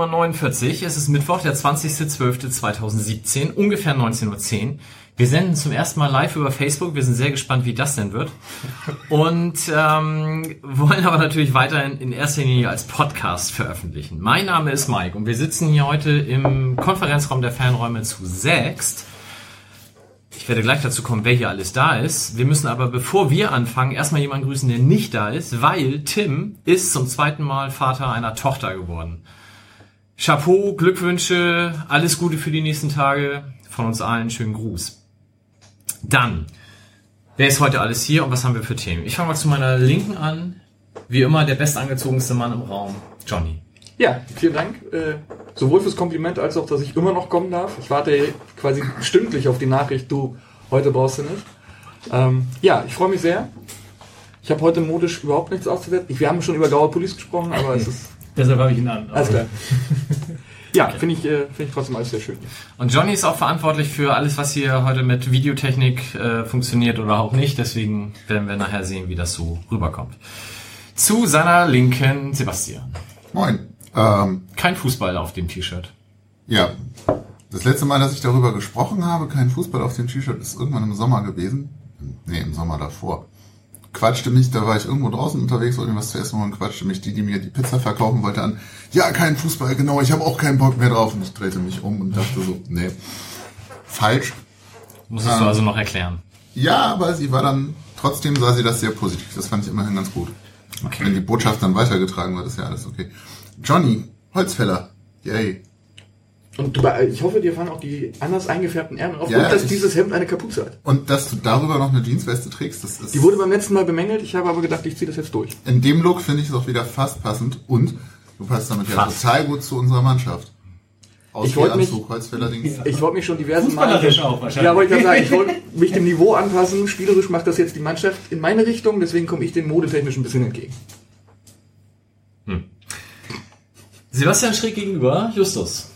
Nummer 49. Es ist Mittwoch, der 20.12.2017, ungefähr 19.10 Uhr. Wir senden zum ersten Mal live über Facebook. Wir sind sehr gespannt, wie das denn wird. Und ähm, wollen aber natürlich weiterhin in erster Linie als Podcast veröffentlichen. Mein Name ist Mike und wir sitzen hier heute im Konferenzraum der Fernräume zu sechst. Ich werde gleich dazu kommen, wer hier alles da ist. Wir müssen aber, bevor wir anfangen, erstmal jemanden grüßen, der nicht da ist, weil Tim ist zum zweiten Mal Vater einer Tochter geworden. Chapeau, Glückwünsche, alles Gute für die nächsten Tage. Von uns allen schönen Gruß. Dann, wer ist heute alles hier und was haben wir für Themen? Ich fange mal zu meiner Linken an. Wie immer der bestangezogenste Mann im Raum, Johnny. Ja, vielen Dank. Äh, sowohl fürs Kompliment als auch, dass ich immer noch kommen darf. Ich warte quasi stündlich auf die Nachricht, du, heute brauchst du nicht. Ähm, ja, ich freue mich sehr. Ich habe heute modisch überhaupt nichts auszusetzen. Wir haben schon über Graue Police gesprochen, aber es ist... Deshalb habe ich ihn an. Alles klar. Ja, finde ich, äh, finde ich trotzdem alles sehr schön. Und Johnny ist auch verantwortlich für alles, was hier heute mit Videotechnik äh, funktioniert oder auch nicht. Deswegen werden wir nachher sehen, wie das so rüberkommt. Zu seiner Linken Sebastian. Moin. Ähm, Kein Fußball auf dem T-Shirt. ja, das letzte Mal, dass ich darüber gesprochen habe, kein Fußball auf dem T-Shirt, ist irgendwann im Sommer gewesen. Nee, im Sommer davor. Quatschte mich, da war ich irgendwo draußen unterwegs, wollte mir was zu essen holen, quatschte mich die, die mir die Pizza verkaufen wollte, an. Ja, kein Fußball, genau, ich habe auch keinen Bock mehr drauf. Und ich drehte mich um und dachte so, nee, falsch. Musstest Ah. du also noch erklären. Ja, aber sie war dann, trotzdem sah sie das sehr positiv. Das fand ich immerhin ganz gut. Okay. Wenn die Botschaft dann weitergetragen wird, ist ja alles okay. Johnny, Holzfäller. Yay. Und du, äh, ich hoffe, dir fallen auch die anders eingefärbten Ärmel auf Ja, und dass ich- dieses Hemd eine Kapuze hat. Und dass du darüber noch eine Jeansweste trägst, das ist... Die wurde beim letzten Mal bemängelt, ich habe aber gedacht, ich ziehe das jetzt durch. in dem Look finde ich es auch wieder fast passend und du passt damit ja Fast. total gut zu unserer Mannschaft. Ich wollte mich-. Ich wollte mich schon diverse. Fußballerisch auch wahrscheinlich. Ja, wollte ich sagen, ich wollte mich dem Niveau anpassen. Spielerisch macht das jetzt die Mannschaft in meine Richtung, deswegen komme ich dem modetechnisch ein bisschen entgegen. Sebastian schräg gegenüber, Justus.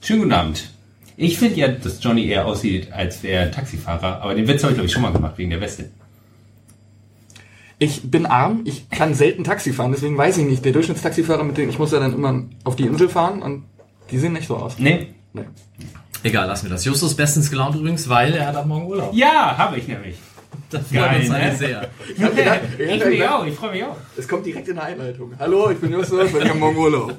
Schönen guten Abend. Ich finde ja, dass Johnny eher aussieht, als wäre er Taxifahrer, aber den Witz habe ich, glaube ich, schon mal gemacht, wegen der Weste. Ich bin arm, ich kann selten Taxi fahren, deswegen weiß ich nicht. Der Durchschnittstaxifahrer, mit dem ich muss ja dann immer auf die Insel fahren und die sehen nicht so aus. Nee? Nee. Egal, lassen wir das. Justus bestens gelaunt übrigens, weil er hat ab morgen Urlaub. Ja, habe ich nämlich. Das freut Geil, uns alle ne? sehr. Ich gedacht, Ich ich mich auch, ich freue mich auch. Es kommt direkt in der Einleitung. Hallo, ich bin Justus, ich habe morgen Urlaub.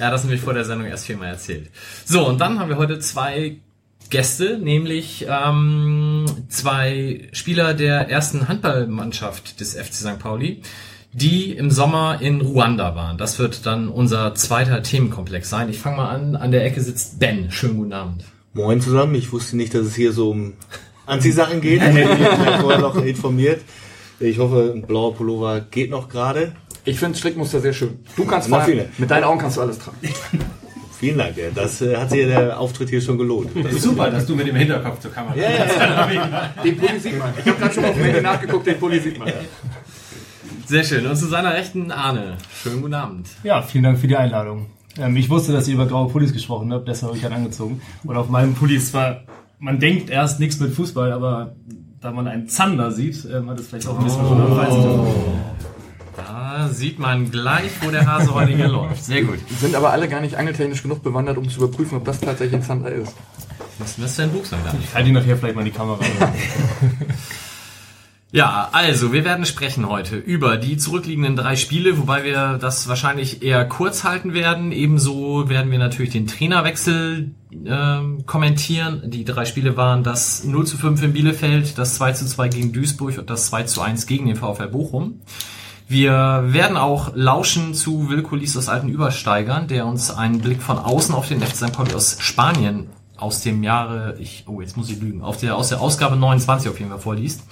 Er hat das nämlich vor der Sendung erst viermal erzählt. So, und dann haben wir heute zwei Gäste, nämlich ähm, zwei Spieler der ersten Handballmannschaft des FC St. Pauli, die im Sommer in Ruanda waren. Das wird dann unser zweiter Themenkomplex sein. Ich fange mal an. An der Ecke sitzt Ben. Schönen guten Abend. Moin zusammen, ich wusste nicht, dass es hier so um Anziehsachen geht. Ich vielleicht vorher noch informiert. Ich hoffe, ein blauer Pullover geht noch gerade. Ich finde Strickmuster sehr schön. Du kannst mal, viele. mit deinen Augen kannst du alles tragen. Vielen Dank, ja. das äh, hat sich ja der Auftritt hier schon gelohnt. Das ist super, dass du mit dem Hinterkopf zur Kamera Ja, ja, ja. Den Pulli sieht man. Ich habe gerade schon mal auf dem Handy nachgeguckt, den Pulli sieht man. Sehr schön. Und zu seiner Rechten Arne. Schönen guten Abend. Ja, vielen Dank für die Einladung. Ähm, ich wusste, dass ihr über graue Pullis gesprochen habt, deshalb habe ich einen angezogen. Und auf meinem Pulli ist zwar, man denkt erst nichts mit Fußball, aber da man einen Zander sieht, ähm, hat es vielleicht auch ein bisschen Weißen. Da sieht man gleich, wo der Hase heute hier läuft. Sehr gut. Sind aber alle gar nicht angeltechnisch genug bewandert, um zu überprüfen, ob das tatsächlich ein Zander ist. Wir es denn Buch sein dann? Ich halte ihn nachher vielleicht mal in die Kamera. Ja, also wir werden sprechen heute über die zurückliegenden drei Spiele, wobei wir das wahrscheinlich eher kurz halten werden. Ebenso werden wir natürlich den Trainerwechsel ähm, kommentieren. Die drei Spiele waren das 0 zu 5 in Bielefeld, das 2 zu 2 gegen Duisburg und das 2 zu 1 gegen den VfL Bochum. Wir werden auch lauschen zu Wilko aus alten Übersteigern, der uns einen Blick von außen auf den FC St. Pauli aus Spanien aus dem Jahre, ich, oh, jetzt muss ich lügen, auf der, aus der Ausgabe 29 auf jeden Fall vorliest.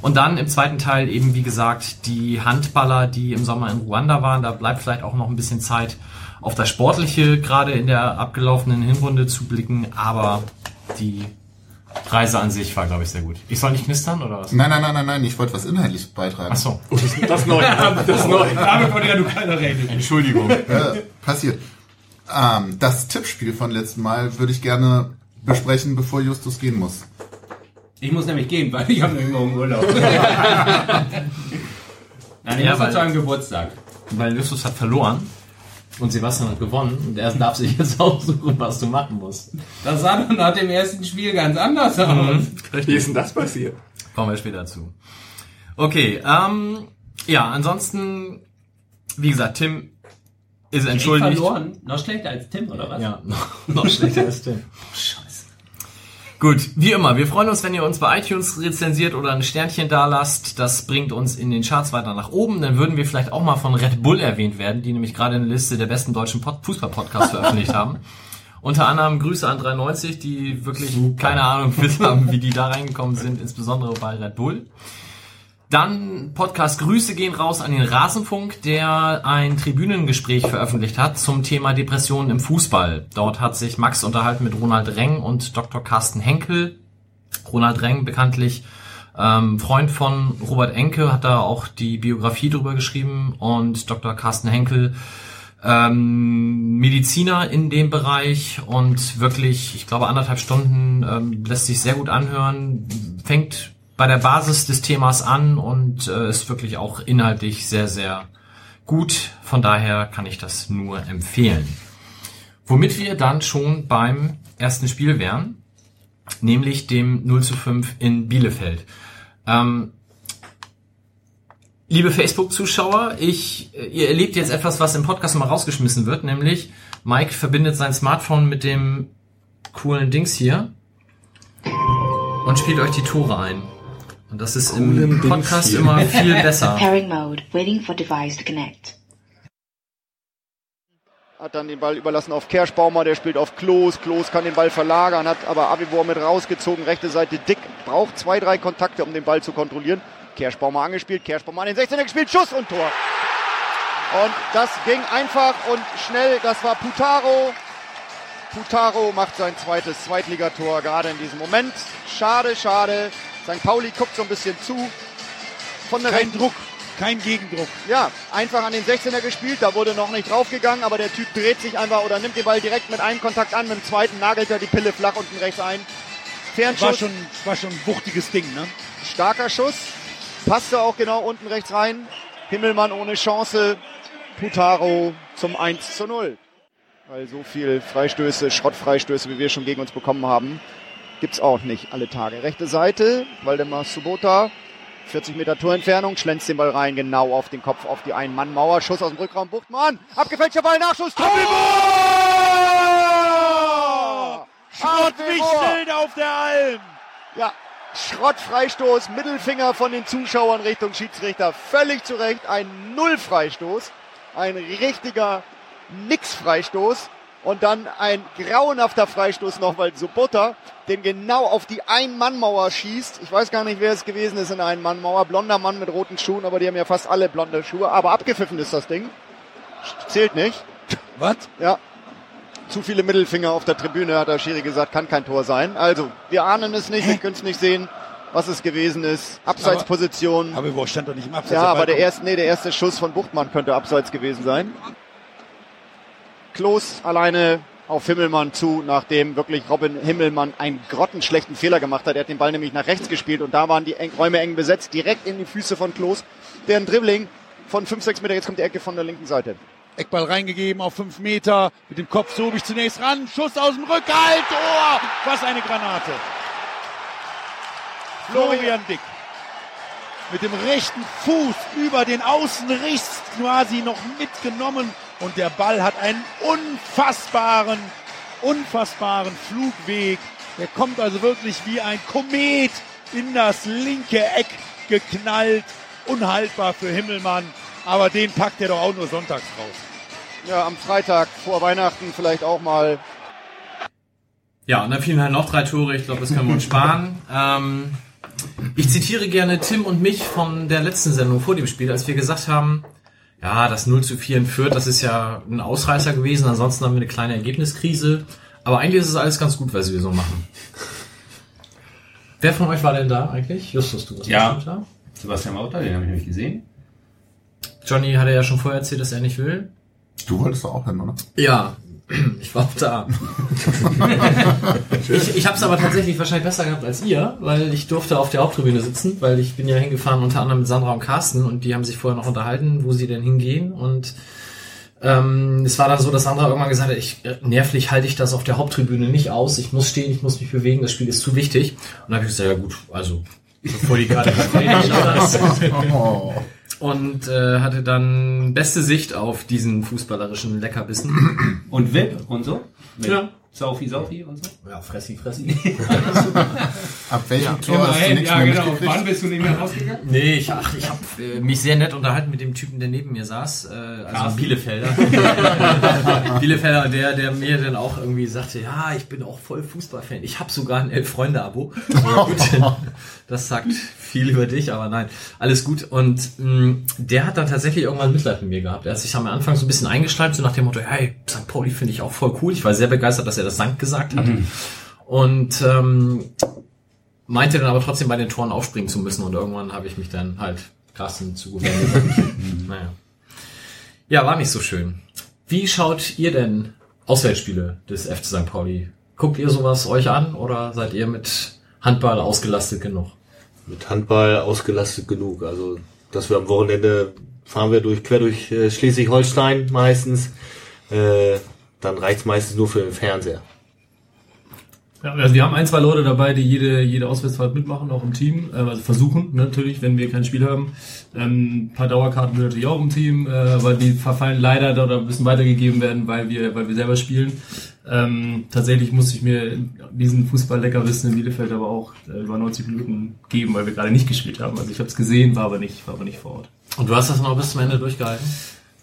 Und dann im zweiten Teil eben, wie gesagt, die Handballer, die im Sommer in Ruanda waren. Da bleibt vielleicht auch noch ein bisschen Zeit, auf das Sportliche gerade in der abgelaufenen Hinrunde zu blicken. Aber die Reise an sich war, glaube ich, sehr gut. Ich soll nicht knistern oder was? Nein, nein, nein, nein, nein, ich wollte was Inhaltliches beitragen. Ach so. Das ist neu. Das ist neu. Damit konnte ja nur keiner rechnen. Entschuldigung. Äh, passiert. Ähm, das Tippspiel von letzten Mal würde ich gerne besprechen, bevor Justus gehen muss. Ich muss nämlich gehen, weil ich habe nämlich morgen Urlaub. Nein, ich Ja, muss zu einem Geburtstag. Weil Justus hat verloren und Sebastian hat gewonnen und er darf sich jetzt aussuchen, was du machen musst. Das sah doch nach dem ersten Spiel ganz anders aus. Wie ist denn das passiert? Kommen wir später zu. Okay, ähm, ja, ansonsten, wie gesagt, Tim ist Ich entschuldigt. verloren. Noch schlechter als Tim, oder was? Ja, noch, noch schlechter als Tim. Scheiße. Gut, wie immer, wir freuen uns, wenn ihr uns bei iTunes rezensiert oder ein Sternchen da lasst. Das bringt uns in den Charts weiter nach oben. Dann würden wir vielleicht auch mal von Red Bull erwähnt werden, die nämlich gerade eine Liste der besten deutschen Pod Fußball-Podcasts veröffentlicht haben. Unter anderem Grüße an 390, die wirklich keine Ahnung haben, wie die da reingekommen sind, insbesondere bei Red Bull. Dann Podcast Grüße gehen raus an den Rasenfunk, der ein Tribünengespräch veröffentlicht hat zum Thema Depressionen im Fußball. Dort hat sich Max unterhalten mit Ronald Reng und Dr. Carsten Henkel. Ronald Reng bekanntlich ähm, Freund von Robert Enke, hat da auch die Biografie drüber geschrieben und Dr. Carsten Henkel ähm, Mediziner in dem Bereich und wirklich, ich glaube, anderthalb Stunden ähm, lässt sich sehr gut anhören, fängt bei der Basis des Themas an und äh, ist wirklich auch inhaltlich sehr, sehr gut. Von daher kann ich das nur empfehlen. Womit wir dann schon beim ersten Spiel wären, nämlich dem 0 zu 5 in Bielefeld. Ähm, Liebe Facebook-Zuschauer, ich, äh, ihr erlebt jetzt etwas, was im Podcast mal rausgeschmissen wird, nämlich Mike verbindet sein Smartphone mit dem coolen Dings hier und spielt euch die Tore ein. Und das ist im Coolen Dings Podcast hier. immer viel besser. Pairing mode, waiting for device to connect. Hat dann den Ball überlassen auf Kerschbaumer, der spielt auf Klos. Klos kann den Ball verlagern, hat aber Avivor mit rausgezogen, rechte Seite dick, braucht zwei, drei Kontakte, um den Ball zu kontrollieren. Kerschbaumer angespielt, Kerschbaumer an den 16er gespielt, Schuss und Tor. Und das ging einfach und schnell, das war Putaro. Putaro macht sein zweites Zweitligator gerade in diesem Moment. Schade, schade. St. Pauli guckt so ein bisschen zu. Von der Kein rechten Druck, kein Gegendruck. ja, einfach an den 16er gespielt, da wurde noch nicht draufgegangen, aber der Typ dreht sich einfach oder nimmt den Ball direkt mit einem Kontakt an, mit dem zweiten nagelt er die Pille flach unten rechts ein. War Fernschuss, schon, war schon ein wuchtiges Ding, ne? starker Schuss, passte auch genau unten rechts rein. Himmelmann ohne Chance, Putaro zum 1 zu 0. Weil so viel Freistöße, Schrottfreistöße, wie wir schon gegen uns bekommen haben, gibt's auch nicht alle Tage. Rechte Seite, Waldemar Subota, 40 Meter Torentfernung, schlänzt den Ball rein, genau auf den Kopf, auf die Ein-Mann-Mauer. Schuss aus dem Rückraum, Buchtmann, abgefälschter Ball, Nachschuss, Tor! Schrott wie Avivor! schnell auf der Alm. Ja, Schrottfreistoß, Mittelfinger von den Zuschauern Richtung Schiedsrichter. Völlig zu Recht ein Null-Freistoß. Ein richtiger Nix-Freistoß. Und dann ein grauenhafter Freistoß noch, weil Sobota den genau auf die Ein-Mann-Mauer schießt. Ich weiß gar nicht, wer es gewesen ist in der Ein-Mann-Mauer. Blonder Mann mit roten Schuhen, aber die haben ja fast alle blonde Schuhe. Aber abgepfiffen ist das Ding. Zählt nicht. Was? Ja. Zu viele Mittelfinger auf der Tribüne, hat der Schiri gesagt, kann kein Tor sein. Also, wir ahnen es nicht, wir können es nicht sehen, was es gewesen ist. Abseitsposition. Aber wo stand doch nicht im Abseits? Ja, aber der erste, nee, der erste Schuss von Buchtmann könnte abseits gewesen sein. Klos alleine auf Himmelmann zu, nachdem wirklich Robin Himmelmann einen grottenschlechten Fehler gemacht hat. Er hat den Ball nämlich nach rechts gespielt und da waren die eng, Räume eng besetzt, direkt in die Füße von Klos. Der ein Dribbling von 5, 6 Meter, jetzt kommt die Ecke von der linken Seite. Eckball reingegeben auf 5 Meter. Mit dem Kopf so ich zunächst ran. Schuss aus dem Rückhalt. Tor! Was eine Granate. Florian Dick. Mit dem rechten Fuß über den Außenriss quasi noch mitgenommen. Und der Ball hat einen unfassbaren, unfassbaren Flugweg. Der kommt also wirklich wie ein Komet in das linke Eck geknallt. Unhaltbar für Himmelmann. Aber den packt er doch auch nur sonntags raus. Ja, am Freitag vor Weihnachten vielleicht auch mal. Ja, und dann fielen halt noch drei Tore. Ich glaube, das können wir uns sparen. ähm, ich zitiere gerne Tim und mich von der letzten Sendung vor dem Spiel, als wir gesagt haben, ja, das 0 zu 4 in Fürth, das ist ja ein Ausreißer gewesen. Ansonsten haben wir eine kleine Ergebniskrise. Aber eigentlich ist es alles ganz gut, was wir so machen. Wer von euch war denn da eigentlich? Justus, du warst Ja. da. Sebastian Mauter, den habe ich nämlich gesehen. Johnny hatte ja schon vorher erzählt, dass er nicht will. Du wolltest doch auch hin, oder? Ja, Ich war auch da. ich ich habe es aber tatsächlich wahrscheinlich besser gehabt als ihr, weil ich durfte auf der Haupttribüne sitzen, weil ich bin ja hingefahren unter anderem mit Sandra und Carsten und die haben sich vorher noch unterhalten, wo sie denn hingehen und ähm, es war dann so, dass Sandra irgendwann gesagt hat, ich, äh, nervlich halte ich das auf der Haupttribüne nicht aus, ich muss stehen, ich muss mich bewegen, das Spiel ist zu wichtig. Und dann habe ich gesagt, ja gut, also bevor die gerade. und äh, hatte dann beste Sicht auf diesen fußballerischen Leckerbissen. Und VIP und so? Ja. Saufi, Saufi und so? Ja, fressi, fressi. Ab welchem Tor hast du nichts ja, mehr genau. mitgekriegt? Wann bist du nicht mehr rausgegangen? Nee, ich, ach, ich habe äh, mich sehr nett unterhalten mit dem Typen, der neben mir saß, äh, also Carsten. Bielefelder. Bielefelder, der, der mir dann auch irgendwie sagte, ja, ich bin auch voll Fußballfan. Ich habe sogar ein Elf-Freunde-Abo. Das sagt viel über dich, aber nein, alles gut. Und mh, der hat dann tatsächlich irgendwann Mitleid mit mir gehabt. Er hat sich am Anfang so ein bisschen eingeschleimt, so nach dem Motto, hey, St. Pauli finde ich auch voll cool. Ich war sehr begeistert, dass er das Sankt gesagt hat. Und ähm, meinte dann aber trotzdem bei den Toren aufspringen zu müssen und irgendwann habe ich mich dann halt Carsten zugewendet. Und, naja. Ja, war nicht so schön. Wie schaut ihr denn Auswärtsspiele des FC St. Pauli? Guckt ihr sowas euch an oder seid ihr mit Handball ausgelastet genug? Mit Handball ausgelastet genug. Also, dass wir am Wochenende fahren wir durch, quer durch äh, Schleswig-Holstein meistens. Äh, dann reicht's meistens nur für den Fernseher. Ja, also wir haben ein, zwei Leute dabei, die jede, jede Auswärtsfahrt mitmachen, auch im Team. Äh, Also versuchen natürlich, wenn wir kein Spiel haben. Ähm, ein paar Dauerkarten sind natürlich auch im Team, äh, aber die verfallen leider oder müssen weitergegeben werden, weil wir, weil wir selber spielen. Ähm, tatsächlich musste ich mir diesen Fußball-Leckerwissen in Bielefeld aber auch äh, über 90 Minuten geben, weil wir gerade nicht gespielt haben. Also ich habe es gesehen, war aber nicht, war aber nicht vor Ort. Und du hast das noch bis zum Ende durchgehalten?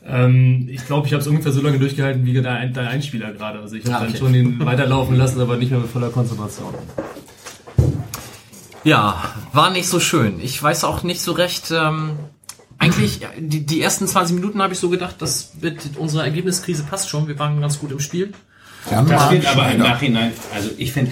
Ähm, ich glaube, ich habe es ungefähr so lange durchgehalten wie dein, dein Einspieler gerade. Also ich habe Ah, okay. dann schon den weiterlaufen lassen, aber nicht mehr mit voller Konzentration. Ja, war nicht so schön. Ich weiß auch nicht so recht. Ähm, eigentlich, ja, die, die ersten 20 Minuten habe ich so gedacht, das mit unserer Ergebniskrise passt schon. Wir waren ganz gut im Spiel. Jan Das wird aber im. Nachhinein, also ich finde,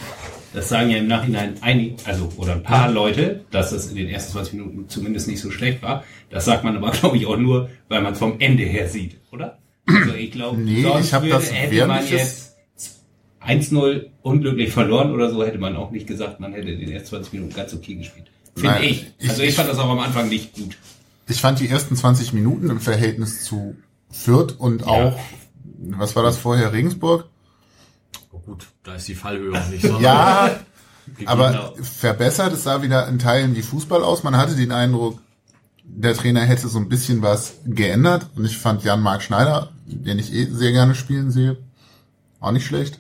das sagen ja im Nachhinein einige, also oder ein paar Leute, dass das in den ersten 20 Minuten zumindest nicht so schlecht war. Das sagt man aber, glaube ich, auch nur, weil man es vom Ende her sieht, oder? Also ich glaube, Nee, sonst ich würde, das hätte man ich jetzt 1-0 unglücklich verloren oder so, hätte man auch nicht gesagt, man hätte in den ersten 20 Minuten ganz okay gespielt. Finde ich. ich- Also ich fand das auch am Anfang nicht gut. Ich fand die ersten 20 Minuten im Verhältnis zu Fürth und auch, was war das vorher, Regensburg? Oh gut, da ist die Fallhöhe auch nicht so. Ja, aber verbessert, es sah wieder in Teilen wie Fußball aus. Man hatte den Eindruck, der Trainer hätte so ein bisschen was geändert. Und ich fand Jan-Marc Schneider, den ich eh sehr gerne spielen sehe, auch nicht schlecht.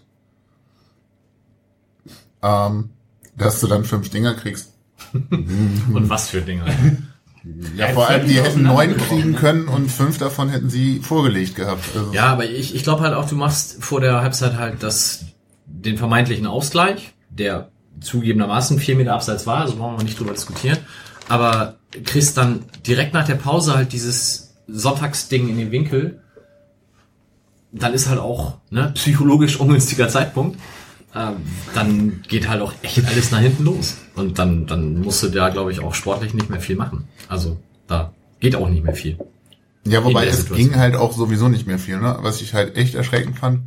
Ähm, dass du dann fünf Dinger kriegst. Und was für Dinger. Ja, Ja, vor allem, die hätten neun kriegen ne? können und fünf davon hätten sie vorgelegt gehabt. Also, Ja, aber ich, ich glaube halt auch, du machst vor der Halbzeit halt das, den vermeintlichen Ausgleich, der zugegebenermaßen vier Meter abseits war, also brauchen wir nicht drüber diskutieren. Aber kriegst dann direkt nach der Pause halt dieses Sonntagsding in den Winkel. Dann ist halt auch ne, psychologisch ungünstiger Zeitpunkt. Ähm, dann geht halt auch echt alles nach hinten los. Und dann, dann musst du da, glaube ich, auch sportlich nicht mehr viel machen. Also da geht auch nicht mehr viel. Ja, wobei es Situation. ging halt auch sowieso nicht mehr viel, ne? was ich halt echt erschreckend fand.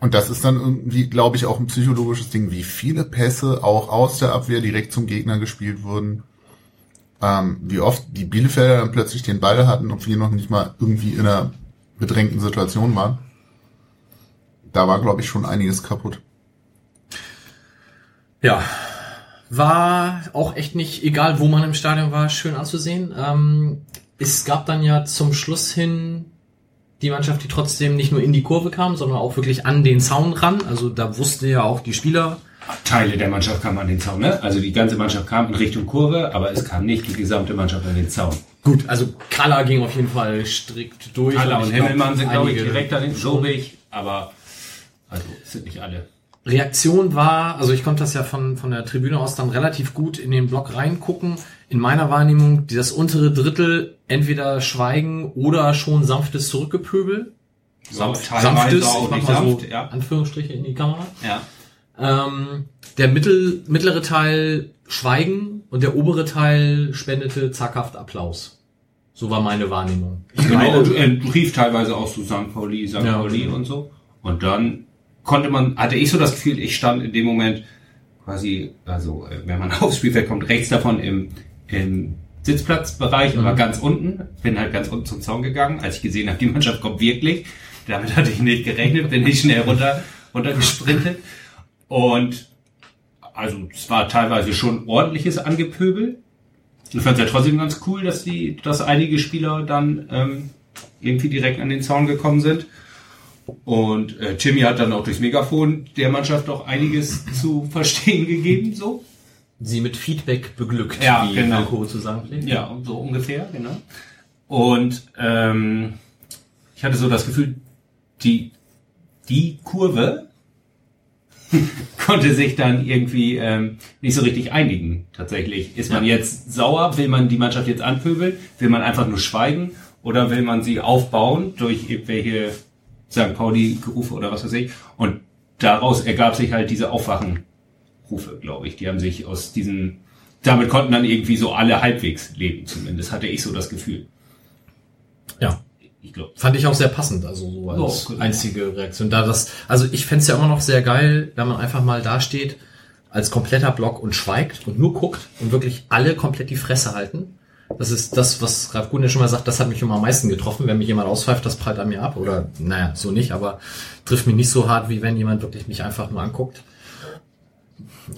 Und das ist dann irgendwie, glaube ich, auch ein psychologisches Ding, wie viele Pässe auch aus der Abwehr direkt zum Gegner gespielt wurden. Ähm, wie oft die Bielefelder dann plötzlich den Ball hatten, ob wir noch nicht mal irgendwie in einer bedrängten Situation waren. Da war, glaube ich, schon einiges kaputt. Ja, war auch echt nicht, egal wo man im Stadion war, schön anzusehen. Ähm, es gab dann ja zum Schluss hin die Mannschaft, die trotzdem nicht nur in die Kurve kam, sondern auch wirklich an den Zaun ran. Also da wusste ja auch die Spieler, Teile der Mannschaft kamen an den Zaun, ne? Also die ganze Mannschaft kam in Richtung Kurve, aber es kam nicht die gesamte Mannschaft an den Zaun. gut, also Kala ging auf jeden Fall strikt durch. Alla Und und Himmelmann sind, glaube ich, direkt an den Sobig, aber also es sind nicht alle. Reaktion war, also ich konnte das ja von, von der Tribüne aus dann relativ gut in den Block reingucken. In meiner Wahrnehmung, das untere Drittel entweder Schweigen oder schon sanftes Zurückgepöbel. Sanft, teilweise sanftes, auch ich mach nicht mal sanft, so ja. Anführungsstriche in die Kamera. Ja. Ähm, der mittel, mittlere Teil Schweigen und der obere Teil spendete zaghaft Applaus. So war meine Wahrnehmung. Ich Genau, meine, und äh, rief teilweise auch so St. Pauli, St. Ja. Pauli und so. Und dann konnte man, hatte ich so das Gefühl, ich stand in dem Moment quasi, also äh, wenn man aufs Spielfeld kommt, rechts davon im, im Sitzplatzbereich, aber ganz unten, bin halt ganz unten zum Zaun gegangen, als ich gesehen habe, die Mannschaft kommt wirklich. Damit hatte ich nicht gerechnet, bin ich schnell runter, runter gesprintet. Und also es war teilweise schon ordentliches Angepöbel. Ich fand es ja trotzdem ganz cool, dass die, dass einige Spieler dann ähm, irgendwie direkt an den Zaun gekommen sind. Und äh, Jimmy hat dann auch durchs Megafon der Mannschaft auch einiges zu verstehen gegeben, so. Sie mit Feedback beglückt, Ja, wie genau. Wilko zu sagen pflegt. Ja, so ungefähr, genau. Und ähm, ich hatte so das Gefühl, die, die Kurve konnte sich dann irgendwie ähm, nicht so richtig einigen. Tatsächlich. Ist man jetzt sauer? Will man die Mannschaft jetzt anpöbeln? Will man einfach nur schweigen? Oder will man sie aufbauen durch irgendwelche St. Pauli-Rufe oder was weiß ich? Und daraus ergab sich halt diese Aufwachenrufe, glaube ich. Die haben sich aus diesen, damit konnten dann irgendwie so alle halbwegs leben, zumindest hatte ich so das Gefühl. Ja. Ich glaube. Fand ich auch sehr passend, also so als genau. einzige Reaktion. Da das, also ich fänd's ja immer noch sehr geil, wenn man einfach mal da steht als kompletter Block und schweigt und nur guckt und wirklich alle komplett die Fresse halten. Das ist das, was Ralf Gunde schon mal sagt, das hat mich immer am meisten getroffen. Wenn mich jemand auspfeift, das prallt an mir ab. Oder, naja, so nicht, aber trifft mich nicht so hart, wie wenn jemand wirklich mich einfach nur anguckt.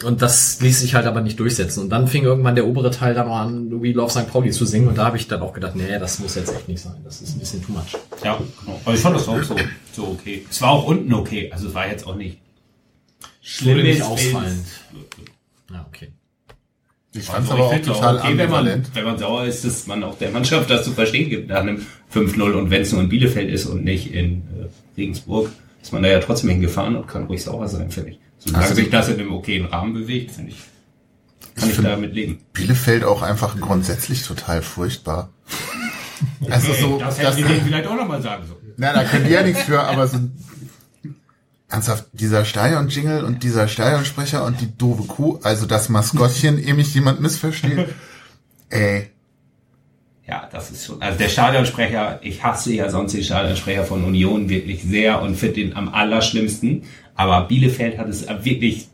Und das ließ sich halt aber nicht durchsetzen. Und dann fing irgendwann der obere Teil dann auch an, We Love St. Pauli zu singen. Und da habe ich dann auch gedacht, nee, das muss jetzt echt nicht sein. Das ist ein bisschen too much. Ja, genau. Aber ich fand das auch so, so okay. Es war auch unten okay. Also es war jetzt auch nicht Schlimm, nicht ausfallend. Ja, okay. Ich fand es Also aber ich auch total okay, wenn man, wenn man sauer ist, dass man auch der Mannschaft das zu verstehen gibt nach einem 5-0 und wenn es nur in Bielefeld ist und nicht in äh, Regensburg, ist man da ja trotzdem hingefahren und kann ruhig sauer sein, finde ich. Solange Also- sich das in einem okayen Rahmen bewegt, finde ich, kann ich, find- damit leben. Bielefeld auch einfach grundsätzlich total furchtbar. Also so, das das, hätten die denen vielleicht auch nochmal sagen so. na, da können die ja nichts für, aber so ernsthaft, dieser Stadion-Jingle und dieser Stadionsprecher und die doofe Kuh, also das Maskottchen, ehe mich jemand missversteht. Ey, Ja, das ist schon. Also der Stadionsprecher, ich hasse ja sonst den Stadionsprecher von Union wirklich sehr und finde den am allerschlimmsten. Aber Bielefeld hat es wirklich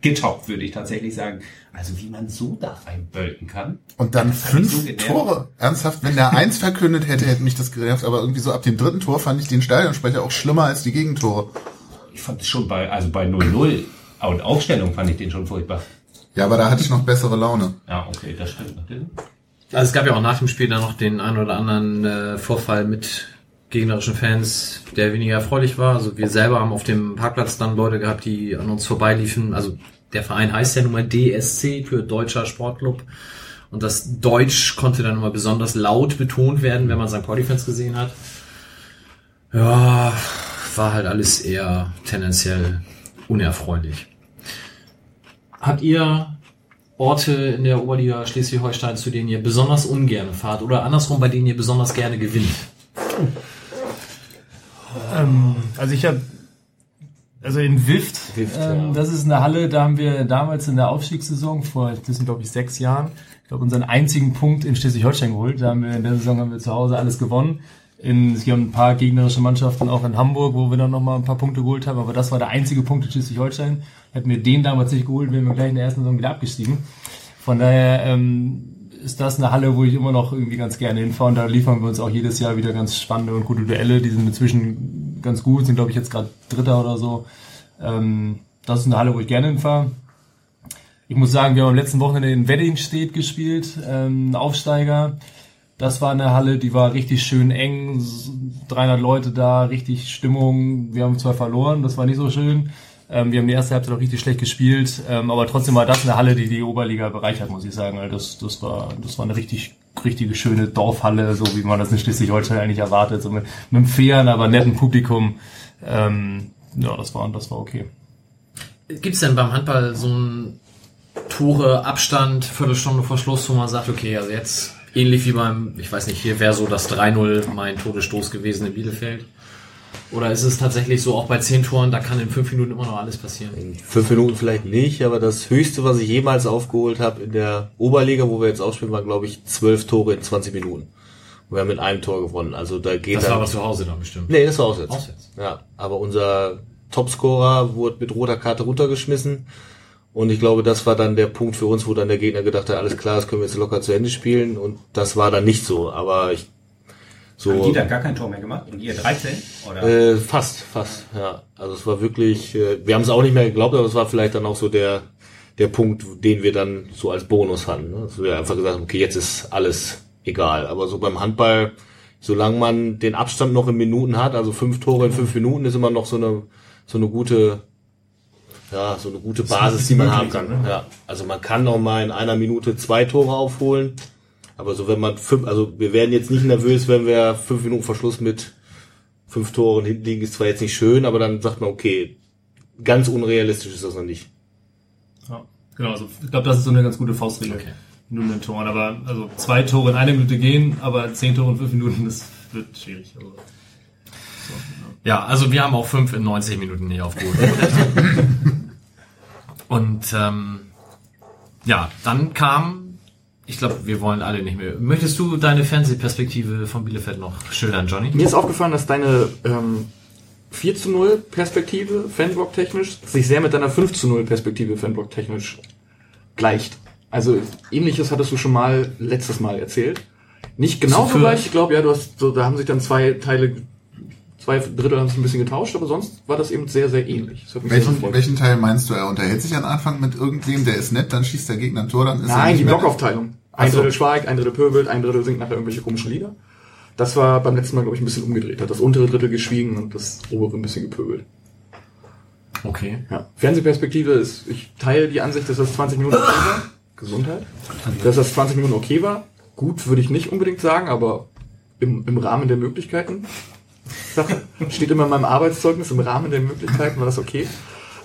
getoppt, würde ich tatsächlich sagen. Also wie man so da reinbölken kann. und dann fünf so. Tore. Ernsthaft, wenn der eins verkündet hätte, hätte mich das genervt, aber irgendwie so ab dem dritten Tor fand ich den Stadionsprecher auch schlimmer als die Gegentore. Ich fand es schon bei, also bei 0-0 und Aufstellung fand ich den schon furchtbar. Ja, aber da hatte ich noch bessere Laune. Ja, okay, das stimmt natürlich. Also es gab ja auch nach dem Spiel dann noch den einen oder anderen äh, Vorfall mit gegnerischen Fans, der weniger erfreulich war. Also wir selber haben auf dem Parkplatz dann Leute gehabt, die an uns vorbeiliefen. Also der Verein heißt ja nun mal DSC für Deutscher Sportclub. Und das Deutsch konnte dann immer besonders laut betont werden, wenn man St. Pauli-Fans gesehen hat. Ja, war halt alles eher tendenziell unerfreulich. Habt ihr Orte in der Oberliga Schleswig-Holstein, zu denen ihr besonders ungern fahrt oder andersrum, bei denen ihr besonders gerne gewinnt? Ähm, also ich habe, also in Wift, Wift, ähm, ja. das ist eine Halle, da haben wir damals in der Aufstiegssaison vor, das sind glaube ich sechs Jahren, ich glaube unseren einzigen Punkt in Schleswig-Holstein geholt. Da haben wir in der Saison haben wir zu Hause alles gewonnen. In, es gibt ein paar gegnerische Mannschaften auch in Hamburg, wo wir dann nochmal ein paar Punkte geholt haben, aber das war der einzige Punkt in Schleswig-Holstein. Hätten wir den damals nicht geholt, wären wir gleich in der ersten Saison wieder abgestiegen. Von daher ähm, ist das eine Halle, wo ich immer noch irgendwie ganz gerne hinfahre und da liefern wir uns auch jedes Jahr wieder ganz spannende und gute Duelle. Die sind inzwischen ganz gut, sind glaube ich jetzt gerade Dritter oder so. Ähm, das ist eine Halle, wo ich gerne hinfahre. Ich muss sagen, wir haben am letzten Wochenende in Weddingstedt gespielt, ähm, Aufsteiger. Das war eine Halle, die war richtig schön eng, s- 300 Leute da, richtig Stimmung. Wir haben zwar verloren, das war nicht so schön. Ähm, wir haben die erste Halbzeit auch richtig schlecht gespielt, ähm, aber trotzdem war das eine Halle, die die Oberliga bereichert, muss ich sagen. weil Das, das war, das war eine richtig, richtige schöne Dorfhalle, so wie man das in Schleswig-Holstein eigentlich erwartet, so mit, mit einem fairen, aber netten Publikum. Ähm, ja, das war, das war okay. Gibt's denn beim Handball so ein Tore Abstand, Viertelstunde vor Schluss, wo man sagt, okay, also jetzt ähnlich wie beim, ich weiß nicht, hier wäre so das 3-0 mein Todesstoß gewesen in Bielefeld? Oder ist es tatsächlich so, auch bei 10 Toren, da kann in 5 Minuten immer noch alles passieren? Fünf Minuten vielleicht nicht, aber das höchste, was ich jemals aufgeholt habe in der Oberliga, wo wir jetzt ausspielen, waren, glaube ich, zwölf Tore in 20 Minuten. Und wir haben mit einem Tor gewonnen. Also da geht Das dann, war aber zu Hause dann bestimmt. Nee, das war auswärts. Auswärts. Ja, aber unser Topscorer wurde mit roter Karte runtergeschmissen. Und ich glaube, das war dann der Punkt für uns, wo dann der Gegner gedacht hat, alles klar, das können wir jetzt locker zu Ende spielen. Und das war dann nicht so. Aber ich Haben so die dann gar kein Tor mehr gemacht? Und ihr 13? Oder? äh, fast, fast. Ja, also es war wirklich. Äh, wir haben es auch nicht mehr geglaubt, aber es war vielleicht dann auch so der der Punkt, den wir dann so als Bonus hatten. Ne? Also wir einfach gesagt, haben, okay, jetzt ist alles egal. Aber so beim Handball, solange man den Abstand noch in Minuten hat, also fünf Tore in fünf Minuten, ist immer noch so eine so eine gute ja, so eine gute Basis, die man haben kann. Ja, also man kann noch mal in einer Minute zwei Tore aufholen, aber so wenn man fünf, also wir werden jetzt nicht nervös, wenn wir fünf Minuten Verschluss mit fünf Toren hinten liegen, ist zwar jetzt nicht schön, aber dann sagt man, okay, ganz unrealistisch ist das noch nicht. Ja, genau, also ich glaube, das ist so eine ganz gute Faustregel. Okay. Nur mit den Toren. Aber also zwei Tore in einer Minute gehen, aber zehn Tore in fünf Minuten, das wird schwierig. Also, Ja, also wir haben auch fünf in 90 Minuten nicht aufgeholt. Und ähm, ja, dann kam, ich glaube, wir wollen alle nicht mehr. Möchtest du deine Fernsehperspektive von Bielefeld noch schildern, Johnny? Mir ist aufgefallen, dass deine ähm, 4 zu 0 Perspektive Fanblock technisch sich sehr mit deiner 5 zu 0 Perspektive Fanblock technisch gleicht. Also ähnliches hattest du schon mal letztes Mal erzählt. Nicht genau So gleich, ich glaube, ja, du hast so, da haben sich dann zwei Teile, zwei Drittel haben sich ein bisschen getauscht, aber sonst war das eben sehr, sehr ähnlich. Mich sehr Welchen, welchen Teil meinst du? Er unterhält sich am Anfang mit irgendwem, der ist nett, dann schießt der Gegner ein Tor, dann ist er Nein, nicht die Blockaufteilung. Ein so. Drittel schweigt, ein Drittel pöbelt, ein Drittel singt nachher irgendwelche komischen Lieder. Das war beim letzten Mal, glaube ich, ein bisschen umgedreht. Hat das untere Drittel geschwiegen und das obere ein bisschen gepöbelt. Okay. Ja. Fernsehperspektive ist, ich teile die Ansicht, dass das 20 Minuten okay war. Gesundheit. Dass das 20 Minuten okay war. Gut würde ich nicht unbedingt sagen, aber im, im Rahmen der Möglichkeiten. Sache. Steht immer in meinem Arbeitszeugnis, im Rahmen der Möglichkeiten war das okay.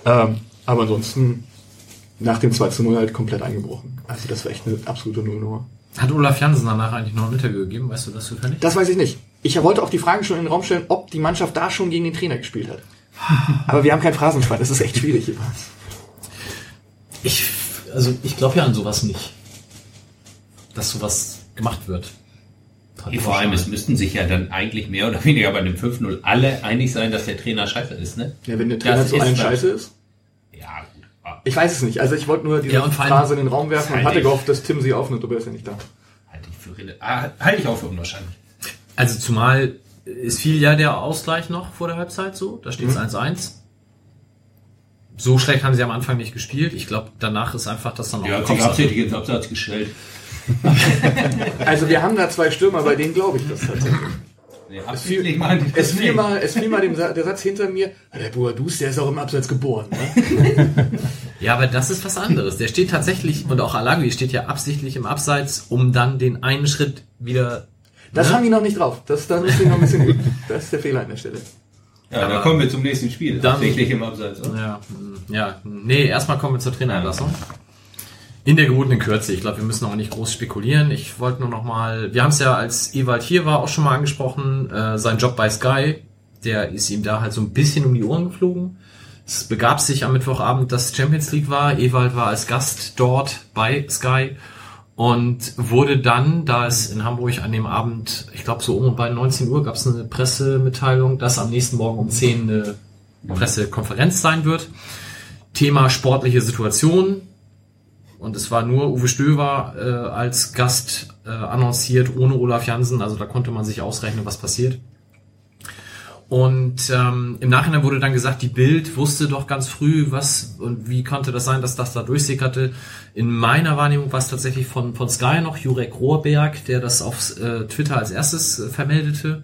Ähm, aber ansonsten nach dem 2 zu 0 halt komplett eingebrochen. Also das war echt eine absolute Nullnummer. Hat Olaf Jansen danach eigentlich noch ein Interview gegeben? Weißt du das zufällig? Das weiß ich nicht. Ich wollte auch die Frage schon in den Raum stellen, ob die Mannschaft da schon gegen den Trainer gespielt hat. Aber wir haben kein Phrasenschwein, das ist echt schwierig hier. Ich, also ich glaube ja an sowas nicht. Dass sowas gemacht wird. Vor allem, es müssten sich ja dann eigentlich mehr oder weniger bei dem 5-0 alle einig sein, dass der Trainer scheiße ist, ne? Ja, wenn der Trainer zu allen scheiße ist. Ja, gut. Ich weiß es nicht. Also ich wollte nur diese Ja, Phrase in den Raum werfen und hatte gehofft, dass Tim sie aufnimmt, aber er ist ja nicht da. Halte ich für ah, halte ich auch für unwahrscheinlich. Also zumal es fiel ja der Ausgleich noch vor der Halbzeit so. Da steht es 1-1. So schlecht haben sie am Anfang nicht gespielt. Ich glaube, danach ist einfach das dann auch Ja, im hat sich ins Absatz gestellt. Also wir haben da zwei Stürmer, bei denen glaube ich das tatsächlich. Nee, Es das fiel mal, es fiel mal dem, Sa- der Satz hinter mir, "Ah, der Boadus, der ist auch im Abseits geboren. Ne? Ja, aber das ist was anderes. Der steht tatsächlich, und auch Alagui steht ja absichtlich im Abseits, um dann den einen Schritt wieder. Das Ne? haben die noch nicht drauf. Das, da müssen die noch ein bisschen üben. Das ist der Fehler an der Stelle. Ja, dann kommen wir zum nächsten Spiel. Dann- Absichtlich im Abseits. oder? Ja, ja, nee, erstmal kommen wir zur Trainerentlassung. In der gebotenen Kürze. Ich glaube, wir müssen auch nicht groß spekulieren. Ich wollte nur noch mal, wir haben es ja, als Ewald hier war, auch schon mal angesprochen, äh, sein Job bei Sky, der ist ihm da halt so ein bisschen um die Ohren geflogen. Es begab sich am Mittwochabend, dass Champions League war. Ewald war als Gast dort bei Sky und wurde dann, da es in Hamburg an dem Abend, ich glaube so um und bei 19 Uhr gab es eine Pressemitteilung, dass am nächsten Morgen um 10 eine Pressekonferenz sein wird. Thema sportliche Situation. Und es war nur Uwe Stöver äh, als Gast äh, annonciert, ohne Olaf Jansen. Also da konnte man sich ausrechnen, was passiert. Und ähm, im Nachhinein wurde dann gesagt, die Bild wusste doch ganz früh, was und wie konnte das sein, dass das da durchsickerte. In meiner Wahrnehmung war es tatsächlich von, von Sky noch Jurek Rohrberg, der das auf äh, Twitter als erstes äh, vermeldete.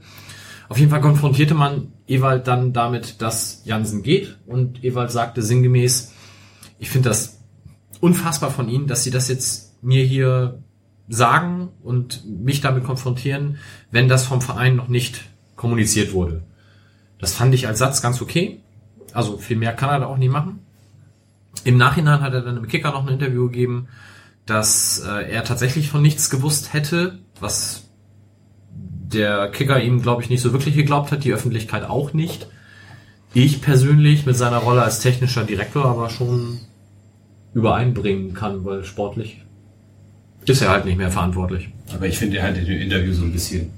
Auf jeden Fall konfrontierte man Ewald dann damit, dass Jansen geht. Und Ewald sagte sinngemäß, ich finde das unfassbar von Ihnen, dass Sie das jetzt mir hier sagen und mich damit konfrontieren, wenn das vom Verein noch nicht kommuniziert wurde. Das fand ich als Satz ganz okay. Also viel mehr kann er da auch nicht machen. Im Nachhinein hat er dann im Kicker noch ein Interview gegeben, dass äh, er tatsächlich von nichts gewusst hätte, was der Kicker ihm, glaube ich, nicht so wirklich geglaubt hat, die Öffentlichkeit auch nicht. Ich persönlich mit seiner Rolle als technischer Direktor aber schon übereinbringen kann, weil sportlich ist er halt nicht mehr verantwortlich. Aber ich finde, er hat in dem Interview so ein bisschen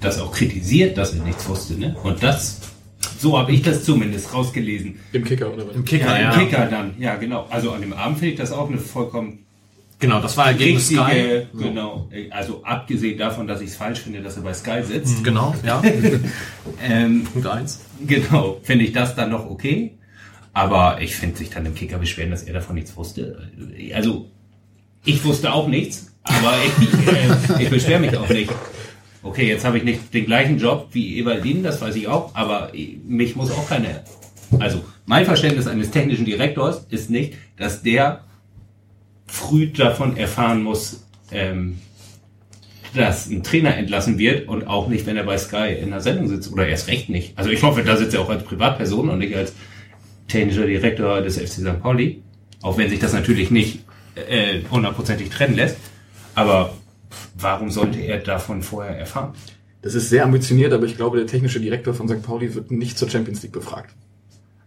das auch kritisiert, dass er nichts wusste, ne? Und das, so habe ich das zumindest rausgelesen. Im Kicker oder was? Im Kicker, Ja, ja. im Kicker dann, ja genau. Also an dem Abend finde ich das auch eine vollkommen Genau, das war ja gegen Sky. genau. Also abgesehen davon, dass ich es falsch finde, dass er bei Sky sitzt. Genau, ja. Ähm, Punkt eins. Genau, finde ich das dann noch okay. Aber ich finde sich dann im Kicker beschweren, dass er davon nichts wusste. Also, ich wusste auch nichts, aber ich, äh, ich beschwere mich auch nicht. Okay, jetzt habe ich nicht den gleichen Job wie Eberlin, das weiß ich auch, aber mich muss auch keine. Also, mein Verständnis eines technischen Direktors ist nicht, dass der früh davon erfahren muss, ähm, dass ein Trainer entlassen wird und auch nicht, wenn er bei Sky in der Sendung sitzt oder erst recht nicht. Also ich hoffe, da sitzt er auch als Privatperson und nicht als technischer Direktor des FC St. Pauli. Auch wenn sich das natürlich nicht äh, hundertprozentig trennen lässt. Aber warum sollte er davon vorher erfahren? Das ist sehr ambitioniert, aber ich glaube, der technische Direktor von St. Pauli wird nicht zur Champions League befragt.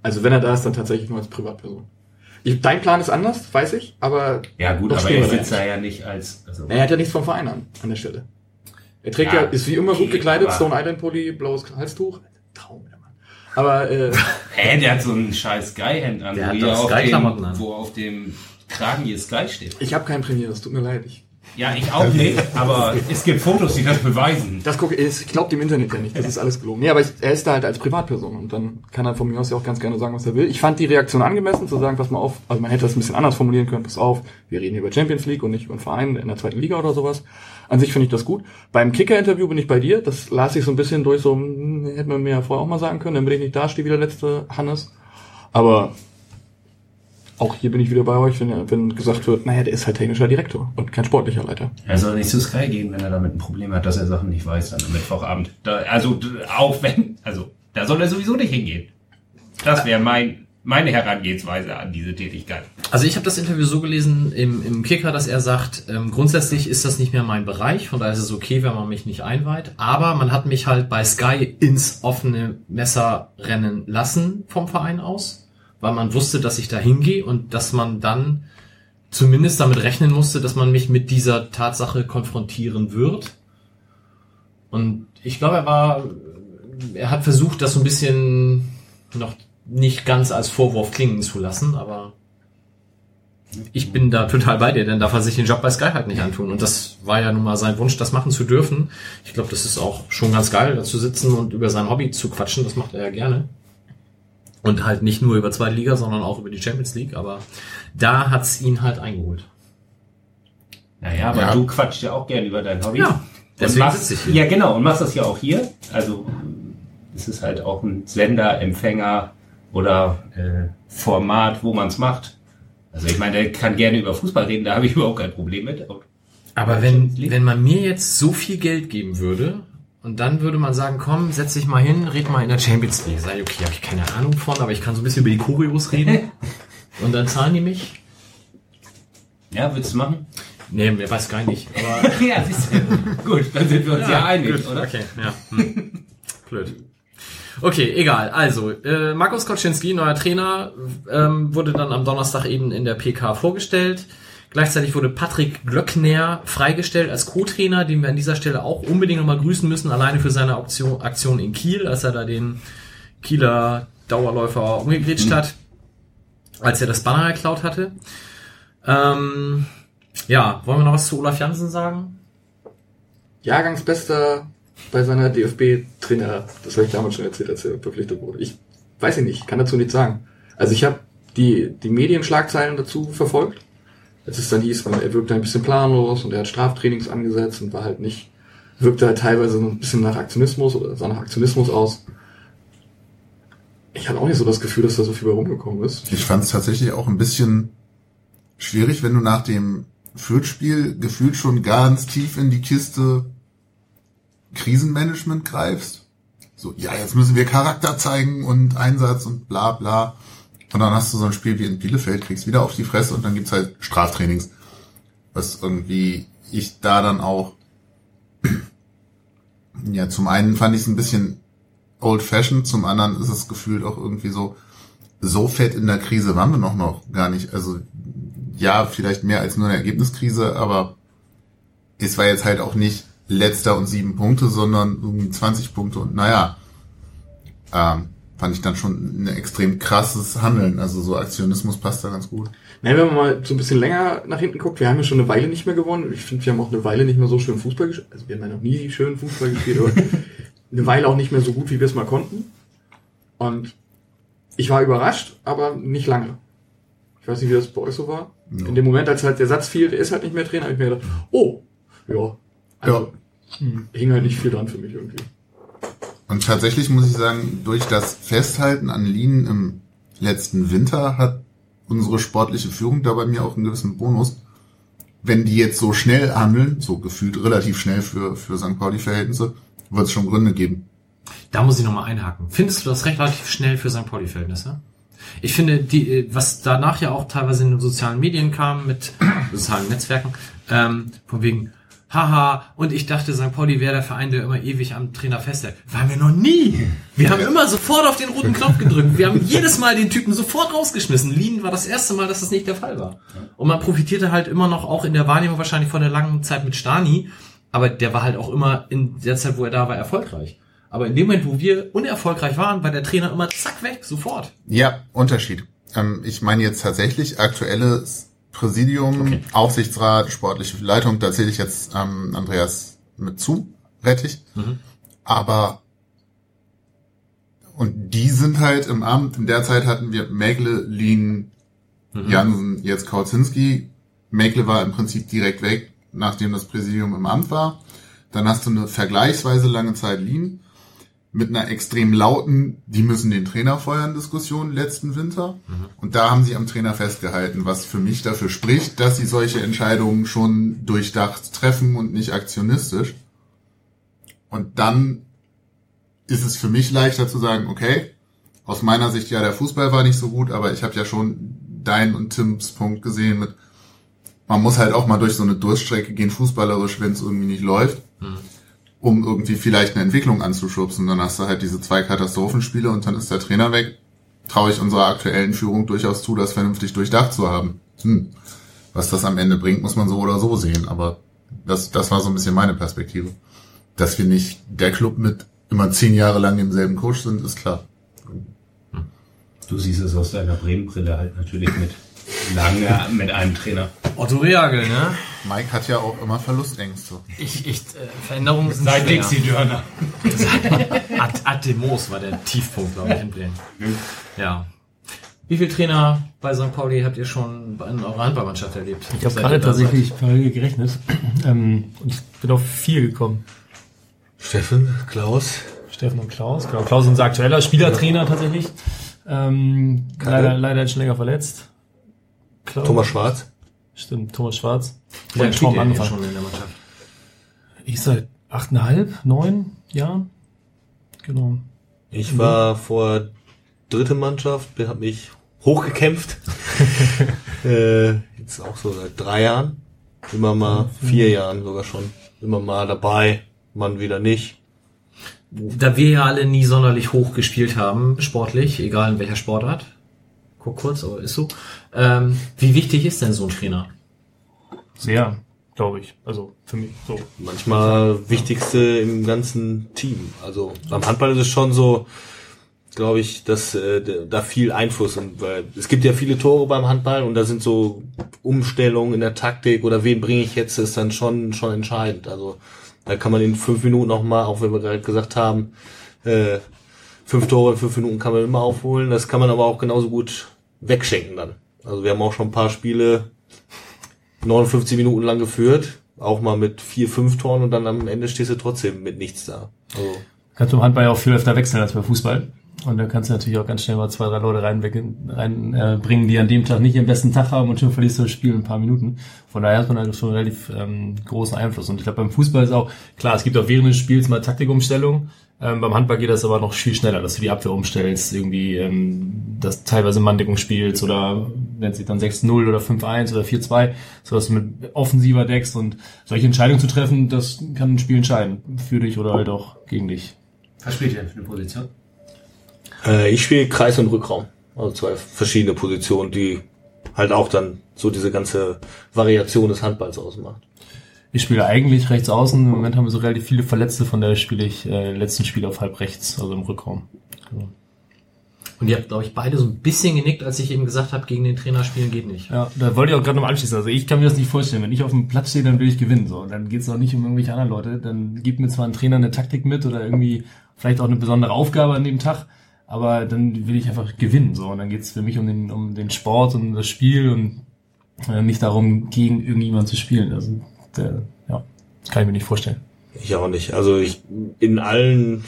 Also wenn er da ist, dann tatsächlich nur als Privatperson. Ich, dein Plan ist anders, weiß ich, aber Ja gut, aber er sitzt da ja nicht als... Also, er hat ja nichts vom Verein an, an der Stelle. Er trägt ja, Ja, ist wie immer okay, gut gekleidet, Stone Island Pulli, blaues Halstuch. Traum. Aber äh, hä, der hat so ein scheiß Sky-Hemd an, Der wo, hat auf Sky-Klamotten dem, an. wo auf dem Kragen hier Sky steht. ich habe kein Premier, das tut mir leid. Ich, Ja, ich auch nicht, aber es gibt Fotos, die das beweisen. das gucke ich glaube dem Internet ja nicht, das ist alles gelogen. Nee, aber ich, er ist da halt als Privatperson und dann kann er von mir aus ja auch ganz gerne sagen, was er will. Ich fand die Reaktion angemessen, zu sagen, pass mal auf, also man hätte das ein bisschen anders formulieren können, pass auf, wir reden hier über Champions League und nicht über einen Verein in der zweiten Liga oder sowas. An sich finde ich das gut. Beim Kicker-Interview bin ich bei dir, das las ich so ein bisschen durch, so, hm, hätte man mir ja vorher auch mal sagen können, damit ich nicht da stehe wie der letzte Hannes. Aber auch hier bin ich wieder bei euch, wenn, wenn gesagt wird, naja, der ist halt technischer Direktor und kein sportlicher Leiter. Er soll nicht zu Sky gehen, wenn er damit ein Problem hat, dass er Sachen nicht weiß dann am Mittwochabend. Da, also auch wenn, also da soll er sowieso nicht hingehen. Das wäre mein, meine Herangehensweise an diese Tätigkeit. Also ich habe das Interview so gelesen im, im Kicker, dass er sagt, ähm, grundsätzlich ist das nicht mehr mein Bereich, von daher ist es okay, wenn man mich nicht einweiht. Aber man hat mich halt bei Sky ins offene Messer rennen lassen vom Verein aus, weil man wusste, dass ich da hingehe und dass man dann zumindest damit rechnen musste, dass man mich mit dieser Tatsache konfrontieren wird. Und ich glaube, er war, er hat versucht, das so ein bisschen noch nicht ganz als Vorwurf klingen zu lassen, aber ich bin da total bei dir, denn darf er sich den Job bei Sky halt nicht antun. Und das war ja nun mal sein Wunsch, das machen zu dürfen. Ich glaube, das ist auch schon ganz geil, da zu sitzen und über sein Hobby zu quatschen. Das macht er ja gerne. Und halt nicht nur über zweite Liga, sondern auch über die Champions League. Aber da hat's ihn halt eingeholt. Naja, aber Ja. du quatschst ja auch gern über dein Hobby. Ja, deswegen machst, sitze ich hier. Ja, genau, und machst das ja auch hier. Also es ist halt auch ein Sender, Empfänger oder äh, Format, wo man es macht. Also ich meine, der kann gerne über Fußball reden, da habe ich überhaupt kein Problem mit. Aber wenn, wenn man mir jetzt so viel Geld geben würde und dann würde man sagen, komm, setz dich mal hin, red mal in der Champions League. Sag ich, okay, habe ich keine Ahnung von, aber ich kann so ein bisschen über die Choreos reden. und dann zahlen die mich. Ja, willst du machen? Nee, mir weiß gar nicht. Aber ja, siehst du. Gut, dann sind wir uns ja, einig, gut, oder? Okay, ja. Hm. Blöd. Okay, egal. Also, äh, Markus Koczynski, neuer Trainer, ähm, wurde dann am Donnerstag eben in der PK vorgestellt. Gleichzeitig wurde Patrick Glöckner freigestellt als Co-Trainer, den wir an dieser Stelle auch unbedingt nochmal grüßen müssen, alleine für seine Aktion, Aktion in Kiel, als er da den Kieler Dauerläufer umgegritscht hat, als er das Banner geklaut hatte. Ähm, ja, wollen wir noch was zu Olaf Jansen sagen? Jahrgangsbester bei seiner DFB-Trainer, das habe ich damals schon erzählt, als er verpflichtet wurde. Ich weiß ich nicht, kann dazu nichts sagen. Also ich habe die, die Medienschlagzeilen dazu verfolgt. Als es dann hieß, er wirkte ein bisschen planlos und er hat Straftrainings angesetzt und war halt nicht, wirkte halt teilweise ein bisschen nach Aktionismus oder sah nach Aktionismus aus. Ich hatte auch nicht so das Gefühl, dass da so viel bei rumgekommen ist. Ich fand es tatsächlich auch ein bisschen schwierig, wenn du nach dem Fürth-Spiel gefühlt schon ganz tief in die Kiste Krisenmanagement greifst. So, ja, jetzt müssen wir Charakter zeigen und Einsatz und bla bla. Und dann hast du so ein Spiel wie in Bielefeld, kriegst wieder auf die Fresse und dann gibt's halt Straftrainings. Was irgendwie ich da dann auch, ja, zum einen fand ich es ein bisschen old fashioned, zum anderen ist es gefühlt auch irgendwie so, so fett in der Krise waren wir noch, noch gar nicht. Also ja, vielleicht mehr als nur eine Ergebniskrise, aber es war jetzt halt auch nicht letzter und sieben Punkte, sondern irgendwie 20 Punkte und naja, ähm, fand ich dann schon ein extrem krasses Handeln. Also so Aktionismus passt da ganz gut. Naja, wenn man mal so ein bisschen länger nach hinten guckt, wir haben ja schon eine Weile nicht mehr gewonnen. Ich finde, wir haben auch eine Weile nicht mehr so schön Fußball gespielt. Also wir haben ja noch nie schön Fußball gespielt, aber eine Weile auch nicht mehr so gut, wie wir es mal konnten. Und ich war überrascht, aber nicht lange. Ich weiß nicht, wie das bei euch so war. Ja. In dem Moment, als halt der Satz fiel, der ist halt nicht mehr Trainer, habe ich mir gedacht, oh, ja. Also, hing halt nicht viel dran für mich irgendwie. Und tatsächlich muss ich sagen, durch das Festhalten an Linien im letzten Winter hat unsere sportliche Führung da bei mir auch einen gewissen Bonus. Wenn die jetzt so schnell handeln, so gefühlt relativ schnell für, für St. Pauli-Verhältnisse, wird es schon Gründe geben. Da muss ich nochmal einhaken. Findest du das recht relativ schnell für St. Pauli-Verhältnisse? Ich finde, die, was danach ja auch teilweise in den sozialen Medien kam, mit sozialen Netzwerken, ähm, von wegen, haha, und ich dachte, St. Pauli wäre der Verein, der immer ewig am Trainer festhält. Waren wir noch nie. Wir haben immer sofort auf den roten Knopf gedrückt. Wir haben jedes Mal den Typen sofort rausgeschmissen. Lien war das erste Mal, dass das nicht der Fall war. Und man profitierte halt immer noch auch in der Wahrnehmung wahrscheinlich von der langen Zeit mit Stani, aber der war halt auch immer in der Zeit, wo er da war, erfolgreich. Aber in dem Moment, wo wir unerfolgreich waren, war der Trainer immer zack weg, sofort. Ja, Unterschied. Ähm, ich meine jetzt tatsächlich aktuelles Präsidium, Okay. Aufsichtsrat, sportliche Leitung, da zähle ich jetzt ähm, Andreas mit zu, Rettich. Aber und die sind halt im Amt, in der Zeit hatten wir Megle, Lien, Jansen, jetzt Kautzinski. Megle war im Prinzip direkt weg, nachdem das Präsidium im Amt war. Dann hast du eine vergleichsweise lange Zeit Lien mit einer extrem lauten, die müssen den Trainer feuern Diskussion letzten Winter. Und da haben sie am Trainer festgehalten, was für mich dafür spricht, dass sie solche Entscheidungen schon durchdacht treffen und nicht aktionistisch. Und dann ist es für mich leichter zu sagen, okay, aus meiner Sicht, ja, der Fußball war nicht so gut, aber ich habe ja schon dein und Tims Punkt gesehen mit, man muss halt auch mal durch so eine Durststrecke gehen, fußballerisch, wenn es irgendwie nicht läuft um irgendwie vielleicht eine Entwicklung anzuschubsen. Dann hast du halt diese zwei Katastrophenspiele und dann ist der Trainer weg. Traue ich unserer aktuellen Führung durchaus zu, das vernünftig durchdacht zu haben. Hm. Was das am Ende bringt, muss man so oder so sehen. Aber das, das war so ein bisschen meine Perspektive. Dass wir nicht der Club mit immer zehn Jahre lang demselben Coach sind, ist klar. Du siehst es aus deiner Bremen-Brille halt natürlich mit lange mit einem Trainer. Otto Reagel, ne? Mike hat ja auch immer Verlustängste. Ich, ich, äh, Veränderungen sind Seit schwer. Dixie Dörner. Ad, Ademos war der Tiefpunkt, glaube ich, in Bremen. Ja. Wie viele Trainer bei St. Pauli habt ihr schon in eurer Handballmannschaft erlebt? Ich habe gerade tatsächlich parallel gerechnet. ähm, und ich bin auf vier gekommen. Steffen, Klaus. Steffen und Klaus. Genau, Klaus ist unser aktueller Spielertrainer tatsächlich. Ähm, leider, leider schon länger verletzt. Klaus. Thomas Schwarz. Stimmt, Thomas Schwarz. Wie lange denn angefangen. schon in der Mannschaft? Ich seit achteinhalb, neun Jahren. Genau. Ich war vor dritte Mannschaft, habe mich hochgekämpft. äh, jetzt auch so seit drei Jahren. Immer mal vier Jahren sogar schon. Immer mal dabei, man wieder nicht. Da wir ja alle nie sonderlich hoch gespielt haben, sportlich, egal in welcher Sportart, guck kurz, aber ist so. Ähm, wie wichtig ist denn so ein Trainer? Sehr, glaube ich. Also für mich so. Manchmal wichtigste im ganzen Team. Also beim Handball ist es schon so, glaube ich, dass äh, da viel Einfluss sind, weil es gibt ja viele Tore beim Handball und da sind so Umstellungen in der Taktik oder wen bringe ich jetzt, ist dann schon schon entscheidend. Also da kann man in fünf Minuten noch mal, auch wenn wir gerade gesagt haben, äh, fünf Tore in fünf Minuten kann man immer aufholen. Das kann man aber auch genauso gut wegschenken dann. Also wir haben auch schon ein paar Spiele 59 Minuten lang geführt, auch mal mit vier, fünf Toren und dann am Ende stehst du trotzdem mit nichts da. Also, Kannst du im Handball ja auch viel öfter wechseln als bei Fußball. Und da kannst du natürlich auch ganz schnell mal zwei, drei Leute reinbringen, rein, äh, die an dem Tag nicht ihren besten Tag haben und schon verlierst du das Spiel in ein paar Minuten. Von daher hat man halt schon relativ ähm, großen Einfluss. Und ich glaube, beim Fußball ist auch, klar, es gibt auch während des Spiels mal Taktikumstellung. Ähm, beim Handball geht das aber noch viel schneller, dass du die Abwehr umstellst, irgendwie ähm, das teilweise Manndeckung spielst oder wenn es sich dann 6-0 oder 5-1 oder 4-2, sodass du mit offensiver deckst und solche Entscheidungen zu treffen, das kann ein Spiel entscheiden. Für dich oder halt auch gegen dich. Was spielt ihr denn für eine Position? äh, ich spiele Kreis und Rückraum. Also zwei verschiedene Positionen, die halt auch dann so diese ganze Variation des Handballs ausmacht. Ich spiele eigentlich rechts außen. Im Moment haben wir so relativ viele Verletzte, von daher spiele ich äh, letzten Spiel auf halb rechts, also im Rückraum. Genau. Und ihr habt, glaube ich, beide so ein bisschen genickt, als ich eben gesagt habe, gegen den Trainer spielen geht nicht. Ja, da wollte ich auch gerade noch anschließen. Also ich kann mir das nicht vorstellen. Wenn ich auf dem Platz stehe, dann will ich gewinnen. So, und dann geht es auch nicht um irgendwelche anderen Leute. Dann gibt mir zwar ein Trainer eine Taktik mit oder irgendwie vielleicht auch eine besondere Aufgabe an dem Tag, aber dann will ich einfach gewinnen. So, und dann geht es für mich um den, um den Sport und das Spiel und äh, nicht darum, gegen irgendjemanden zu spielen. Also ja, das kann ich mir nicht vorstellen. Ich auch nicht. Also ich in allen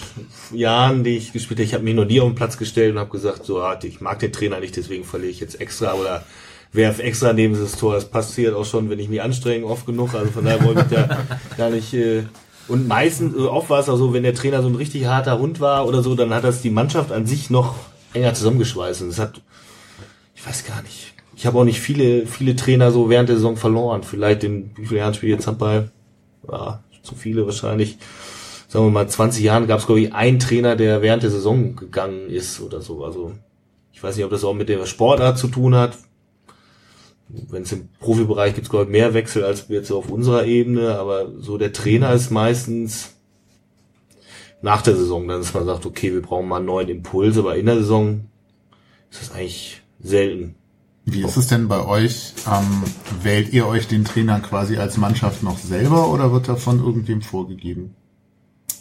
Jahren, die ich gespielt habe, ich habe mich nur nie auf den Platz gestellt und habe gesagt, so ah, ich mag den Trainer nicht, deswegen verliere ich jetzt extra oder werf extra neben das Tor. Das passiert auch schon, wenn ich mich anstrenge, oft genug. Also von daher wollte ich da gar nicht. Äh, und meistens, äh, oft war es auch so, wenn der Trainer so ein richtig harter Hund war oder so, dann hat das die Mannschaft an sich noch enger zusammengeschweißt. Und das hat, ich weiß gar nicht. Ich habe auch nicht viele, viele Trainer so während der Saison verloren. Vielleicht in wie viele Jahren spiele ich jetzt Handball? Ja, zu viele wahrscheinlich. Sagen wir mal, 20 Jahren gab es, glaube ich, einen Trainer, der während der Saison gegangen ist oder so. Also ich weiß nicht, ob das auch mit der Sportart zu tun hat. Wenn es im Profibereich gibt glaube ich, mehr Wechsel als jetzt auf unserer Ebene, aber so der Trainer ist meistens nach der Saison, dann dass man sagt, okay, wir brauchen mal einen neuen Impuls, aber in der Saison ist das eigentlich selten. Wie ist es denn bei euch? Ähm, wählt ihr euch den Trainer quasi als Mannschaft noch selber oder wird er von irgendwem vorgegeben?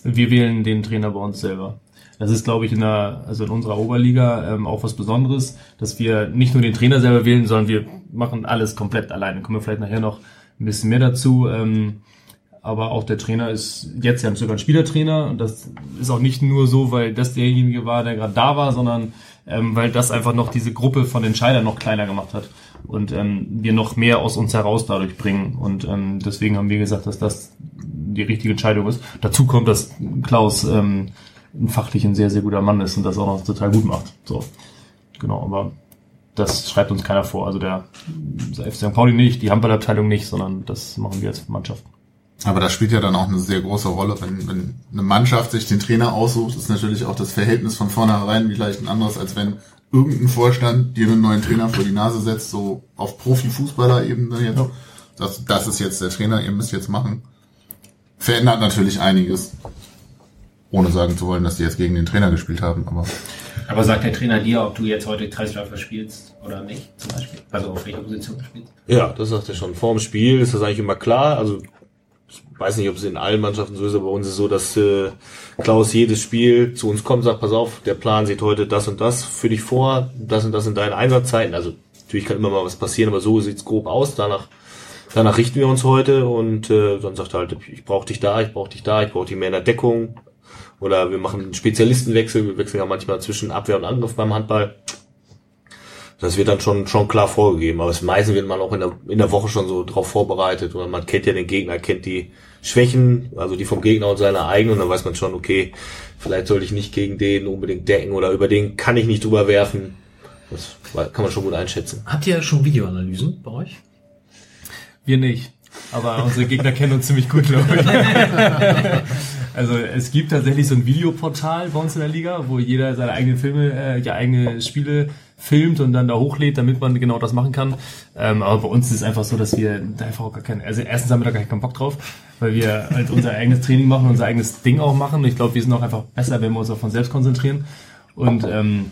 Wir wählen den Trainer bei uns selber. Das ist, glaube ich, in der, also in unserer Oberliga ähm, auch was Besonderes, dass wir nicht nur den Trainer selber wählen, sondern wir machen alles komplett alleine. Kommen wir vielleicht nachher noch ein bisschen mehr dazu. Ähm, aber auch der Trainer ist jetzt, wir haben sogar einen Spielertrainer und das ist auch nicht nur so, weil das derjenige war, der gerade da war, sondern ähm, weil das einfach noch diese Gruppe von Entscheidern noch kleiner gemacht hat und ähm, wir noch mehr aus uns heraus dadurch bringen und ähm, deswegen haben wir gesagt, dass das die richtige Entscheidung ist. Dazu kommt, dass Klaus ähm, fachlich ein sehr, sehr guter Mann ist und das auch noch total gut macht. So, genau, aber das schreibt uns keiner vor. Also der, der FC St. Pauli nicht, die Handballabteilung nicht, sondern das machen wir als Mannschaft. Aber das spielt ja dann auch eine sehr große Rolle, wenn, wenn eine Mannschaft sich den Trainer aussucht, ist natürlich auch das Verhältnis von vornherein vielleicht ein anderes, als wenn irgendein Vorstand dir einen neuen Trainer vor die Nase setzt, so auf Profifußballer-Ebene jetzt. Ja. Das, das ist jetzt der Trainer, ihr müsst jetzt machen. Verändert natürlich einiges. Ohne sagen zu wollen, dass die jetzt gegen den Trainer gespielt haben, aber. Aber sagt der Trainer dir, ob du jetzt heute Kreisläufer spielst oder nicht, zum Beispiel? Also auf welcher Position du spielst? Ja, das sagt er schon. Vor dem Spiel ist das eigentlich immer klar. Also ich weiß nicht, ob es in allen Mannschaften so ist, aber bei uns ist es so, dass äh, Klaus jedes Spiel zu uns kommt, sagt, pass auf, der Plan sieht heute das und das für dich vor, das und das sind deine Einsatzzeiten. Also natürlich kann immer mal was passieren, aber so sieht's grob aus. Danach, danach richten wir uns heute und äh, dann sagt er halt, ich brauche dich da, ich brauche dich da, ich brauche dich mehr in der Deckung. Oder wir machen einen Spezialistenwechsel, wir wechseln ja manchmal zwischen Abwehr und Angriff beim Handball. Das wird dann schon, schon klar vorgegeben. Aber das meiste wird man auch in der, in der Woche schon so drauf vorbereitet. Oder man kennt ja den Gegner, kennt die Schwächen, also die vom Gegner und seine eigenen. Und dann weiß man schon, okay, vielleicht sollte ich nicht gegen den unbedingt decken oder über den kann ich nicht drüber werfen. Das kann man schon gut einschätzen. Habt ihr schon Videoanalysen bei euch? Wir nicht. Aber unsere Gegner kennen uns ziemlich gut, glaube ich. Also es gibt tatsächlich so ein Videoportal bei uns in der Liga, wo jeder seine eigenen Filme, äh, ja eigene Spiele filmt und dann da hochlädt, damit man genau das machen kann. Ähm, aber bei uns ist es einfach so, dass wir da einfach auch gar keinen, also erstens haben wir da gar keinen Bock drauf, weil wir halt unser eigenes Training machen, unser eigenes Ding auch machen. Ich glaube, wir sind auch einfach besser, wenn wir uns auch von selbst konzentrieren. Und ähm,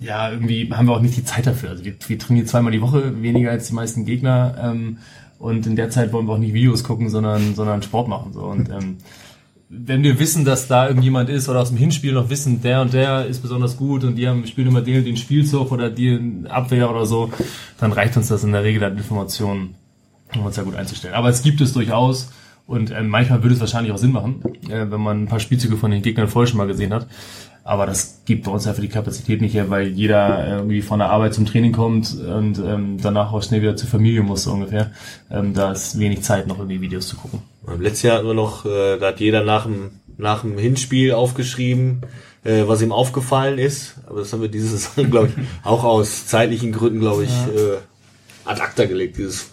ja, irgendwie haben wir auch nicht die Zeit dafür. Also wir, wir trainieren zweimal die Woche, weniger als die meisten Gegner. Ähm, und in der Zeit wollen wir auch nicht Videos gucken, sondern, sondern Sport machen. So. Und ähm, wenn wir wissen, dass da irgendjemand ist oder aus dem Hinspiel noch wissen, der und der ist besonders gut und die haben, spielen immer den, den Spielzug oder die Abwehr oder so, dann reicht uns das in der Regel an Informationen, um uns ja gut einzustellen. Aber es gibt es durchaus und äh, manchmal würde es wahrscheinlich auch Sinn machen, äh, wenn man ein paar Spielzüge von den Gegnern vorher schon mal gesehen hat. Aber das gibt bei uns einfach die Kapazität nicht her, weil jeder irgendwie von der Arbeit zum Training kommt und ähm, danach auch schnell wieder zur Familie muss so ungefähr. Ähm, da ist wenig Zeit, noch irgendwie Videos zu gucken. Letztes Jahr hatten wir noch, äh, da hat jeder nach dem, nach dem Hinspiel aufgeschrieben, äh, was ihm aufgefallen ist. Aber das haben wir diese Saison, glaube ich, auch aus zeitlichen Gründen, glaube ich, ja. äh, ad acta gelegt. Dieses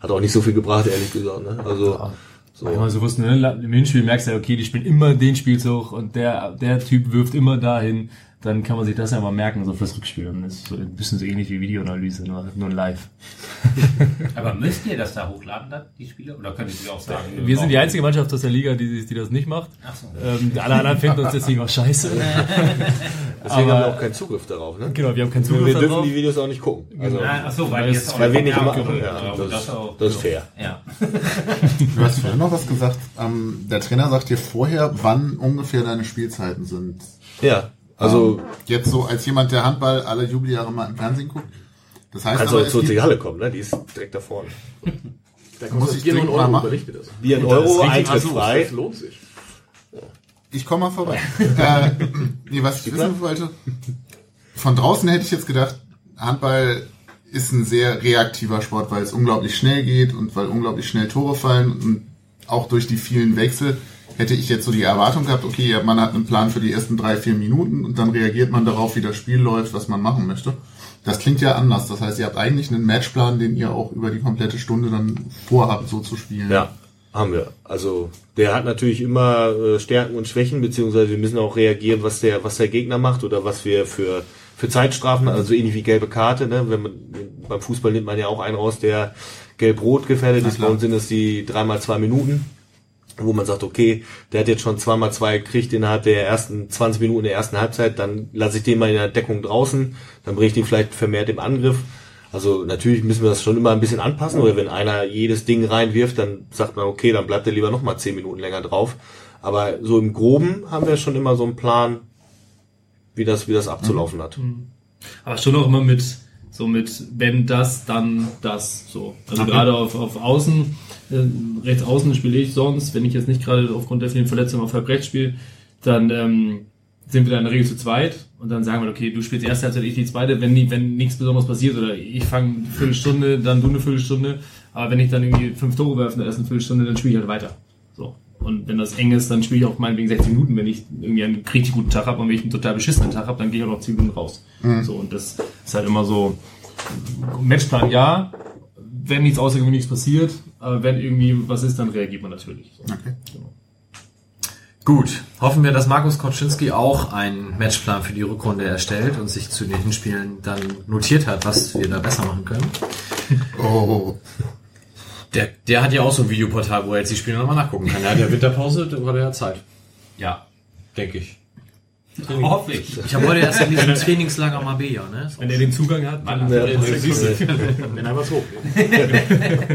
hat auch nicht so viel gebracht, ehrlich gesagt. Ne? Also ja. So. Manchmal so wussten, ne? im Hinspiel merkst du ja, okay, die spielen immer den Spielzug und der, der Typ wirft immer dahin. Dann kann man sich das ja mal merken, so fürs Rückspiel. Das ist so ein bisschen so ähnlich wie Videoanalyse, nur, nur live. Aber müsst ihr das da hochladen, dann, die Spiele? Oder könnt ihr auch sagen? Wir sind die einzige Mannschaft aus der Liga, die, die das nicht macht. Ach so. Ähm, alle anderen finden uns deswegen auch scheiße. Deswegen Aber- haben wir auch keinen Zugriff darauf. Ne? Genau, wir haben keinen Wir Zugriff dürfen darauf. die Videos auch nicht gucken. Also, Ah, Ach so, weil, Weil weil wir nicht machen. okay, Ja, das, das, auch, das ist fair. Ja. Du hast vorhin noch was gesagt. Ähm, der Trainer sagt dir vorher, wann ungefähr deine Spielzeiten sind. Ja, also Jetzt so als jemand, der Handball alle Jubeljahre mal im Fernsehen guckt. Das heißt kannst du aber, es zur gibt, Halle kommen, ne? Die ist direkt da vorne. Da Muss ich Bier nur dringend einen mal Euro, machen. dir das. Bier ein Das Euro, Eintritt frei. Das lohnt sich. ich komme mal vorbei. äh, nee, was ich wissen wollte, von draußen hätte ich jetzt gedacht, Handball ist ein sehr reaktiver Sport, weil es unglaublich schnell geht und weil unglaublich schnell Tore fallen und auch durch die vielen Wechsel hätte ich jetzt so die Erwartung gehabt, okay, man hat einen Plan für die ersten drei, vier Minuten und dann reagiert man darauf, wie das Spiel läuft, was man machen möchte. Das klingt ja anders. Das heißt, ihr habt eigentlich einen Matchplan, den ihr auch über die komplette Stunde dann vorhabt, so zu spielen. Ja, haben wir. Also der hat natürlich immer äh, Stärken und Schwächen, beziehungsweise wir müssen auch reagieren, was der, was der Gegner macht oder was wir für für Zeitstrafen, also ähnlich wie gelbe Karte. Ne? Wenn man beim Fußball nimmt man ja auch einen raus, der gelb-rot gefährdet ist. Bei uns sind es die dreimal zwei Minuten, wo man sagt, okay, der hat jetzt schon zweimal zwei gekriegt innerhalb der ersten 20 Minuten der ersten Halbzeit, dann lasse ich den mal in der Deckung draußen, dann bringe ich den vielleicht vermehrt im Angriff. Also natürlich müssen wir das schon immer ein bisschen anpassen, oder wenn einer jedes Ding reinwirft, dann sagt man, okay, dann bleibt er lieber noch mal zehn Minuten länger drauf. Aber so im Groben haben wir schon immer so einen Plan, wie das, wie das abzulaufen hat. Aber schon auch immer mit, so mit, wenn das, dann das, so. Also gerade auf, auf Außen, äh, rechts außen spiele ich sonst, wenn ich jetzt nicht gerade aufgrund der vielen Verletzungen auf halb rechts spiele, dann, ähm, sind wir da in der Regel zu zweit und dann sagen wir, okay, du spielst die erste Halbzeit, ich die zweite, wenn, nie- wenn nichts Besonderes passiert oder ich fange eine Viertelstunde, dann du eine Viertelstunde, aber wenn ich dann irgendwie fünf Tore werfe in der ersten Viertelstunde, dann spiele ich halt weiter. So. Und wenn das eng ist, dann spiele ich auch meinetwegen 60 Minuten. Wenn ich irgendwie einen richtig guten Tag habe und wenn ich einen total beschissenen Tag habe, dann gehe ich auch noch 10 Minuten raus. So, und das ist halt immer so, Matchplan ja, wenn nichts Außergewöhnliches passiert, aber wenn irgendwie was ist, dann reagiert man natürlich. So. Okay. Gut, hoffen wir, dass Markus Koczynski auch einen Matchplan für die Rückrunde erstellt und sich zu den Hinspielen dann notiert hat, was wir da besser machen können. Oh, Der, der hat ja auch so ein Videoportal, wo er jetzt die Spiele nochmal nachgucken kann. Er hat ja Winterpause, da war der ja Zeit. Ja, Denke ich. hoffe ich. Ich habe heute erst in diesem Trainingslager Marbella, ne? Wenn er den Zugang hat, dann siehst du. Wenn er was hoch.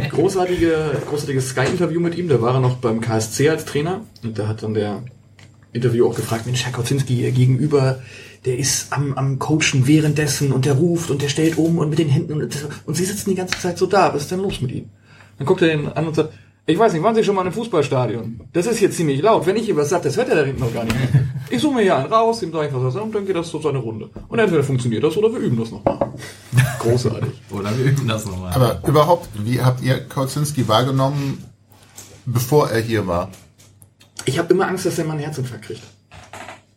Großartige, großartiges Sky-Interview mit ihm. Da war er noch beim KSC als Trainer. Und da hat dann der Interview auch gefragt, Mensch, Herr Kauzinski, Ihr Gegenüber, der ist am, am Coachen währenddessen und der ruft und der stellt um und mit den Händen und, und Sie sitzen die ganze Zeit so da. Was ist denn los mit ihm? Dann guckt er den an und sagt, ich weiß nicht, waren Sie schon mal in einem Fußballstadion? Das ist hier ziemlich laut. Wenn ich hier was sage, das hört er da hinten noch gar nicht. Ich suche mir hier einen raus, dem sage ich, was er sagt, und dann geht das so seine Runde. Und entweder funktioniert das oder wir üben das nochmal. Großartig. Oder wir üben das nochmal. aber überhaupt, wie habt ihr Kautzinski wahrgenommen, bevor er hier war? Ich habe immer Angst, dass der Mann einen Herzinfarkt kriegt.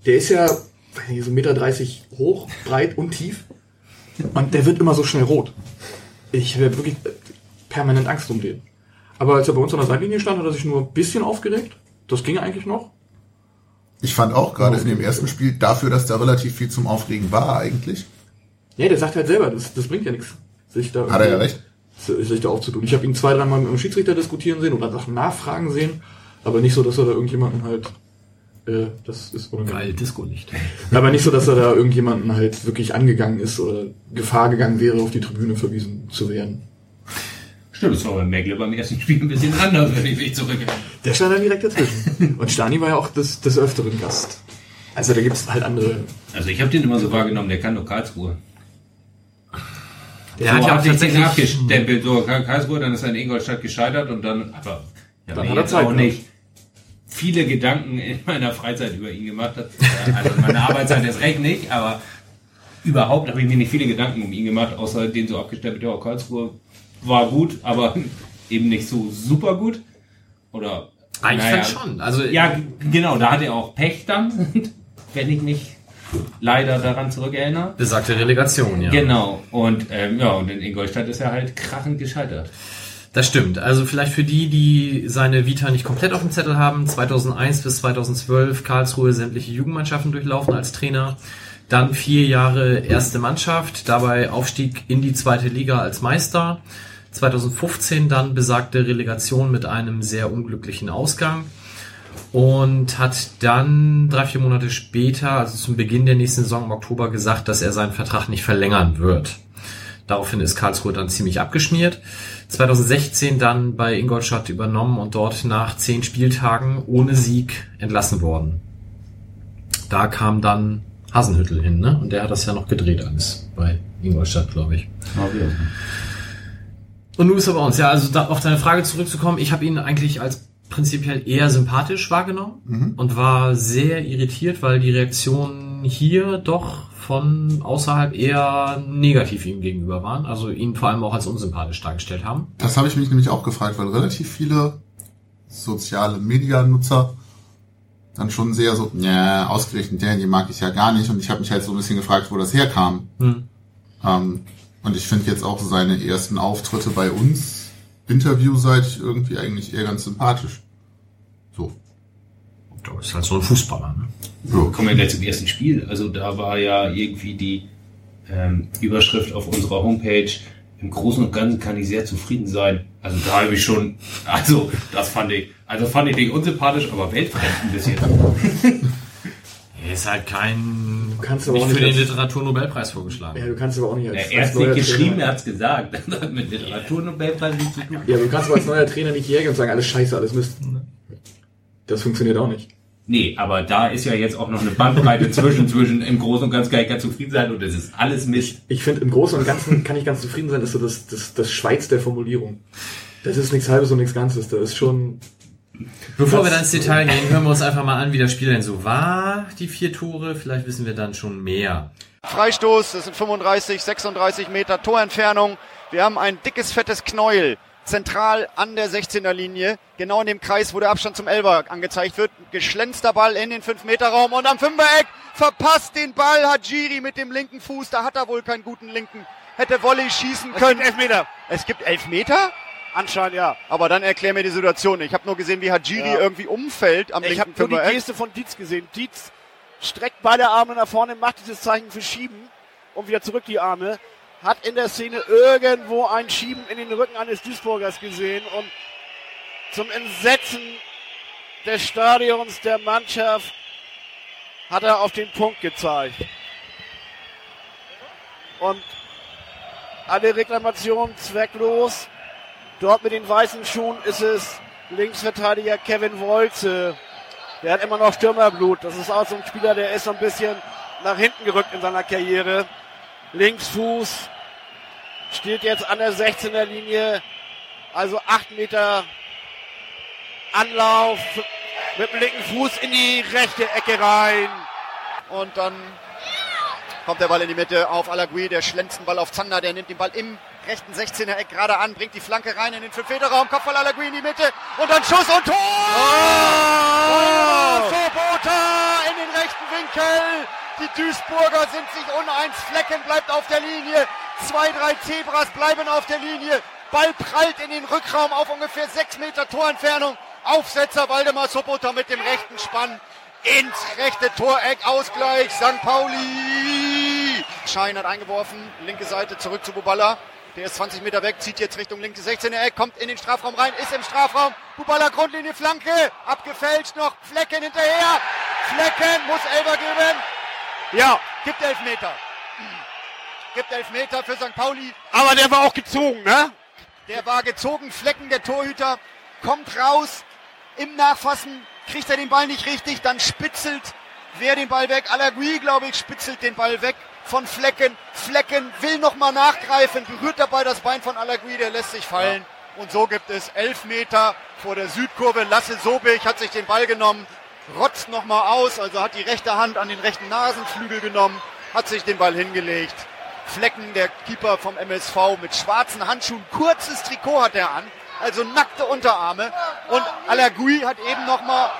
Der ist ja weiß nicht, so 1,30 Meter hoch, breit und tief. Und der wird immer so schnell rot. Ich habe wirklich permanent Angst um den. Aber als er bei uns an der Seitenlinie stand, hat er sich nur ein bisschen aufgeregt. Das ging eigentlich noch. Ich fand auch gerade in dem ersten Spiel dafür, dass da relativ viel zum Aufregen war eigentlich. Ja, der sagt halt selber, das, das bringt ja nichts. Sich da Hat er ja recht. sich da aufzutun. Ich habe ihn zwei, dreimal mit dem Schiedsrichter diskutieren sehen oder Sachen nachfragen sehen, aber nicht so, dass er da irgendjemanden halt, äh, das ist unangenehm. Geil, Disco nicht. Aber nicht so, dass er da irgendjemanden halt wirklich angegangen ist oder Gefahr gegangen wäre, auf die Tribüne verwiesen zu werden. Stimmt, das war bei Megle beim ersten Spiel ein bisschen anders, wenn ich mich zurückerinnere. Der stand dann direkt dazwischen. Und Stani war ja auch des, des Öfteren Gast. Also da gibt's halt andere. Also ich habe den immer so wahrgenommen, der kann doch Karlsruhe. Der hat ja auch tatsächlich abgestempelt, so Karlsruhe, dann ist er in Ingolstadt gescheitert und dann, aber ja, Dann mir hat er Zeit auch gehabt. nicht viele Gedanken in meiner Freizeit über ihn gemacht hat. Also in meiner Arbeitszeit ist recht nicht, aber überhaupt habe ich mir nicht viele Gedanken um ihn gemacht, außer den so abgestempelt, ja, Karlsruhe war gut, aber eben nicht so super gut. Oder Ah, ich naja, schon. Also, ja, genau, da hat er auch Pech dann, wenn ich mich leider daran zurückerinnere. besagte Relegation, ja. Genau, und ähm, ja, und in Ingolstadt ist er halt krachend gescheitert. Das stimmt. Also vielleicht für die, die seine Vita nicht komplett auf dem Zettel haben, 2001 bis 2012 Karlsruhe sämtliche Jugendmannschaften durchlaufen als Trainer. Dann vier Jahre erste Mannschaft, dabei Aufstieg in die zweite Liga als Meister. 2015 dann besagte Relegation mit einem sehr unglücklichen Ausgang und hat dann drei, vier Monate später, also zum Beginn der nächsten Saison im Oktober, gesagt, dass er seinen Vertrag nicht verlängern wird. Daraufhin ist Karlsruhe dann ziemlich abgeschmiert. 2016 dann bei Ingolstadt übernommen und dort nach zehn Spieltagen ohne Sieg entlassen worden. Da kam dann Hasenhüttel hin, ne? Und der hat das ja noch gedreht alles bei Ingolstadt, glaube ich. Nun er bei uns. Ja, also da, auf deine Frage zurückzukommen, ich habe ihn eigentlich als prinzipiell eher sympathisch wahrgenommen und war sehr irritiert, weil die Reaktionen hier doch von außerhalb eher negativ ihm gegenüber waren. Also ihn vor allem auch als unsympathisch dargestellt haben. Das habe ich mich nämlich auch gefragt, weil relativ viele soziale Mediennutzer dann schon sehr so, ja, ausgerechnet der, den mag ich ja gar nicht. Und ich habe mich halt so ein bisschen gefragt, wo das herkam. Hm. Ähm, und ich finde jetzt auch seine ersten Auftritte bei uns, interviewseitig, irgendwie eigentlich eher ganz sympathisch. So. Du ist halt so ein Fußballer. Ne? so. Kommen wir gleich zum ersten Spiel. Also da war ja irgendwie die ähm, Überschrift auf unserer Homepage. Im Großen und Ganzen kann ich sehr zufrieden sein. Also da habe ich schon, also das fand ich, also fand ich den unsympathisch, aber weltfremd ein bisschen. Er ist halt kein, kannst aber nicht auch für nicht den als- Literaturnobelpreis vorgeschlagen. Ja, du kannst aber auch nicht als, Er als hat nicht geschrieben, Trainer, er hat's gesagt. Das hat mit Literaturnobelpreis nichts zu tun. Ja, aber du kannst aber als neuer Trainer nicht hiergehen und sagen, alles scheiße, alles Mist. Das funktioniert auch nicht. Nee, aber da ist ja jetzt auch noch eine Bandbreite zwischen, zwischen im Großen und Ganzen kann ich ganz zufrieden sein und das ist alles Mist. Ich finde, im Großen und Ganzen kann ich ganz zufrieden sein, dass so das, das, das Schweiz der Formulierung. Das ist nichts Halbes und nichts Ganzes. Das ist schon, Bevor wir Das- dann ins Detail gehen, hören wir uns einfach mal an, wie das Spiel denn so war, die vier Tore. Vielleicht wissen wir dann schon mehr. Freistoß, das sind 35, 36 Meter Torentfernung. Wir haben ein dickes, fettes Knäuel zentral an der 16er Linie, genau in dem Kreis, wo der Abstand zum Elber angezeigt wird. Geschlänzter Ball in den 5-Meter-Raum und am Fünfereck verpasst den Ball Hajiri mit dem linken Fuß. Da hat er wohl keinen guten linken. Hätte Volley schießen können. Es gibt Elfmeter. Es gibt Elfmeter? Anscheinend ja. Aber dann erklär mir die Situation. Ich habe nur gesehen, wie Hajiri Ja. irgendwie umfällt am Ich habe linken nur die. Geste von Dietz gesehen. Dietz streckt beide Arme nach vorne, macht dieses Zeichen für Schieben und wieder zurück die Arme. Hat in der Szene irgendwo ein Schieben in den Rücken eines Duisburgers gesehen und zum Entsetzen des Stadions, der Mannschaft, hat er auf den Punkt gezeigt. Und alle Reklamationen zwecklos. Dort mit den weißen Schuhen ist es Linksverteidiger Kevin Wolze. Der hat immer noch Stürmerblut. Das ist auch so ein Spieler, der ist so ein bisschen nach hinten gerückt in seiner Karriere. Linksfuß steht jetzt an der 16er Linie. Also acht Meter Anlauf mit dem linken Fuß in die rechte Ecke rein. Und dann kommt der Ball in die Mitte auf Alagui, der schlänzt den Ball auf Zander, der nimmt den Ball im rechten 16er Eck gerade an, bringt die Flanke rein in den 5-Meter-Raum, Kopfball Alagui in die Mitte und dann Schuss und Tor! Oh! Sobota in den rechten Winkel. Die Duisburger sind sich uneins. Flecken bleibt auf der Linie. Zwei, drei Zebras bleiben auf der Linie. Ball prallt in den Rückraum auf ungefähr sechs Meter Torentfernung. Aufsetzer Waldemar Sobota mit dem rechten Spann ins rechte Toreck. Ausgleich St. Pauli. Schein hat eingeworfen. Linke Seite zurück zu Buballa. Der ist 20 Meter weg, zieht jetzt Richtung linke 16er Eck, kommt in den Strafraum rein, ist im Strafraum. Buballa Grundlinie Flanke, abgefälscht noch, Flecken hinterher. Flecken muss Elber geben. Ja, gibt Elfmeter. Gibt Elfmeter für St. Pauli. Aber der war auch gezogen, ne? Der war gezogen, Flecken, der Torhüter, kommt raus. Im Nachfassen kriegt er den Ball nicht richtig, dann spitzelt wer den Ball weg. Alagui, glaube ich, spitzelt den Ball weg von Flecken. Flecken will nochmal nachgreifen, berührt dabei das Bein von Alagui, der lässt sich fallen. Und so gibt es elf Meter vor der Südkurve. Lasse Sobich hat sich den Ball genommen, rotzt nochmal aus, also hat die rechte Hand an den rechten Nasenflügel genommen, hat sich den Ball hingelegt. Flecken, der Keeper vom MSV mit schwarzen Handschuhen, kurzes Trikot hat er an, also nackte Unterarme. Und Alagui hat eben nochmal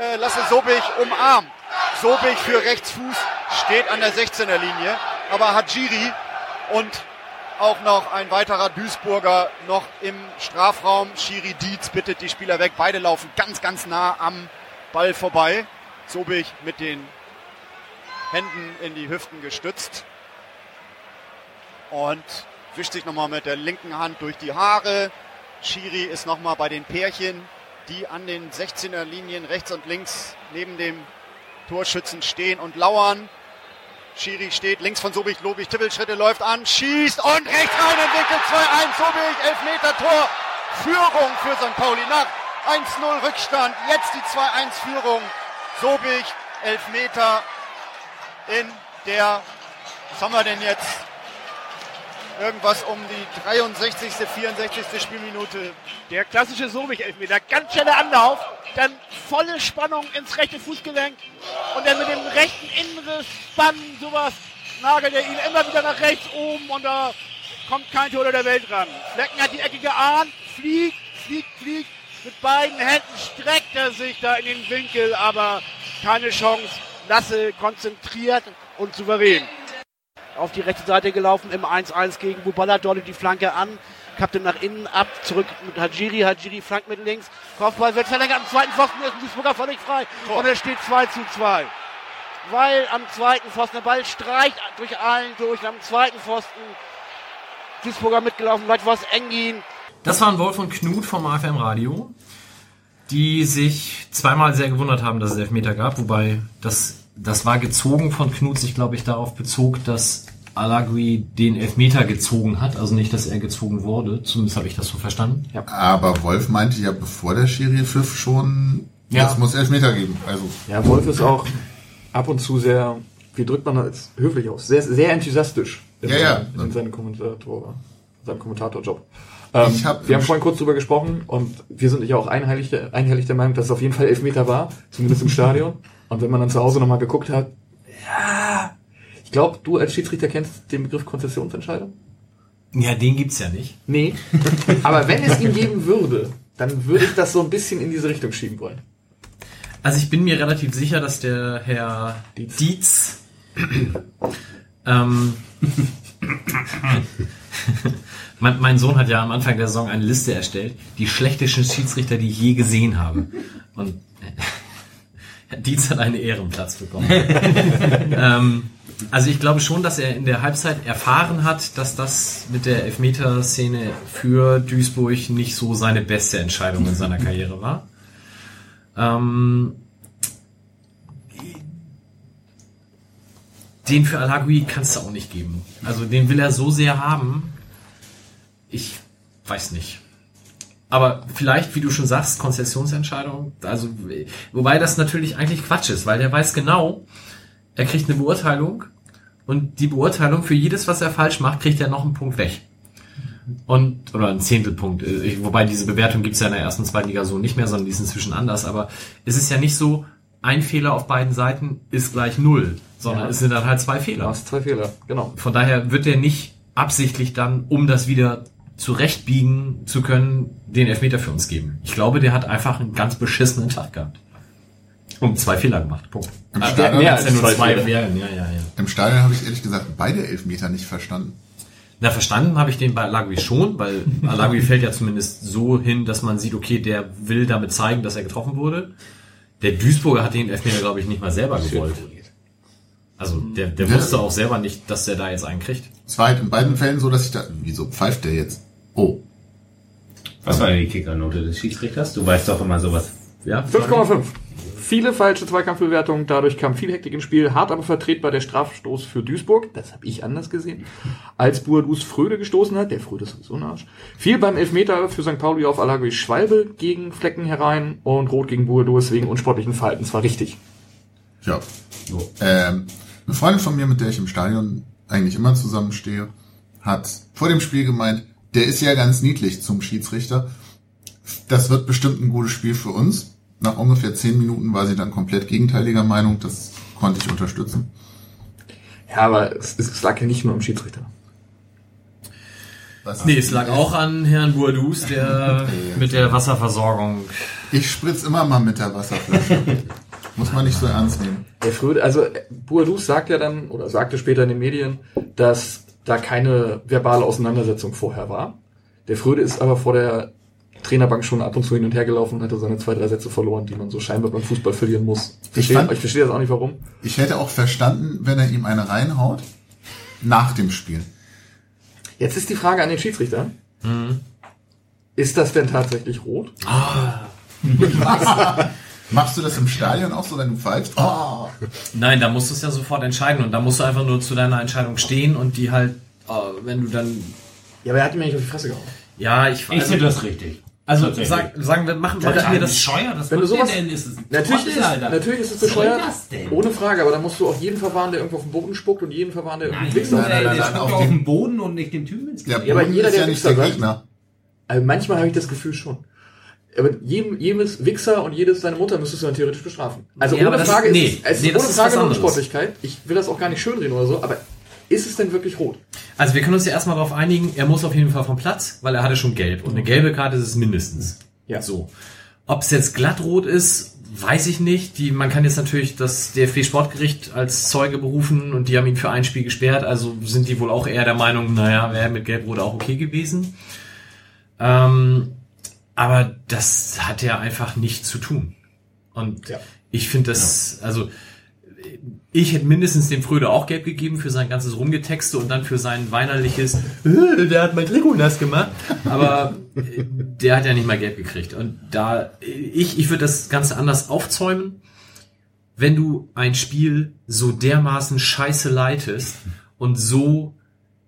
äh, Lasse Sobich umarmt. Sobich für Rechtsfuß steht an der 16er Linie, aber Hajiri und auch noch ein weiterer Duisburger noch im Strafraum. Schiri Dietz bittet die Spieler weg. Beide laufen ganz, ganz nah am Ball vorbei. Sobich mit den Händen in die Hüften gestützt und wischt sich nochmal mit der linken Hand durch die Haare. Schiri ist nochmal bei den Pärchen, die an den 16er Linien rechts und links neben dem Torschützen stehen und lauern. Schiri steht links von Sobich, Lobig, Tippelschritte läuft an, schießt und rechts rein im Winkel 2-1, Sobich, Elfmeter Tor, Führung für St. Pauli nach 1-0 Rückstand, jetzt die 2-1 Führung, Sobich, Elfmeter in der, was haben wir denn jetzt? Irgendwas um die 63., 64. Spielminute. Der klassische Sobich-Elfmeter. Ganz schneller Anlauf. Dann volle Spannung ins rechte Fußgelenk. Und dann mit dem rechten Innenriss, Spann, sowas, nagelt er ihn immer wieder nach rechts oben. Und da kommt kein Tor der Welt ran. Flecken hat die Ecke geahnt. Fliegt, fliegt, fliegt. Mit beiden Händen streckt er sich da in den Winkel. Aber keine Chance. Lasse konzentriert und souverän auf die rechte Seite gelaufen im 1-1 gegen Bubala, dort die Flanke an, kappte nach innen ab, zurück mit Hajiri, Hajiri flankt mit links, Kopfball wird verlängert, am zweiten Pfosten. Ist ein Duisburger völlig frei. Und es steht 2 zu 2. Weil am zweiten Pfosten der Ball streicht durch allen durch, am zweiten Pfosten Duisburger mitgelaufen, weit was Engin. Das waren Wolf und Knut vom AFM Radio, die sich zweimal sehr gewundert haben, dass es Elfmeter gab, wobei das das war gezogen von Knut sich, glaube ich, darauf bezog, dass Alagui den Elfmeter gezogen hat, also nicht, dass er gezogen wurde. Zumindest habe ich das so verstanden. Ja. Aber Wolf meinte ja, bevor der Schiri pfiff schon, ja. es muss Elfmeter geben. Also. Ja, Wolf ist auch ab und zu sehr, wie drückt man das höflich aus, sehr, sehr enthusiastisch in, ja, ja. in seinem Kommentator, seinem Kommentatorjob. Ähm, hab wir haben vorhin kurz drüber gesprochen und wir sind ja auch einhellig, einhellig der Meinung, dass es auf jeden Fall Elfmeter war, zumindest im Stadion. Und wenn man dann zu Hause nochmal geguckt hat, ja, ich glaube, du als Schiedsrichter kennst den Begriff Konzessionsentscheidung? Ja, den gibt's ja nicht. Nee. Aber wenn es ihn geben würde, dann würde ich das so ein bisschen in diese Richtung schieben wollen. Also ich bin mir relativ sicher, dass der Herr Dietz, Dietz ähm, mein, mein, Sohn hat ja am Anfang der Saison eine Liste erstellt, die schlechtesten Schiedsrichter, die ich je gesehen habe. Und Dietz hat einen Ehrenplatz bekommen. ähm, also ich glaube schon, dass er in der Halbzeit erfahren hat, dass das mit der Elfmeterszene für Duisburg nicht so seine beste Entscheidung in seiner Karriere war. Ähm, den für Alagui kannst du auch nicht geben. Also den will er so sehr haben. Ich weiß nicht. Aber vielleicht, wie du schon sagst, Konzessionsentscheidung, also, wobei das natürlich eigentlich Quatsch ist, weil der weiß genau, er kriegt eine Beurteilung und die Beurteilung für jedes, was er falsch macht, kriegt er noch einen Punkt weg. Und, oder einen Zehntelpunkt. Wobei diese Bewertung gibt's ja in der ersten, zweiten Liga so nicht mehr, sondern die ist inzwischen anders. Aber es ist ja nicht so, ein Fehler auf beiden Seiten ist gleich null, sondern ja. es sind dann halt zwei Fehler. Du hast zwei Fehler, genau. Von daher wird er nicht absichtlich dann, um das wieder zurechtbiegen zu können, den Elfmeter für uns geben. Ich glaube, der hat einfach einen ganz beschissenen Tag gehabt. Und zwei Fehler gemacht. Punkt. Im ah, Stadion, mehr als ja nur zwei Fehler. Ja, ja, ja. Im Stadion habe ich ehrlich gesagt beide Elfmeter nicht verstanden. Na, verstanden habe ich den bei Alagui schon, weil Alagui fällt ja zumindest so hin, dass man sieht, okay, der will damit zeigen, dass er getroffen wurde. Der Duisburger hat den Elfmeter, glaube ich, nicht mal selber gewollt. Also der, der ja. wusste auch selber nicht, dass der da jetzt einen kriegt. Es war halt in beiden Fällen so, dass ich da, wieso pfeift der jetzt? Oh. Was war denn die Kickernote des Schiedsrichters? Du weißt doch immer sowas. Ja, 5,5. Viele falsche Zweikampfbewertungen, dadurch kam viel Hektik ins Spiel, hart aber vertretbar der Strafstoß für Duisburg, das habe ich anders gesehen, als Buadus Fröde gestoßen hat, der Fröde ist sowieso ein Arsch, viel beim Elfmeter für St. Pauli auf Alagui Schwalbe gegen Flecken herein und Rot gegen Buadus wegen unsportlichen Verhaltens war richtig. Ja. So. Ähm, eine Freundin von mir, mit der ich im Stadion eigentlich immer zusammenstehe, hat vor dem Spiel gemeint, der ist ja ganz niedlich zum Schiedsrichter. Das wird bestimmt ein gutes Spiel für uns. Nach ungefähr zehn Minuten war sie dann komplett gegenteiliger Meinung. Das konnte ich unterstützen. Ja, aber es, es lag ja nicht nur am Schiedsrichter. Was nee, es lag auch an Herrn Bourdous, der mit der Wasserversorgung. Ich spritz immer mal mit der Wasserflasche. Muss man nicht so ernst nehmen. Der Fröde, also Bourdous sagt ja dann, oder sagte später in den Medien, dass da keine verbale Auseinandersetzung vorher war. Der Fröde ist aber vor der Trainerbank schon ab und zu hin und her gelaufen und hatte seine zwei, drei Sätze verloren, die man so scheinbar beim Fußball verlieren muss. Ich verstehe, fand- ich verstehe das auch nicht warum. Ich hätte auch verstanden, wenn er ihm eine reinhaut, nach dem Spiel. Jetzt ist die Frage an den Schiedsrichter. Ist das denn tatsächlich rot? Machst du das im Stadion auch so, wenn du pfeifst? Oh. Nein, da musst du es ja sofort entscheiden und da musst du einfach nur zu deiner Entscheidung stehen und die halt, äh, wenn du dann, Ja, aber er hat ihm ja nicht auf die Fresse gehauen. ja, ich, Ich finde das richtig. Also sag, sagen wir, machen machen wir das. bescheuert, das Wenn du sowas- denn? Ist es Natürlich ist, es, Alter. natürlich ist es Was soll bescheuert, das denn? ohne Frage, aber da musst du auch jeden verwarnen, der irgendwo auf den Boden spuckt und jeden verwarnen, der Nein, irgendwie Wichser nein, nein, der nein, spuckt auf auf, den- den Boden und nicht dem Typen ins Gesicht. Ja, aber jeder, ist der ja nicht Wichser der sagt- Gegner. Also manchmal habe ich das Gefühl schon. Aber jedem, jedes Wichser und jedes seine Mutter müsstest du dann theoretisch bestrafen. Also Ja, ohne Frage nee, ist es, es nee, ist ohne ist Frage was nur anderes. Unsportlichkeit. Ich will das auch gar nicht schönreden oder so, aber ist es denn wirklich rot? Also wir können uns ja erstmal darauf einigen, er muss auf jeden Fall vom Platz, weil er hatte schon gelb und eine gelbe Karte ist es mindestens. Ja. So. Ob es jetzt glattrot ist, weiß ich nicht. Die, man kann jetzt natürlich das DFB Sportgericht als Zeuge berufen und die haben ihn für ein Spiel gesperrt, also sind die wohl auch eher der Meinung, naja, wäre mit gelb-rot auch okay gewesen. Ähm, aber das hat ja einfach nichts zu tun. Und Ja. ich finde das, also ich hätte mindestens dem Fröde auch gelb gegeben für sein ganzes Rumgetexte und dann für sein weinerliches, "Äh, der hat mein Trikot nass gemacht. Aber äh, der hat ja nicht mal gelb gekriegt. Und da, ich, ich würde das Ganze anders aufzäumen. Wenn du ein Spiel so dermaßen scheiße leitest und so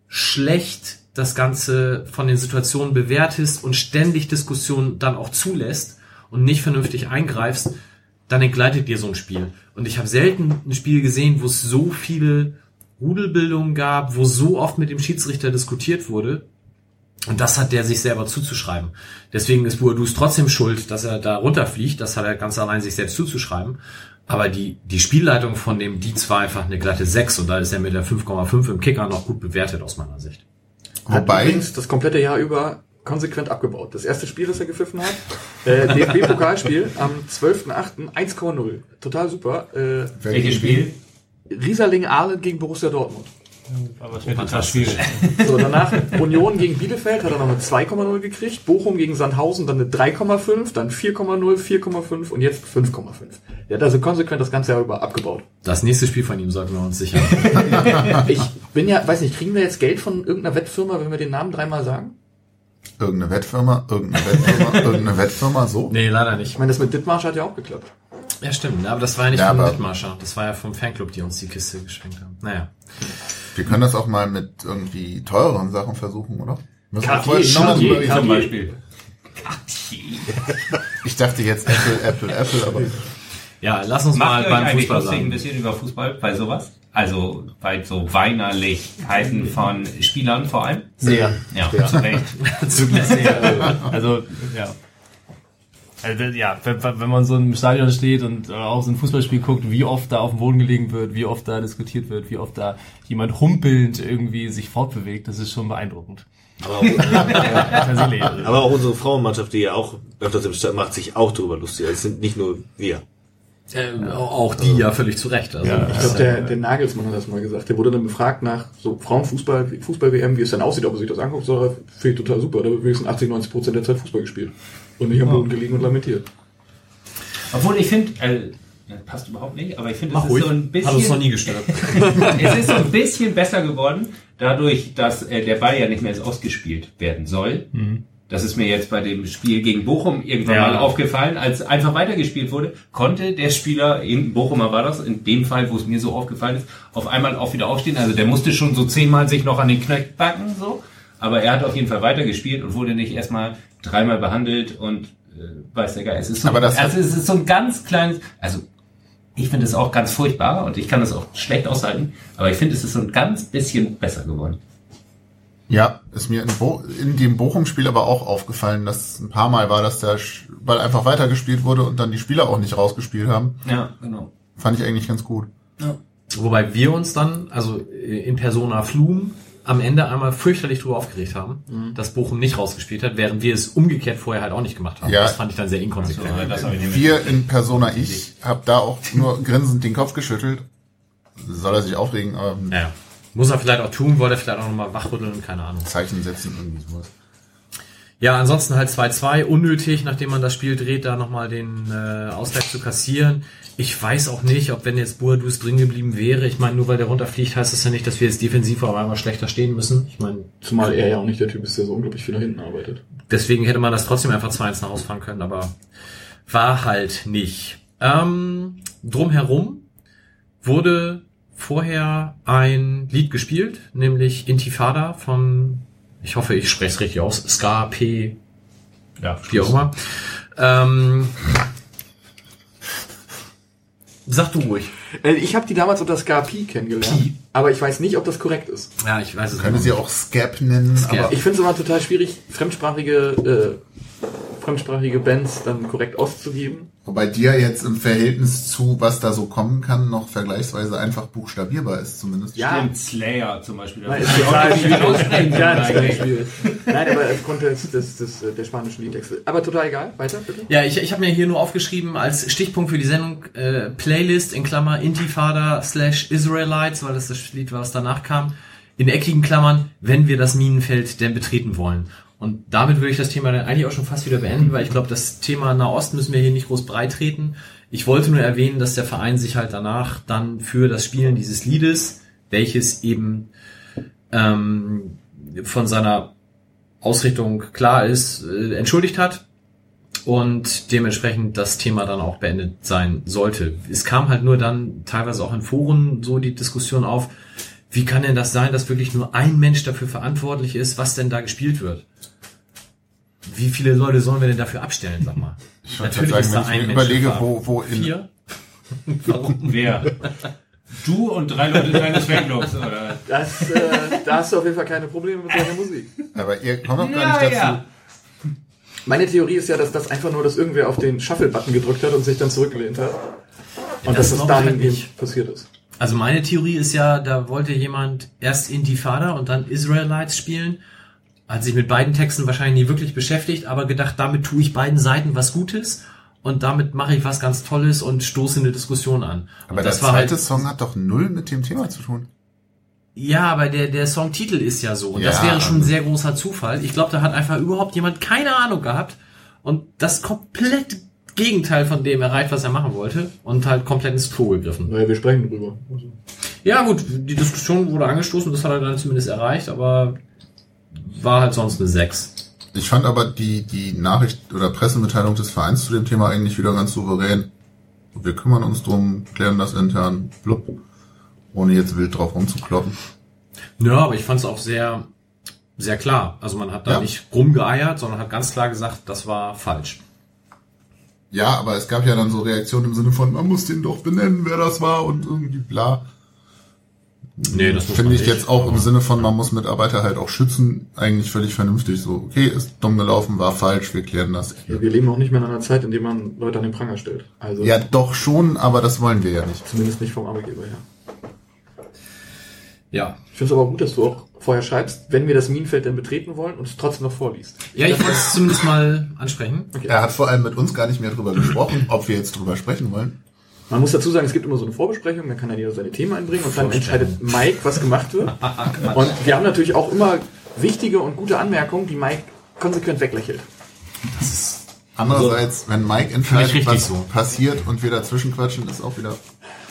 schlecht das Ganze von den Situationen bewertest und ständig Diskussionen dann auch zulässt und nicht vernünftig eingreifst, dann entgleitet dir so ein Spiel. Und ich habe selten ein Spiel gesehen, wo es so viele Rudelbildungen gab, wo so oft mit dem Schiedsrichter diskutiert wurde. Und das hat der sich selber zuzuschreiben. Deswegen ist Boadus trotzdem schuld, dass er da runterfliegt. Das hat er ganz allein sich selbst zuzuschreiben. Aber die, die Spielleitung von dem Dietz war einfach eine glatte 6 und da ist er mit der 5,5 im Kicker noch gut bewertet aus meiner Sicht. Hat Wobei, übrigens das komplette Jahr über konsequent abgebaut. Das erste Spiel, das er gepfiffen hat, äh, DFB-Pokalspiel am 12.8. 1,0. Total super. Äh, Welches Spiel? Rieserling Ahlen gegen Borussia Dortmund. Aber es wird total schwierig. So, danach Union gegen Bielefeld hat er noch eine 2,0 gekriegt, Bochum gegen Sandhausen dann eine 3,5, dann 4,0, 4,5 und jetzt 5,5. Der hat also konsequent das ganze Jahr über abgebaut. Das nächste Spiel von ihm sollten wir uns sichern. Ich bin ja, weiß nicht, kriegen wir jetzt Geld von irgendeiner Wettfirma, wenn wir den Namen dreimal sagen? Irgendeine Wettfirma, irgendeine Wettfirma, irgendeine Wettfirma, so. nee, leider nicht. Ich meine, das mit Dithmarsch hat ja auch geklappt. Ja, stimmt. Aber das war ja nicht Ja, vom aber- Mitmarscher. Das war ja vom Fanclub, die uns die Kiste geschenkt haben. Naja. Wir können das auch mal mit irgendwie teureren Sachen versuchen, oder? Müssen Cartier, Cartier, Cartier. Ich dachte jetzt Apple, Apple, Apple, aber Ja, lass uns mal Macht euch beim Fußball lustig ein sagen. bisschen über Fußball bei sowas? Also bei so Weinerlichkeiten von Spielern vor allem? Sehr. Ja, zu Recht. Wirklich sehr. Also, ja. Also, ja, wenn, wenn man so im Stadion steht und äh, auf so ein Fußballspiel guckt, wie oft da auf dem Boden gelegen wird, wie oft da diskutiert wird, wie oft da jemand humpelnd irgendwie sich fortbewegt, das ist schon beeindruckend. Aber auch. Also, aber auch unsere Frauenmannschaft, die ja auch öfters im Stadion macht, sich auch darüber lustig. Es sind nicht nur wir. Äh, auch die ja völlig zu Recht. Also, Ja, Ich glaube, der, der Nagelsmann hat das mal gesagt. Der wurde dann befragt nach so Frauenfußball, Fußball-WM, wie es dann aussieht, ob er sich das anguckt. So, finde ich total super. Da wird wenigstens 80, 90 Prozent der Zeit Fußball gespielt. Und nicht am Boden gelegen und lamentiert. Obwohl ich finde, äh, das passt überhaupt nicht, aber ich finde, es ist ruhig. so ein Hat uns noch bisschen, nie gestört. es ist so ein bisschen besser geworden, dadurch, dass äh, der Ball ja nicht mehr so ausgespielt werden soll. Das ist mir jetzt bei dem Spiel gegen Bochum irgendwann Ja. mal aufgefallen, als einfach weitergespielt wurde, konnte der Spieler, in Bochumer war das, in dem Fall, wo es mir so aufgefallen ist, auf einmal auch wieder aufstehen. Also der musste schon so zehnmal sich noch an den Knöchel backen, so. Aber er hat auf jeden Fall weitergespielt und wurde nicht erstmal dreimal behandelt und äh, weiß der Geil. Es ist so, Aber das also es ist so ein ganz kleines, also ich finde es auch ganz furchtbar und ich kann das auch schlecht aushalten, aber ich finde, es ist so ein ganz bisschen besser geworden. Ja, ist mir in, Bo in dem Bochum-Spiel aber auch aufgefallen, dass ein paar Mal war, dass der Ball einfach weitergespielt wurde und dann die Spieler auch nicht rausgespielt haben. Ja, genau. Fand ich eigentlich ganz gut. Wobei wir uns dann, also in Persona Flum, am Ende einmal fürchterlich drüber aufgeregt haben, dass Bochum nicht rausgespielt hat, während wir es umgekehrt vorher halt auch nicht gemacht haben. Ja. Das fand ich dann sehr inkonsequent. Nicht Wir in Persona Ich habe da auch nur grinsend den Kopf geschüttelt. Soll er sich aufregen, aber Naja. Muss er vielleicht auch tun, wollte er vielleicht auch nochmal wachrütteln, keine Ahnung. Zeichen setzen, irgendwie sowas. Ja, ansonsten halt 2-2, unnötig, nachdem man das Spiel dreht, da nochmal den äh, Ausgleich zu kassieren. Ich weiß auch nicht, ob wenn jetzt Boadus drin geblieben wäre, ich meine, nur weil der runterfliegt, heißt das ja nicht, dass wir jetzt defensiv auf einmal schlechter stehen müssen. Ich meine, Zumal er ja auch nicht der Typ ist, der so unglaublich viel nach hinten arbeitet. deswegen hätte man das trotzdem einfach 2-1 nach Hause fahren können, aber war halt nicht. Ähm, drumherum wurde vorher ein Lied gespielt, nämlich Intifada von, ich hoffe, ich spreche es richtig aus, Ska P, Ja, wie auch immer. Ähm, sag du ruhig. Äh, Ich habe die damals unter Scarpi kennengelernt, aber ich weiß nicht, ob das korrekt ist. Ja, ich weiß es Können nicht. sie auch Scap nennen, Scap. aber Ich finde es immer total schwierig, fremdsprachige, äh, fremdsprachige Bands dann korrekt auszugeben. wobei dir jetzt im Verhältnis zu, was da so kommen kann, noch vergleichsweise einfach buchstabierbar ist zumindest. Stimmt, Slayer zum Beispiel. Nein, Das ist aussprechen Ganz, ganz eigentlich. schwierig. Nein, aber aufgrund des, des, des, äh, der spanischen Liedtexte. Aber total egal. Weiter, bitte. Ja, ich, ich habe mir hier nur aufgeschrieben als Stichpunkt für die Sendung äh, Playlist in Klammer Intifada slash Israelites, weil das das Lied war, was danach kam. In eckigen Klammern, wenn wir das Minenfeld denn betreten wollen. Und damit würde ich das Thema dann eigentlich auch schon fast wieder beenden, weil ich glaube, das Thema Nahost müssen wir hier nicht groß breit treten. Ich wollte nur erwähnen, dass der Verein sich halt danach dann für das Spielen dieses Liedes, welches eben ähm, von seiner Ausrichtung klar ist, äh, entschuldigt hat und dementsprechend das Thema dann auch beendet sein sollte. Es kam halt nur dann teilweise auch in Foren so die Diskussion auf, wie kann denn das sein, dass wirklich nur ein Mensch dafür verantwortlich ist, was denn da gespielt wird? Wie viele Leute sollen wir denn dafür abstellen, sag mal? Ich gerade sagen, wenn ich mir Mensch überlege, wo, wo in, Vier? Wer? Du und drei Leute deines Fanclubs, oder? Das, äh, da hast du auf jeden Fall keine Probleme mit solcher Musik. aber ihr kommt doch gar nicht dazu. Meine Theorie ist ja, dass das einfach nur, dass irgendwer auf den Shuffle-Button gedrückt hat und sich dann zurückgelehnt hat. Und das dass dahin halt nicht. passiert ist. Also meine Theorie ist ja, da wollte jemand erst Intifada und dann Israelites spielen, hat sich mit beiden Texten wahrscheinlich nie wirklich beschäftigt, aber gedacht, damit tue ich beiden Seiten was Gutes und damit mache ich was ganz Tolles und stoße eine Diskussion an. Aber und der das war zweite halt, Song hat doch null mit dem Thema zu tun. ja, aber der, der Songtitel ist ja so und das Ja, wäre schon ein also- sehr großer Zufall. Ich glaube, da hat einfach überhaupt jemand keine Ahnung gehabt und das komplett Gegenteil von dem erreicht, was er machen wollte und halt komplett ins Klo gegriffen. Naja, wir sprechen drüber. Also, Ja, gut, die Diskussion wurde angestoßen, das hat er dann zumindest erreicht, aber war halt sonst eine 6. Ich fand aber die, die Nachricht oder Pressemitteilung des Vereins zu dem Thema eigentlich wieder ganz souverän. Wir kümmern uns drum, klären das intern, blub, ohne jetzt wild drauf rumzukloppen. Ja, aber ich fand es auch sehr, sehr klar. Also man hat da Ja. nicht rumgeeiert, sondern hat ganz klar gesagt, das war falsch. Ja, aber es gab ja dann so Reaktionen im Sinne von, man muss den doch benennen, wer das war und irgendwie bla. Nee, das Finde ich nicht. jetzt auch im Sinne von, man muss Mitarbeiter halt auch schützen, eigentlich völlig vernünftig. So, okay, ist dumm gelaufen, war falsch, wir klären das. ja, wir leben auch nicht mehr in einer Zeit, in der man Leute an den Pranger stellt. Also Ja, doch schon, aber das wollen wir ja nicht. zumindest nicht vom Arbeitgeber her. Ja. Ich finde es aber gut, dass du auch vorher schreibst, wenn wir das Minenfeld denn betreten wollen und es trotzdem noch vorliest. Ja, ich wollte es zumindest mal ansprechen. Er hat vor allem mit uns gar nicht mehr drüber gesprochen, ob wir jetzt drüber sprechen wollen. Man muss dazu sagen, es gibt immer so eine Vorbesprechung, dann kann dann jeder seine Themen einbringen und dann entscheidet Mike, was gemacht wird. und wir haben natürlich auch immer wichtige und gute Anmerkungen, die Mike konsequent weglächelt. Andererseits, wenn Mike entscheidet, was so. passiert und wir dazwischen quatschen, ist auch wieder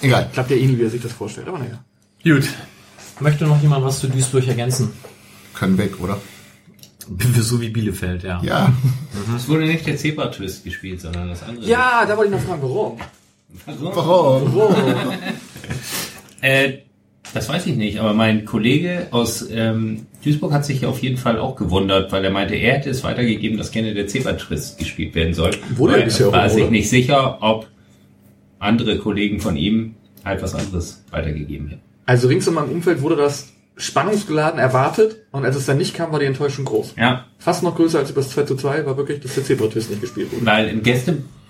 egal. Klappt ja eh nie, wie er sich das vorstellt, aber naja. Gut. Möchte noch jemand was zu Duisburg ergänzen? Können weg, oder? So wie Bielefeld, ja. Ja. Es wurde nicht der Zebra-Twist gespielt, sondern das andere. Ja, da wollte ich noch fragen, warum? Warum? Warum? Äh, das weiß ich nicht, aber mein Kollege aus ähm, Duisburg hat sich auf jeden Fall auch gewundert, weil er meinte, er hätte es weitergegeben, dass gerne der Zebra-Twist gespielt werden soll. Wurde er bisher er auch, war sich nicht sicher, ob andere Kollegen von ihm halt was anderes weitergegeben hätten. Also rings um meinem Umfeld wurde das spannungsgeladen erwartet und als es dann nicht kam, war die Enttäuschung groß. Ja, Fast noch größer als über das 2 zu 2 war wirklich, dass der Zebra-Twist nicht gespielt wurde. weil im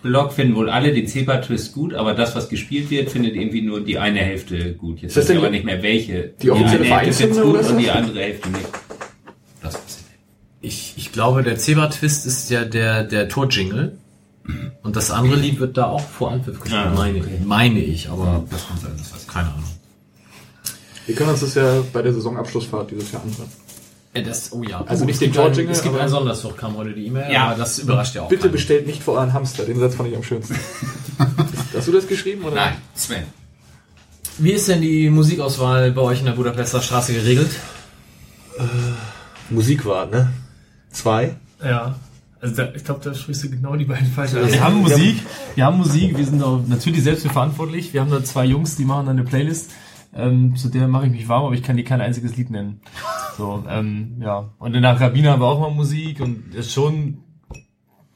Gästeblock finden wohl alle den Zebra-Twist gut, aber das, was gespielt wird, findet irgendwie nur die eine Hälfte gut. Jetzt weiß ich aber nicht mehr welche. die offizielle eine Hälfte Vereinshymne gut oder so? und die andere Hälfte nicht. Das weiß ich nicht. Ich, ich glaube, der Zebra-Twist ist ja der, der Tor-Jingle. Und das andere Lied wird da auch vor Anpfiff gespielt, Ah, meine, okay. meine ich, aber Das kann sein, das weiß ich keine Ahnung. Wir können uns das ja bei der Saisonabschlussfahrt dieses Jahr anhören. Ja, das, oh ja. Also oh, nicht den Torjingle, Es gibt einen Sondersuch, kam heute die E-Mail, Ja. aber das überrascht ja auch. Bitte keinen. bestellt nicht vor euren Hamster. Den Satz fand ich am schönsten. Hast du das geschrieben? Oder? Nein, Sven. Wie ist denn die Musikauswahl bei euch in der Budapester Straße geregelt? Musik war, ne? Zwei. Ja. Also da, ich glaube, da sprichst du genau die beiden falschen. Also wir haben Musik, wir haben Musik, wir sind auch natürlich selbst verantwortlich. Wir haben da zwei Jungs, die machen dann eine Playlist. Ähm, zu der mache ich mich warm, aber ich kann dir kein einziges Lied nennen. So, ähm, ja. Und in der Rabbiner haben wir auch mal Musik und ist schon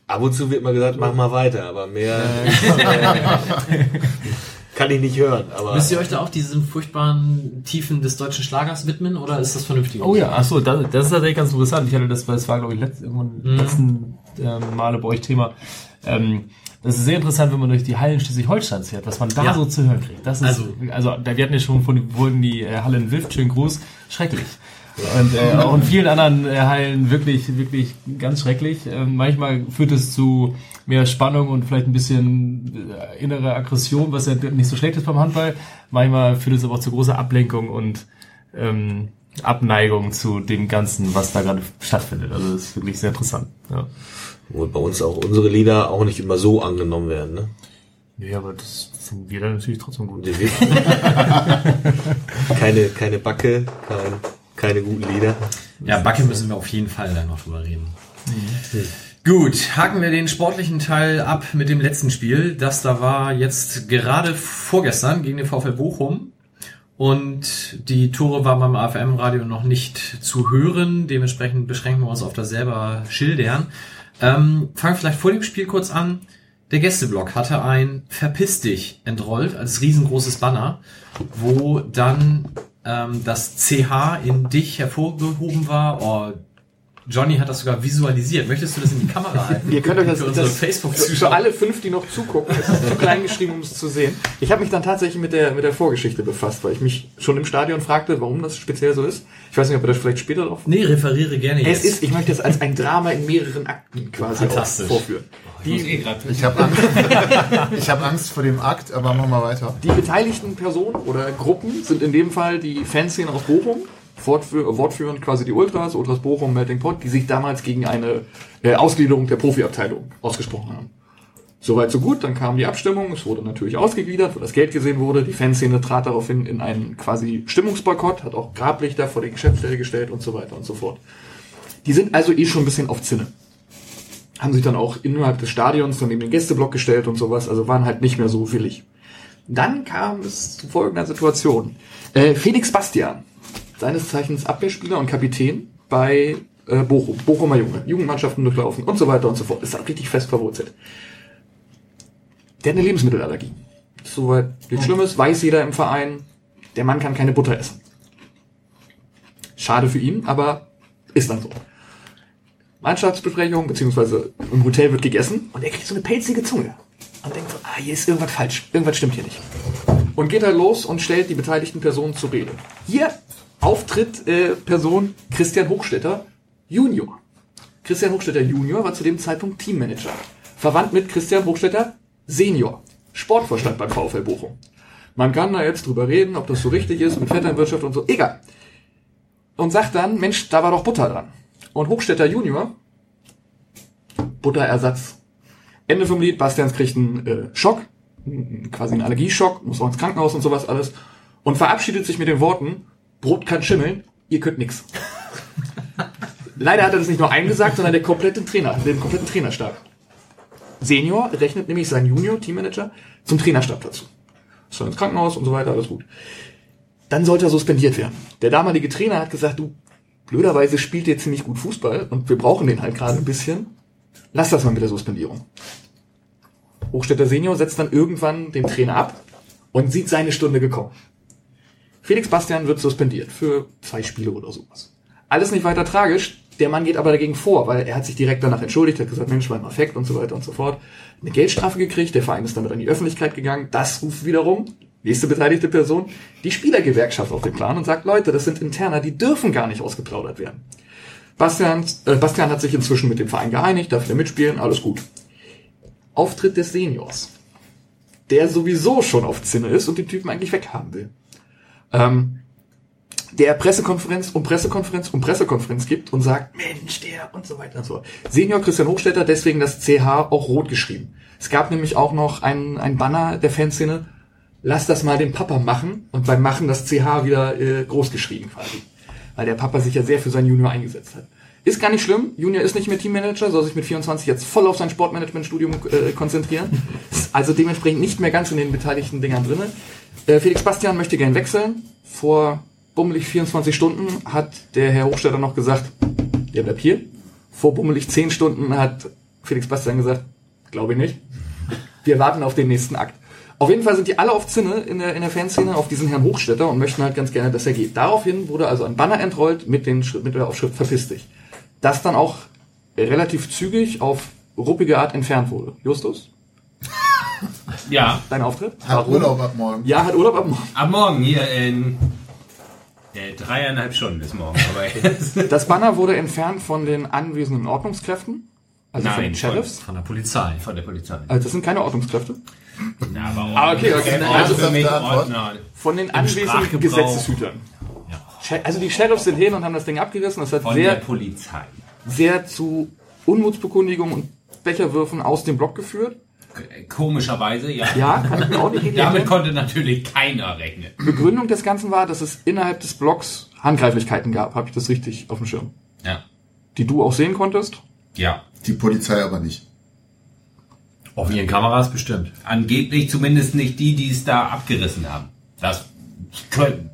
Ab und zu wird mal gesagt, mach mal weiter, aber mehr kann ich nicht hören. Aber Müsst ihr euch da auch diesen furchtbaren Tiefen des deutschen Schlagers widmen oder ist das vernünftig? Oh ja, ach so, das, das ist tatsächlich ganz interessant. Ich hatte das, das war glaube ich letzt, irgendwann Mhm. letzten ähm, Male bei euch Thema. Ähm, das ist sehr interessant, wenn man durch die Hallen Schleswig-Holsteins fährt, was man da Ja. so zu hören kriegt. Das ist, also, Also- da, wir hatten ja schon von wurden die äh, Halle in Wilft, schönen Gruß, schrecklich. Und äh, auch in vielen anderen äh, Hallen wirklich, wirklich ganz schrecklich. Ähm, manchmal führt es zu mehr Spannung und vielleicht ein bisschen äh, innere Aggression, was ja nicht so schlecht ist beim Handball. Manchmal führt es aber auch zu großer Ablenkung und ähm, Abneigung zu dem Ganzen, was da gerade stattfindet. Also das ist wirklich sehr interessant. Ja, wo bei uns auch unsere Lieder auch nicht immer so angenommen werden. Ne? ja aber das finden wir dann natürlich trotzdem gut. Keine, keine Backe, kein, keine guten Lieder. Ja, Backe müssen wir auf jeden Fall dann noch drüber reden. Gut, haken wir den sportlichen Teil ab mit dem letzten Spiel. Das da war jetzt gerade vorgestern gegen den VfL Bochum. Und die Tore waren beim AFM-Radio noch nicht zu hören. Dementsprechend beschränken wir uns auf das selber Schildern. Ähm, fangen vielleicht vor dem Spiel kurz an. Der Gästeblock hatte ein Verpiss dich entrollt als riesengroßes Banner, wo dann ähm, das CH in dich hervorgehoben war. Oh, Johnny hat das sogar visualisiert. Möchtest du das in die Kamera halten? Ihr könnt euch das, Für unsere das für Facebook-Zuschauer. alle fünf, die noch zugucken, es ist zu klein geschrieben, um es zu sehen. Ich habe mich dann tatsächlich mit der, mit der Vorgeschichte befasst, weil ich mich schon im Stadion fragte, warum das speziell so ist. Ich weiß nicht, ob wir das vielleicht später drauf. Nee, referiere gerne Es jetzt. ist, ich möchte es als ein Drama in mehreren Akten quasi vorführen. Ich muss eh Die, Ich habe Angst, ich hab Angst vor dem Akt, aber machen wir weiter. die beteiligten Personen oder Gruppen sind in dem Fall die Fanszene aus Bochum, wortführend quasi die Ultras, Ultras Bochum, Melting Pot, die sich damals gegen eine äh, Ausgliederung der Profiabteilung ausgesprochen haben. Soweit so gut, dann kam die Abstimmung, es wurde natürlich ausgegliedert, wo das Geld gesehen wurde, die Fanszene trat daraufhin in einen quasi Stimmungsboykott, hat auch Grablichter vor die Geschäftsstelle gestellt und so weiter und so fort. Die sind also eh schon ein bisschen auf Zinne. Haben sich dann auch innerhalb des Stadions dann neben den Gästeblock gestellt und sowas, also waren halt nicht mehr so willig. Dann kam es zu folgender Situation. Äh, Felix Bastian, seines Zeichens Abwehrspieler und Kapitän bei äh, Bochum, Bochumer Junge, Jugendmannschaften durchlaufen und so weiter und so fort. Ist da richtig fest verwurzelt. Der hat eine Lebensmittelallergie. Soweit nichts Schlimmes, weiß jeder im Verein, der Mann kann keine Butter essen. Schade für ihn, aber ist dann so. Mannschaftsbesprechung, beziehungsweise im Hotel wird gegessen und er kriegt so eine pelzige Zunge. Und denkt so, ah, hier ist irgendwas falsch, irgendwas stimmt hier nicht. Und geht halt los und stellt die beteiligten Personen zur Rede. Hier auftritt äh, Person Christian Hochstetter Junior. Christian Hochstetter Junior war zu dem Zeitpunkt Teammanager. Verwandt mit Christian Hochstetter Senior. Sportvorstand beim VfL Bochum. Man kann da jetzt drüber reden, ob das so richtig ist mit Vetternwirtschaft und so. Egal. Und sagt dann, Mensch, da war doch Butter dran. Und Hochstetter Junior, Butterersatz. Ende vom Lied, Bastians kriegt einen äh, Schock, quasi einen Allergieschock, muss auch ins Krankenhaus und sowas alles. Und verabschiedet sich mit den Worten, Brot kann schimmeln, ihr könnt nix. Leider hat er das nicht nur eingesagt, sondern der komplette Trainer, den kompletten Trainerstab. Senior rechnet nämlich seinen Junior, Teammanager, zum Trainerstab dazu. Ist schon ins Krankenhaus und so weiter, alles gut. Dann sollte er suspendiert werden. Der damalige Trainer hat gesagt, du, blöderweise spielt ihr ziemlich gut Fußball und wir brauchen den halt gerade ein bisschen. Lass das mal mit der Suspendierung. Hochstädter Senior setzt dann irgendwann den Trainer ab und sieht seine Stunde gekommen. Felix Bastian wird suspendiert für zwei Spiele oder sowas. Alles nicht weiter tragisch. Der Mann geht aber dagegen vor, weil er hat sich direkt danach entschuldigt, hat gesagt, Mensch, war ein Affekt und so weiter und so fort. Eine Geldstrafe gekriegt, der Verein ist damit an die Öffentlichkeit gegangen. Das ruft wiederum, nächste beteiligte Person, die Spielergewerkschaft auf den Plan und sagt, Leute, das sind Interner, die dürfen gar nicht ausgeplaudert werden. Bastian, äh, Bastian hat sich inzwischen mit dem Verein geeinigt, darf wieder mitspielen, alles gut. Auftritt des Seniors, der sowieso schon auf Zinne ist und den Typen eigentlich weghaben will. Ähm, der Pressekonferenz um Pressekonferenz um Pressekonferenz gibt und sagt, Mensch, der und so weiter und so. Senior Christian Hochstetter, deswegen das CH auch rot geschrieben. Es gab nämlich auch noch ein, ein Banner der Fanszene, lass das mal den Papa machen und beim Machen das CH wieder äh, groß geschrieben quasi. Weil der Papa sich ja sehr für seinen Junior eingesetzt hat. Ist gar nicht schlimm. Junior ist nicht mehr Teammanager, soll sich mit 24 jetzt voll auf sein Sportmanagement-Studium äh, konzentrieren. Also dementsprechend nicht mehr ganz in den beteiligten Dingern drinne. Äh, Felix Bastian möchte gern wechseln. Vor bummelig 24 Stunden hat der Herr Hochstetter noch gesagt, der bleibt hier. Vor bummelig 10 Stunden hat Felix Bastian gesagt, glaube ich nicht. Wir warten auf den nächsten Akt. Auf jeden Fall sind die alle auf Zinne in der, in der Fanszene auf diesen Herrn Hochstetter und möchten halt ganz gerne, dass er geht. Daraufhin wurde also ein Banner entrollt mit, den, mit der Aufschrift Verpiss dich. Das dann auch relativ zügig auf ruppige Art entfernt wurde. Justus, Ja, dein Auftritt? Hat Urlaub ab morgen. Ja, hat Urlaub ab morgen. ab morgen hier in äh, dreieinhalb Stunden bis morgen. Aber Das Banner wurde entfernt von den anwesenden Ordnungskräften, also von den Nein, Sheriffs. Von der Polizei. von der Polizei. Also das sind keine Ordnungskräfte. Ja, aber auch Ah, okay, okay. Also für mich Antwort. Ordner. Von den anwesenden. Gesetzeshütern. Also die Sheriffs sind hin und haben das Ding abgerissen. Das hat Von der sehr, Polizei. sehr zu Unmutsbekundungen und Becherwürfen aus dem Block geführt. Komischerweise, ja. Ja, kann ich mir auch nicht richtig Damit erklären. konnte natürlich keiner rechnen. Begründung des Ganzen war, dass es innerhalb des Blocks Handgreiflichkeiten gab. Habe ich das richtig auf dem Schirm? Ja. Die du auch sehen konntest? Ja. Die Polizei aber nicht. Auf ihren Kameras bestimmt. Angeblich zumindest nicht die, die es da abgerissen haben. Das,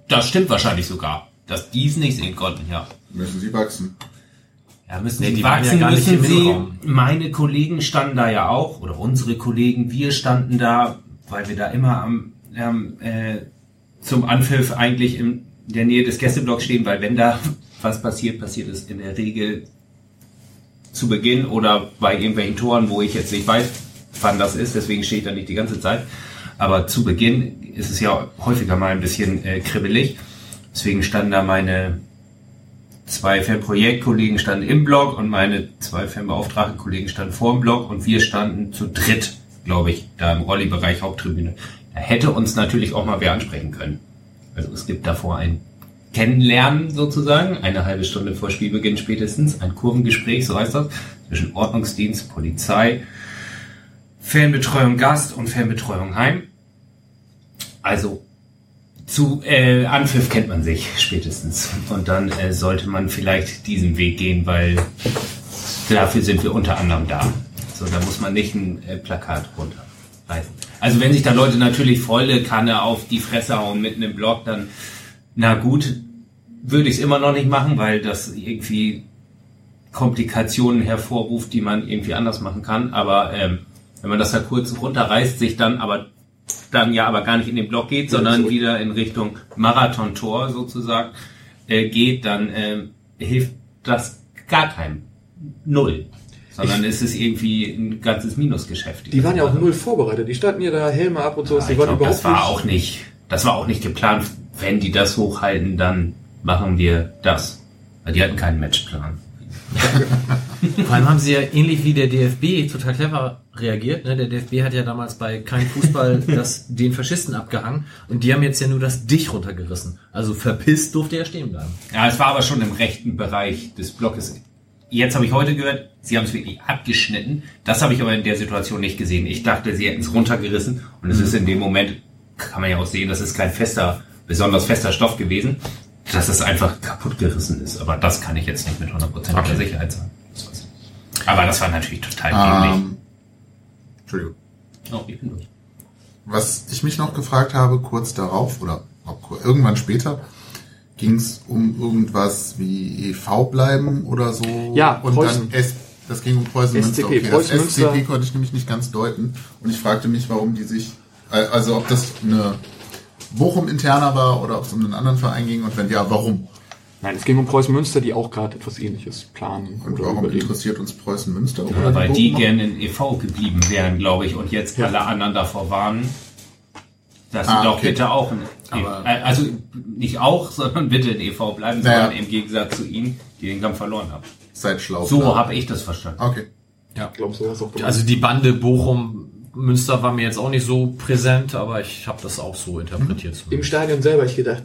das stimmt wahrscheinlich sogar. Dass die es nicht sehen konnten, ja. Müssen sie wachsen. Ja, müssen Nee, sie die ja wachsen, gar nicht müssen im sie. Meine Kollegen standen da ja auch, oder unsere Kollegen, wir standen da, weil wir da immer am, am äh, zum Anpfiff eigentlich in der Nähe des Gästeblocks stehen, weil wenn da was passiert, passiert es in der Regel zu Beginn oder bei irgendwelchen Toren, wo ich jetzt nicht weiß, wann das ist, deswegen stehe ich da nicht die ganze Zeit. Aber zu Beginn ist es ja häufiger mal ein bisschen äh, kribbelig. Deswegen standen da meine zwei Fanprojektkollegen standen im Block und meine zwei Fanbeauftragten Kollegen standen vor dem Block und wir standen zu dritt, glaube ich, da im Rolli-Bereich Haupttribüne. Da hätte uns natürlich auch mal wer ansprechen können. Also es gibt davor ein Kennenlernen sozusagen, eine halbe Stunde vor Spielbeginn spätestens, ein Kurvengespräch, so heißt das, zwischen Ordnungsdienst, Polizei, Fanbetreuung Gast und Fanbetreuung Heim. Also zu äh, Anpfiff kennt man sich spätestens. Und dann äh, sollte man vielleicht diesen Weg gehen, weil dafür sind wir unter anderem da. So, da muss man nicht ein äh, Plakat runterreißen. Also wenn sich da Leute natürlich volle Kanne auf die Fresse hauen mitten im Block, dann na gut, würde ich es immer noch nicht machen, weil das irgendwie Komplikationen hervorruft, die man irgendwie anders machen kann. Aber ähm, wenn man das da kurz runterreißt, sich dann aber dann ja aber gar nicht in den Block geht, sondern wieder in Richtung Marathontor sozusagen äh, geht, dann ähm, hilft das gar keinem. Null. Sondern es ist irgendwie ein ganzes Minusgeschäft. Die waren ja auch null vorbereitet. Die standen ja da Helme ab und so. Ja, die ich waren glaub, überhaupt das war nicht. auch nicht, das war auch nicht geplant. Wenn die das hochhalten, dann machen wir das. Weil die hatten keinen Matchplan. Vor allem haben sie ja ähnlich wie der DFB total clever reagiert. Ne? Der DFB hat ja damals bei kein Fußball das, den Faschisten abgehangen und die haben jetzt ja nur das Dich runtergerissen. Also verpisst durfte er stehen bleiben. Ja, es war aber schon im rechten Bereich des Blockes. Jetzt habe ich heute gehört, sie haben es wirklich abgeschnitten. Das habe ich aber in der Situation nicht gesehen. Ich dachte, sie hätten es runtergerissen und es ist in dem Moment, kann man ja auch sehen, das ist kein fester, besonders fester Stoff gewesen, dass es einfach kaputt gerissen ist. Aber das kann ich jetzt nicht mit hundertprozentiger Okay. Sicherheit sagen. Das. Aber das war natürlich total dämlich. Ähm, Entschuldigung. Oh, ich bin durch. Was ich mich noch gefragt habe, kurz darauf oder irgendwann später, ging es um irgendwas wie EV bleiben oder so. Ja, und Preußen. dann S, das ging um Preußen Münster. SCP, Okay, das Preußen Münster. SCP konnte ich nämlich nicht ganz deuten. Und ich fragte mich, warum die sich, also ob das eine Bochum-interner war oder ob es um einen anderen Verein ging und wenn ja, warum? Nein, es ging um Preußen Münster, die auch gerade etwas ähnliches planen. Und oder warum überlegen. interessiert uns Preußen Münster? Ja, oder weil die gerne in e.V. geblieben wären, glaube ich, und jetzt alle anderen davor warnen, dass sie Ah, doch okay. bitte auch in, Aber- äh, also nicht auch, sondern bitte in e.V. bleiben, Naja. sondern im Gegensatz zu ihnen, die den Kampf verloren haben. Seid schlau. So habe ich das verstanden. Okay. Ich glaube, so auch gemacht. Also die Bande Bochum Münster war mir jetzt auch nicht so präsent, aber ich habe das auch so interpretiert. Im Stadion selber, ich gedacht,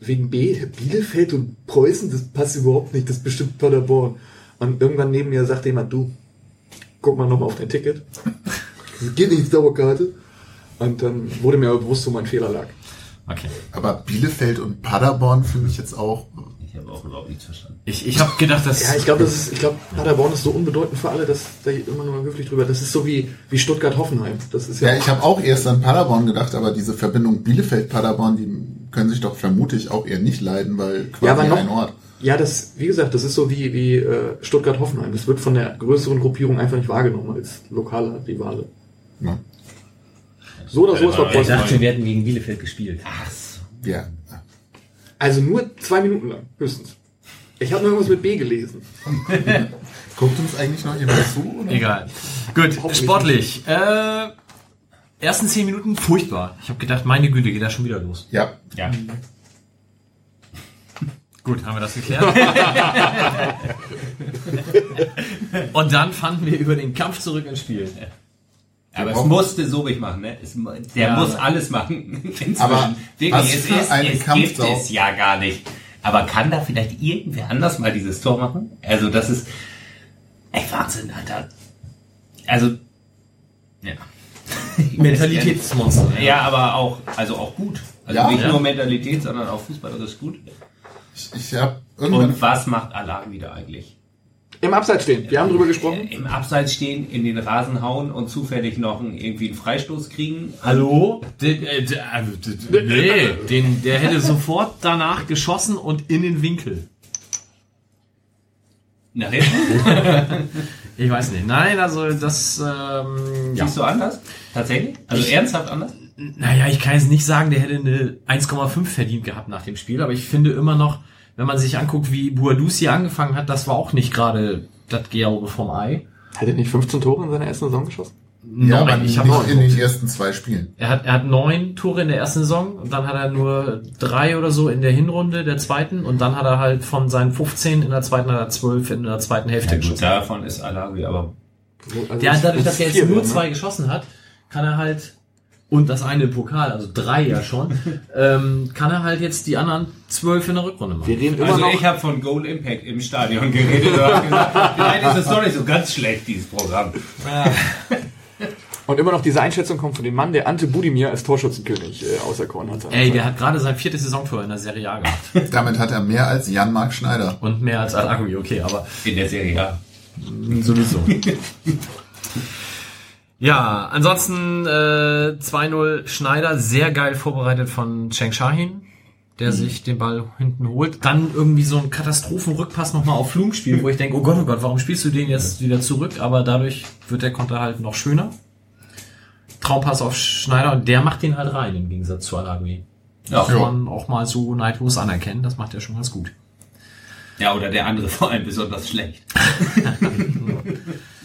wegen B, Bielefeld und Preußen, das passt überhaupt nicht, das ist bestimmt Paderborn. Und irgendwann neben mir sagte jemand, du, guck mal nochmal auf dein Ticket. Das geht nicht, Dauerkarte. Und dann wurde mir aber bewusst, wo mein Fehler lag. Okay. Aber Bielefeld und Paderborn finde ich jetzt auch. Ich habe auch überhaupt nichts verstanden. Ich, ich habe gedacht, dass. Ja, ich glaube, das ist, ich glaube, Paderborn ist so unbedeutend für alle, dass da immer nur mal höflich drüber. Das ist so wie, wie Stuttgart-Hoffenheim. Das ist ja, Ja, ich habe auch erst an Paderborn gedacht, aber diese Verbindung Bielefeld-Paderborn, die können sich doch vermutlich auch eher nicht leiden, weil quasi Ja, aber noch- ein Ort. ja, das, wie gesagt, das ist so wie, wie äh, Stuttgart-Hoffenheim. Das wird von der größeren Gruppierung einfach nicht wahrgenommen als lokaler Rivale. Ja. So oder so ist war Ich ich Preußen. dachte, wir hätten gegen Bielefeld gespielt. ja. Also nur zwei Minuten lang, höchstens. Ich habe nur irgendwas mit B gelesen. Guckt uns eigentlich noch jemand zu? Oder? Egal. Gut, sportlich. Äh, ersten zehn Minuten furchtbar. Ich habe gedacht, meine Güte, geht das schon wieder los. Ja. Ja. Gut, haben wir das geklärt. Und dann fanden wir über den Kampf zurück ins Spiel. Aber es musste Sobich machen, ne? Es, der Ja. muss alles machen. Inzwischen. Aber Wirklich, was es, für ist, eine es gibt Kampfsau. es ja gar nicht. Aber kann da vielleicht irgendwer anders mal dieses Tor machen? Also das ist echt Wahnsinn, Alter. Also ja. Mentalitätsmonster. Ja, aber auch, also auch gut. Also Ja. nicht Ja. nur Mentalität, sondern auch fußballerisch gut. Ich, ich habe irgendwann. Und was macht Alarm wieder eigentlich? Im Abseits stehen. Wir haben drüber gesprochen. Im Abseits stehen, in den Rasen hauen und zufällig noch einen, irgendwie einen Freistoß kriegen. Hallo? Den, äh, der, also, nee, den, der hätte sofort danach geschossen und in den Winkel. Nach hinten? Ich weiß nicht. Nein, also das, ähm, ja. Siehst du anders? Tatsächlich? Also Ich- ernsthaft anders? Naja, ich kann jetzt nicht sagen, der hätte eine 1,5 verdient gehabt nach dem Spiel, aber ich finde immer noch, wenn man sich anguckt, wie Buadus hier angefangen hat, das war auch nicht gerade das Gelbe vom Ei. Hat er nicht 15 Tore in seiner ersten Saison geschossen? Ja, Neun, nicht ich habe in den ersten zwei Spielen. Er hat, er hat neun Tore in der ersten Saison und dann hat er nur drei oder so in der Hinrunde der zweiten und dann hat er halt von seinen 15 in der zweiten hat er 12 in der zweiten Hälfte Ja, gut, geschossen. davon ist Alawi aber Also Ja, dadurch, dass er jetzt vier, nur ne? zwei geschossen hat, kann er halt und das eine im Pokal, also drei ja schon, ähm, kann er halt jetzt die anderen zwölf in der Rückrunde Wir machen. reden immer Also noch. ich habe von Goal Impact im Stadion geredet und gesagt, vielleicht ist es doch nicht so ganz schlecht, dieses Programm. Und immer noch diese Einschätzung kommt von dem Mann, der Ante Budimir als Torschützenkönig äh, auserkoren hat. Ey, der hat gerade sein viertes Saisontor in der Serie A gehabt. Damit hat er mehr als Jan-Marc Schneider. Und mehr als Alagui, okay, aber In der Serie, ja. Sowieso. ja, ansonsten äh, 2-0 Schneider, sehr geil vorbereitet von Cheng Shahin, der sich den Ball hinten holt. Dann irgendwie so ein Katastrophenrückpass nochmal auf Flum spielt, wo ich denke, oh Gott, oh Gott, warum spielst du den jetzt wieder zurück? Aber dadurch wird der Konter halt noch schöner. Traumpass auf Schneider und der macht den halt rein, im Gegensatz zu Alagui. Ja. Kann man auch mal so neidlos anerkennen, das macht er schon ganz gut. Ja, oder der andere vor allem besonders schlecht.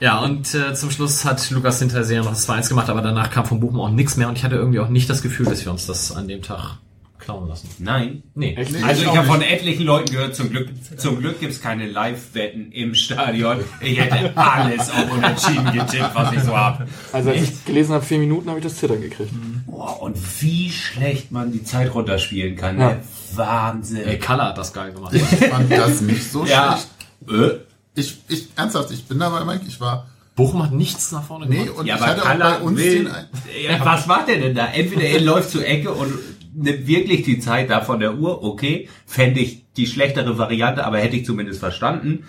Ja, und äh, zum Schluss hat Lukas Hinterseher noch das 2-1 gemacht, aber danach kam von Bochum auch nichts mehr und ich hatte irgendwie auch nicht das Gefühl, dass wir uns das an dem Tag klauen lassen. Nein. Nee. Echt? Also ich habe von etlichen Leuten gehört, zum Glück, zum Glück gibt's keine Live-Wetten im Stadion. Ich hätte alles auf Unentschieden getippt, was ich so hab. Also als ich gelesen habe, vier Minuten, habe ich das Zittern gekriegt. Boah, und wie schlecht man die Zeit runterspielen kann. Ja. Ne? Wahnsinn. Ey, Kaller hat das geil gemacht. Ich fand das nicht so ja. schlecht. Äh? Ich, ich, ernsthaft, ich bin dabei, Mike. Ich war, Bochum hat nichts nach vorne nee, gemacht. und Ja, ich aber hatte auch bei uns will, den, ein- ja, was macht er denn da? Entweder er läuft zur Ecke und nimmt wirklich die Zeit da von der Uhr, okay, fände ich die schlechtere Variante, aber hätte ich zumindest verstanden.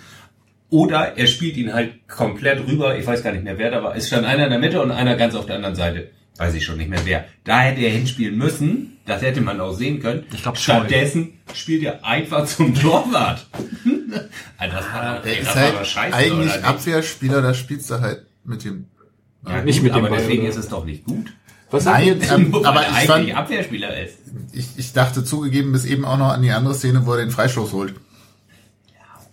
Oder er spielt ihn halt komplett rüber, ich weiß gar nicht mehr wer da war. Es stand einer in der Mitte und einer ganz auf der anderen Seite. Weiß ich schon nicht mehr wer. Da hätte er hinspielen müssen, das hätte man auch sehen können. Ich glaub, Scheu. Stattdessen spielt er einfach zum Torwart. Alter, das war, der das ist war halt aber scheiße, eigentlich? Abwehrspieler, da spielst du halt mit dem. Ja, Nicht gut, mit dem aber Ball, deswegen oder? ist es doch nicht gut. Was Nein, ähm, aber er ich eigentlich fand, Abwehrspieler ist. ich, ich dachte zugegeben bis eben auch noch an die andere Szene, wo er den Freistoß holt.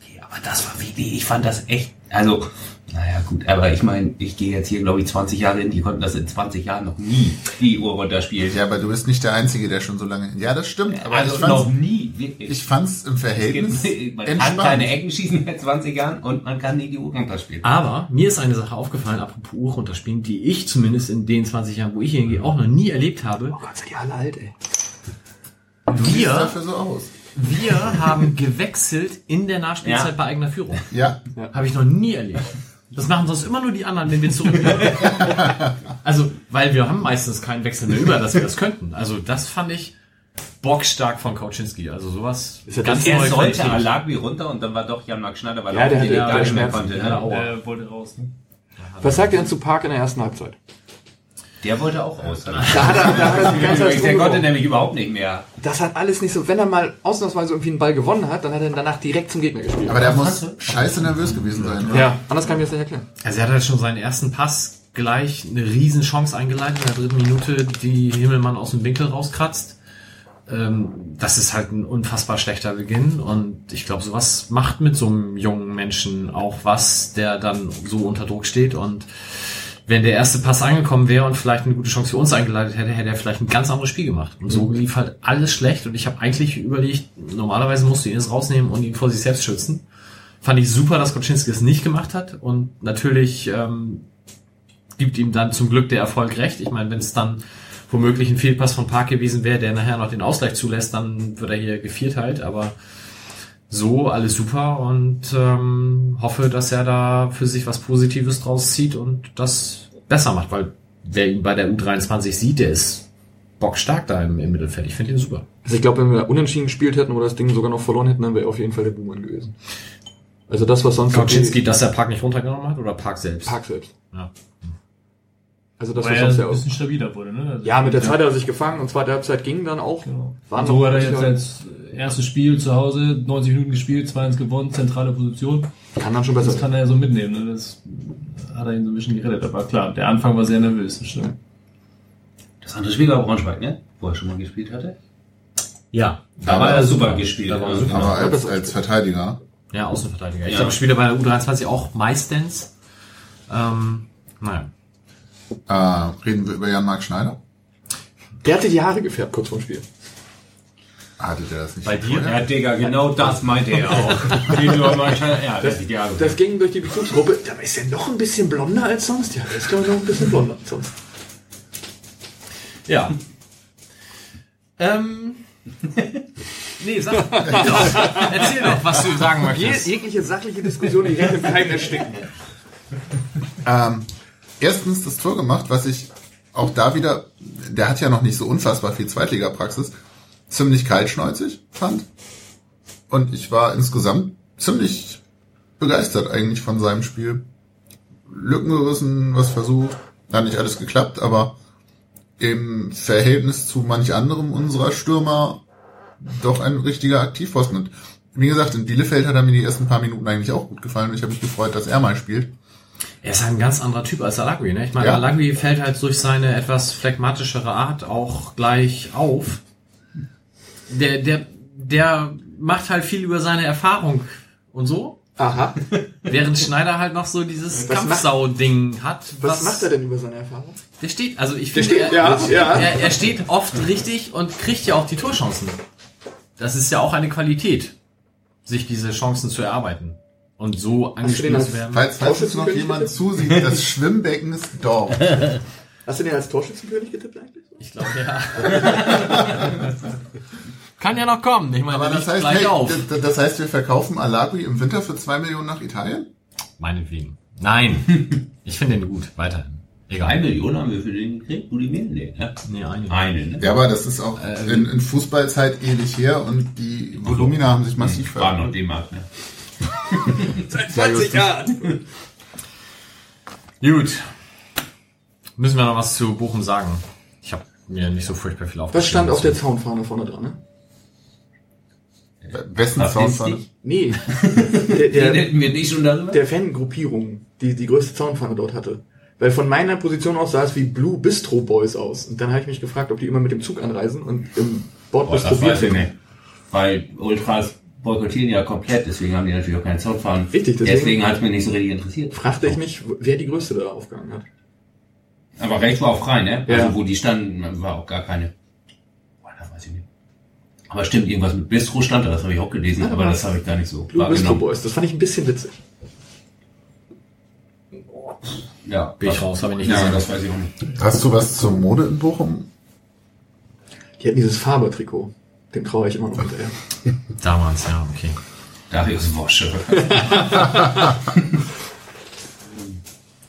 Okay, aber das war wirklich, ich fand das echt, also, naja gut, aber ich meine, ich gehe jetzt hier, glaube ich, 20 Jahre hin, die konnten das in 20 Jahren noch nie, die Uhr runterspielen. Ja, aber du bist nicht der Einzige, der schon so lange. Ja, das stimmt. Aber also ich noch nie, wirklich. ich fand's im Verhältnis man kann entspannt. keine Ecken schießen seit 20 Jahren und man kann nie die Uhr runterspielen. Aber mir ist eine Sache aufgefallen, apropos Uhr runterspielen, die ich zumindest in den 20 Jahren, wo ich hier hingehe, auch noch nie erlebt habe. Oh Gott, seid ihr alle alt, ey. Du siehst Wir, dafür so aus. wir haben gewechselt in der Nachspielzeit Ja. bei eigener Führung. Ja. Habe ich noch nie erlebt. Das machen sonst immer nur die anderen, wenn wir zurückgehen. also, weil wir haben meistens keinen Wechsel mehr über, dass wir das könnten. Also, das fand ich bockstark von Kauczynski. Also, sowas Ist ja ganz Er neue sollte. Alagui runter und dann war doch Jan-Marc Schneider, weil Ja, er der auch der gar hatte nicht mehr Schmerzen. konnte. Ja, Ne? Aua. Der wollte raus. Ne? Was sagt ihr denn zu Park in der ersten Halbzeit? Der wollte auch raus. Da hat er, da hat er die ganze Zeit Der konnte nämlich überhaupt nicht mehr. Das hat alles nicht so, wenn er mal ausnahmsweise irgendwie einen Ball gewonnen hat, dann hat er danach direkt zum Gegner gespielt. Aber der muss scheiße nervös gewesen sein. oder? ja, anders kann ich mir das nicht erklären. Also, er hat halt schon seinen ersten Pass gleich eine riesen Chance eingeleitet in der dritten Minute, die Himmelmann aus dem Winkel rauskratzt. Ähm, das ist halt ein unfassbar schlechter Beginn und ich glaube, sowas macht mit so einem jungen Menschen auch was, der dann so unter Druck steht und wenn der erste Pass angekommen wäre und vielleicht eine gute Chance für uns eingeleitet hätte, hätte er vielleicht ein ganz anderes Spiel gemacht. Und so lief halt alles schlecht und ich habe eigentlich überlegt, normalerweise musst du ihn jetzt rausnehmen und ihn vor sich selbst schützen. Fand ich super, dass Koczynski es nicht gemacht hat und natürlich ähm, gibt ihm dann zum Glück der Erfolg recht. Ich meine, wenn es dann womöglich ein Fehlpass von Park gewesen wäre, der nachher noch den Ausgleich zulässt, dann wird er hier gevierteilt, aber so alles super und ähm, hoffe, dass er da für sich was Positives draus zieht und das besser macht, weil wer ihn bei der U23 sieht, der ist bockstark da im, im Mittelfeld. Ich finde ihn super. Also ich glaube, wenn wir unentschieden gespielt hätten oder das Ding sogar noch verloren hätten, dann wäre er auf jeden Fall der Boomer gewesen. Also das, was sonst Kaczynski, dass er Park nicht runtergenommen hat oder Park selbst? Park selbst. Ja. Also das, er ein ja auch. bisschen stabiler wurde. Ne? Also Ja, mit der Zeit hat er sich gefangen und zweite Halbzeit ging dann auch. Genau. Waren Und so hat er jetzt als erstes Spiel zu Hause, 90 Minuten gespielt, 2-1 gewonnen, zentrale Position. Kann dann schon besser Das kann er ja so mitnehmen. Ne? Das hat er ihn so ein bisschen gerettet. Aber klar, der Anfang war sehr nervös. Das stimmt. Das andere Spiel war Braunschweig, ne? Wo er schon mal gespielt hatte. Ja. Da war er super gespielt. Da war er super. Aber als, als Verteidiger. Ja, Außenverteidiger. Ich Ja. glaube, ich spiele bei der U23 auch meistens. Ähm, naja. Äh, reden wir über Jan-Marc Schneider? Der hatte die Haare gefärbt kurz vorm Spiel. Hatte der das nicht Bei dir? vorher? Ja, Digga, genau das meinte er auch. Die ja, das die. Das ging durch die Bezugsgruppe. Da ist er noch ein bisschen blonder als sonst. Ja, der ist glaube ich noch ein bisschen blonder als sonst. Ja. ähm. nee, sag doch. Erzähl doch, was du sagen möchtest. jegliche sachliche Diskussion direkt im Keim ersticken. Ähm, erstens das Tor gemacht, was ich auch da wieder, der hat ja noch nicht so unfassbar viel Zweitligapraxis, ziemlich kaltschnäuzig fand. Und ich war insgesamt ziemlich begeistert eigentlich von seinem Spiel. Lücken gerissen, was versucht, hat nicht alles geklappt, aber im Verhältnis zu manch anderem unserer Stürmer doch ein richtiger Aktivposten. Und wie gesagt, in Bielefeld hat er mir die ersten paar Minuten eigentlich auch gut gefallen und ich habe mich gefreut, dass er mal spielt. Er ist ein ganz anderer Typ als Alagui, ne? Ich meine, Ja. Alagui fällt halt durch seine etwas phlegmatischere Art auch gleich auf. Der, der, der macht halt viel über seine Erfahrung und so. Aha. Während Schneider halt noch so dieses Was Kampfsau-Ding hat. Was macht er denn über seine Erfahrung? Der steht, also ich finde, steht, er, ja, ja. er, er steht oft richtig und kriegt ja auch die Torchancen. Das ist ja auch eine Qualität, sich diese Chancen zu erarbeiten. Und so zu werden. Falls, falls uns noch jemand getippt? zusieht, das Schwimmbecken ist dort. Hast du den als Torschützenkönig getippt eigentlich? Ich glaube, ja. Kann ja noch kommen. Ich meine, Aber das heißt, hey, auf. das, heißt, wir verkaufen Alagui im Winter für zwei Millionen nach Italien? Meinetwegen. Nein. Ich finde den gut. Weiterhin. Egal. Eine Million haben wir für den gekriegt, Rudi Mendel, ne? Nee, eine. Eine, ne? Ja, aber das ist auch in, in Fußballzeit ewig her und die Volumina haben sich massiv War noch verändert. D-Mark, ne? Seit 20 Jahren. Gut. Müssen wir noch was zu Bochum sagen? Ich habe mir nicht so furchtbar viel aufgeschrieben. Das stand auf der Zaunfahne vorne dran, ne? Wessen Was war das? die? Nee. Der, der, Reden wir nicht schon darüber? der Fangruppierung, die die größte Zaunfahne dort hatte. Weil von meiner Position aus sah es wie Blue Bistro Boys aus. Und dann habe ich mich gefragt, ob die immer mit dem Zug anreisen und im weiß ich trinken. nicht. Weil Ultras boykottieren ja komplett, deswegen haben die natürlich auch keinen Sound fahren. Richtig, deswegen- deswegen hat es mir nicht so richtig interessiert. Fragte ich mich, wer die größte da aufgegangen hat. Aber rechts war auch frei, ne? Ja. Also wo die standen, war auch gar keine. Boah, das weiß ich nicht. Aber stimmt, irgendwas mit Bistro stand da, das habe ich auch gelesen, Ja, aber das habe ich gar nicht so Blue Bistro wahrgenommen. Boys, das fand ich ein bisschen witzig. Ja, Bin ich raus, habe ich nicht Ja, gesehen. das weiß ich auch nicht. Hast du was zur Mode in Bochum? Die hatten dieses Faber-Trikot. Den traue ich immer noch hinterher. Damals, ja, okay. Darius Wosche.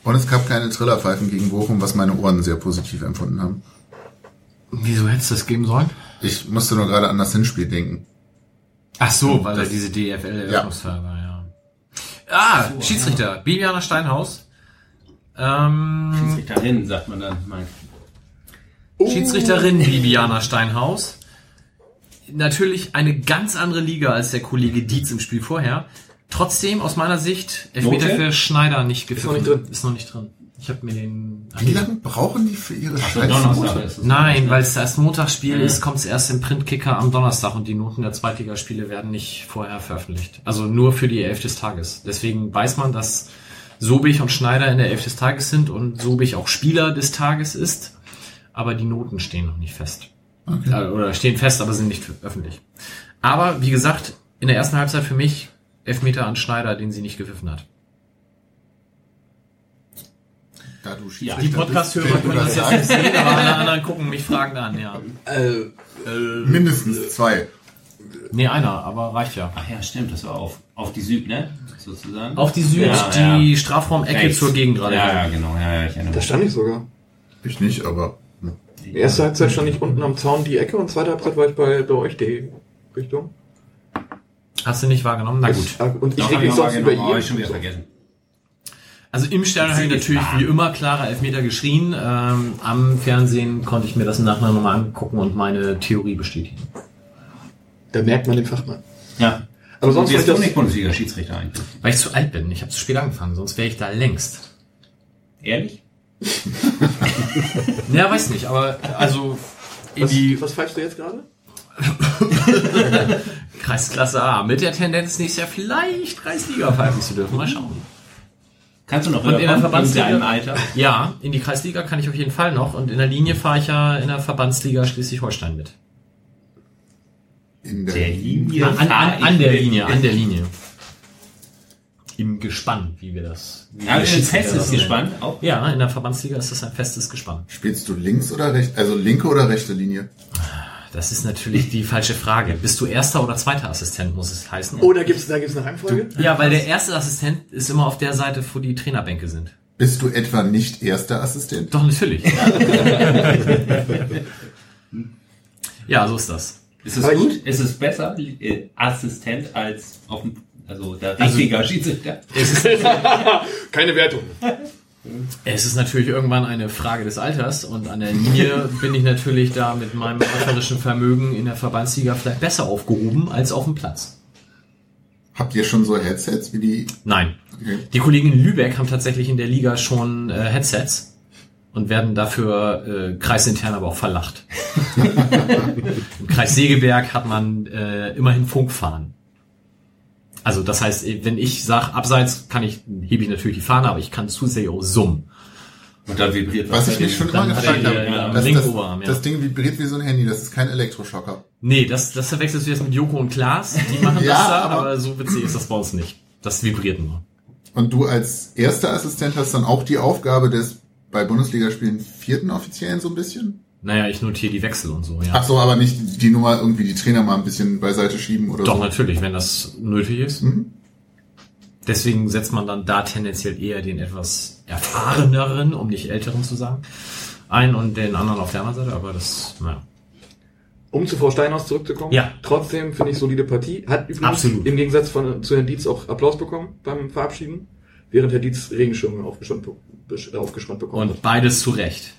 Und es gab keine Trillerpfeifen gegen Bochum, was meine Ohren sehr positiv empfunden haben. Wieso hättest du das geben sollen? Ich musste nur gerade an das Hinspiel denken. Ach so, weil da diese DFL-Eröffnungsfeier war, ja. Ah, Schiedsrichter, Bibiana Steinhaus. Ähm, Schiedsrichterin, sagt man dann. Mein. Schiedsrichterin Bibiana Steinhaus. Natürlich eine ganz andere Liga als der Kollege Dietz im Spiel vorher. Trotzdem, aus meiner Sicht, Elfmeter Note? für Schneider nicht noch gepfiffen. nicht drin. Ist noch nicht drin. Ich habe mir den... Wie lange brauchen die für ihre scheiß Donnerstag Note? ist es. Nein, weil es erst Montagsspiel ist, kommt es erst im Printkicker am Donnerstag und die Noten der Zweitligaspiele werden nicht vorher veröffentlicht. Also nur für die Elf des Tages. Deswegen weiß man, dass Sobich und Schneider in der Elf des Tages sind und Sobich auch Spieler des Tages ist, aber die Noten stehen noch nicht fest. Äh, Oder stehen fest, aber sind nicht öffentlich. Aber wie gesagt, in der ersten Halbzeit für mich Elfmeter an Schneider, den sie nicht gepfiffen hat. Da du Die Schiedsrichter Podcast-Hörer können das jetzt nicht sagst, sehen, aber alle anderen gucken mich fragend an, ja. Äh, mindestens zwei. Nee, einer, aber reicht ja. Ach ja, stimmt, das war auf, auf die Süd, ne? Sozusagen. Auf die Süd, Ja, die ja. Strafraum-Ecke zur Gegengrade. Ja, ja, genau, ja, ja, ich erinnere da mich. stand ich sogar. Ich nicht, aber. Die erste Halbzeit stand ich unten am Zaun die Ecke und zweite Halbzeit war ich bei, bei euch die Richtung. Hast du nicht wahrgenommen? Na gut. Ich, und ich Doch, reg hab mich ich sonst über ihn. ich schon wieder vergessen. Also im Stadion habe ich natürlich wie immer klare Elfmeter geschrien. Ähm, am Fernsehen konnte ich mir das im Nachhinein nochmal angucken und meine Theorie bestätigen. Da merkt man den Fachmann. Ja. Aber sonst war du ich nicht Bundesliga-Schiedsrichter eigentlich? Weil ich zu alt bin. Ich habe zu spät angefangen, sonst wäre ich da längst. Ehrlich? Ja, weiß nicht, aber also in was, die was pfeifst du jetzt gerade? Kreisklasse A mit der Tendenz nächstes Jahr vielleicht Kreisliga pfeifen zu dürfen. Mal schauen. Kannst du noch Und in der Verbandsliga? deinem Alter? Ja, in die Kreisliga kann ich auf jeden Fall noch und in der Linie fahre ich ja in der Verbandsliga Schleswig-Holstein mit. in der, Der Linie. An, an, an, der. Linie, an der Linie. Im Gespann, wie wir das. Wie Ja, wir ein festes. Gespann auch. Ja, in der Verbandsliga ist das ein festes Gespann. Spielst du links oder rechts? Also linke oder rechte Linie? Das ist natürlich die falsche Frage. Bist du erster oder zweiter Assistent, muss es heißen? Oh, da gibt's, da gibt's eine Reihenfolge? Ja, weil der erste Assistent ist immer auf der Seite, wo die Trainerbänke sind. Bist du etwa nicht erster Assistent? Doch, natürlich. ja, so ist das. Ist es gut? Ist es besser, äh, Assistent als auf dem, also der richtige Schiedsrichter? Keine Wertung. Es ist natürlich irgendwann eine Frage des Alters und an der Linie bin ich natürlich da mit meinem läuferischen Vermögen in der Verbandsliga vielleicht besser aufgehoben als auf dem Platz. Habt ihr schon so Headsets wie die? Nein. Okay. Die Kollegen in Lübeck haben tatsächlich in der Liga schon äh, Headsets und werden dafür äh, kreisintern aber auch verlacht. Im Kreis Segeberg hat man äh, immerhin Funkfahnen. Also das heißt, wenn ich sage, abseits kann ich, hebe ich natürlich die Fahne, aber ich kann zusätzlich auch summen. Und dann vibriert Was bei ich mich schon immer gefragt habe, ja, das, das, ja. das Ding vibriert wie so ein Handy, das ist kein Elektroschocker. Nee, das, das verwechselst du jetzt mit Joko und Klaas. Die machen Ja, das da, aber- aber so witzig ist das bei uns nicht. Das vibriert nur. Und du als erster Assistent hast dann auch die Aufgabe des bei Bundesligaspielen vierten Offiziellen so ein bisschen? Naja, ich notiere die Wechsel und so, ja. Ach so, aber nicht die Nummer irgendwie die Trainer mal ein bisschen beiseite schieben oder Doch, so. natürlich, wenn das nötig ist. Mhm. Deswegen setzt man dann da tendenziell eher den etwas erfahreneren, um nicht älteren zu sagen, ein und den anderen auf der anderen Seite, aber das, naja. Um zu Frau Steinhaus zurückzukommen. Ja. Trotzdem finde ich solide Partie. Hat übrigens Absolut. im Gegensatz von, zu Herrn Dietz auch Applaus bekommen beim Verabschieden, während Herr Dietz Regenschirme aufgespannt, bekommen Und beides zu Recht.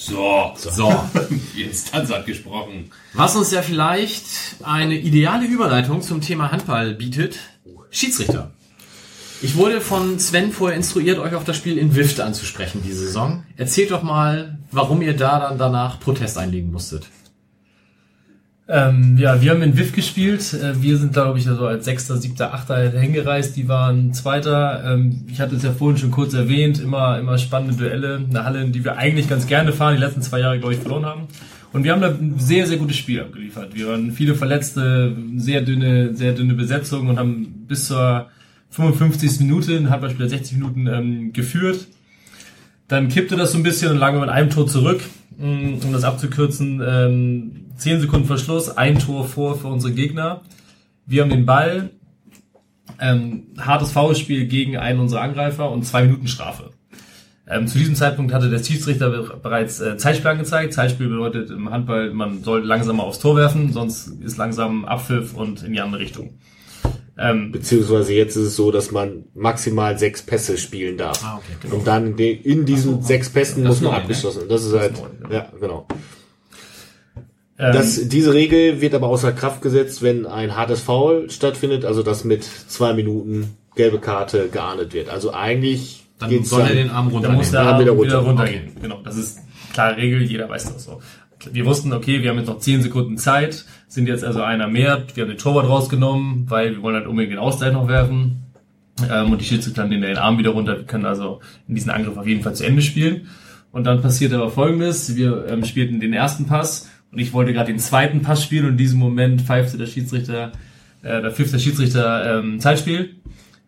So, So. die Instanz hat gesprochen. Was uns ja vielleicht eine ideale Überleitung zum Thema Handball bietet, Schiedsrichter. Ich wurde von Sven vorher instruiert, euch auf das Spiel in Wift anzusprechen diese Saison. Erzählt doch mal, warum ihr da dann danach Protest einlegen musstet. Ähm, ja, wir haben in WIF gespielt. Äh, Wir sind glaube ich, so als Sechster, Siebter, Achter hingereist. Die waren Zweiter. Ähm, ich hatte es ja vorhin schon kurz erwähnt. Immer, immer spannende Duelle. Eine Halle, in die wir eigentlich ganz gerne fahren. Die letzten zwei Jahre, glaube ich, verloren haben. Und wir haben da ein sehr, sehr gutes Spiel abgeliefert. Wir waren viele Verletzte, sehr dünne, sehr dünne Besetzung und haben bis zur 55. Minute, ein Handballspieler 60 Minuten ähm, geführt. Dann kippte das so ein bisschen und lagen wir mit einem Tor zurück. Mm, Um das abzukürzen, ähm, 10 Sekunden Verschluss, ein Tor vor für unsere Gegner. Wir haben den Ball, ähm, hartes Foulspiel gegen einen unserer Angreifer und zwei Minuten Strafe. Ähm, zu diesem Zeitpunkt hatte der Schiedsrichter be- bereits äh, Zeitspiel angezeigt. Zeitspiel bedeutet im Handball, man soll langsamer aufs Tor werfen, sonst ist langsam Abpfiff und in die andere Richtung. Ähm, Beziehungsweise jetzt ist es so, dass man maximal sechs Pässe spielen darf. Ah, okay, genau. Und dann in, den- in diesen sechs Pässen Das muss ist man ne? abgeschlossen. Das ist halt, neu, genau. ja, genau. Ähm, Das, diese Regel wird aber außer Kraft gesetzt, wenn ein hartes Foul stattfindet, also das mit zwei Minuten gelbe Karte geahndet wird. Also eigentlich Dann soll er den Arm Da muss runternehmen. der Arm wieder wieder, runter. runtergehen. Genau, das ist klare Regel, jeder weiß das so. Wir wussten, okay, wir haben jetzt noch 10 Sekunden Zeit, sind jetzt also einer mehr, wir haben den Torwart rausgenommen, weil wir wollen halt unbedingt den Ausgleich noch werfen. Ähm, und die Schiedsrichter nehmen den Arm wieder runter, wir können also in diesen Angriff auf jeden Fall zu Ende spielen. Und dann passiert aber folgendes, wir ähm, spielten den ersten Pass und ich wollte gerade den zweiten Pass spielen und in diesem Moment pfeifte der Schiedsrichter, äh, da pfiff der Schiedsrichter ähm, Zeitspiel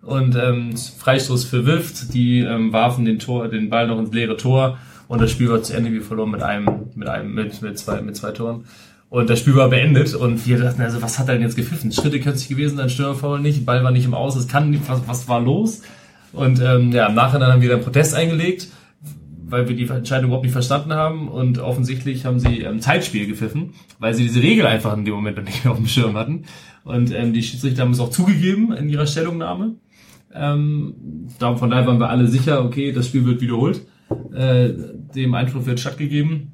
und ähm, Freistoß für Wift. Die ähm, warfen den Tor, den Ball noch ins leere Tor und das Spiel war zu Ende. Wir verloren mit einem, mit einem, mit, mit zwei, mit zwei Toren. Und das Spiel war beendet und wir dachten, also was hat er denn jetzt gepfiffen? Schritte nicht gewesen sein, Störerfoul nicht, Ball war nicht im Aus, es kann nicht, was, was war los? Und ähm, ja, im Nachhinein haben wir dann Protest eingelegt, weil wir die Entscheidung überhaupt nicht verstanden haben und offensichtlich haben sie ähm, Zeitspiel gepfiffen, weil sie diese Regel einfach in dem Moment noch nicht mehr auf dem Schirm hatten. Und ähm, die Schiedsrichter haben es auch zugegeben in ihrer Stellungnahme. Ähm, von daher waren wir alle sicher, okay, das Spiel wird wiederholt. Äh, dem Einspruch wird stattgegeben.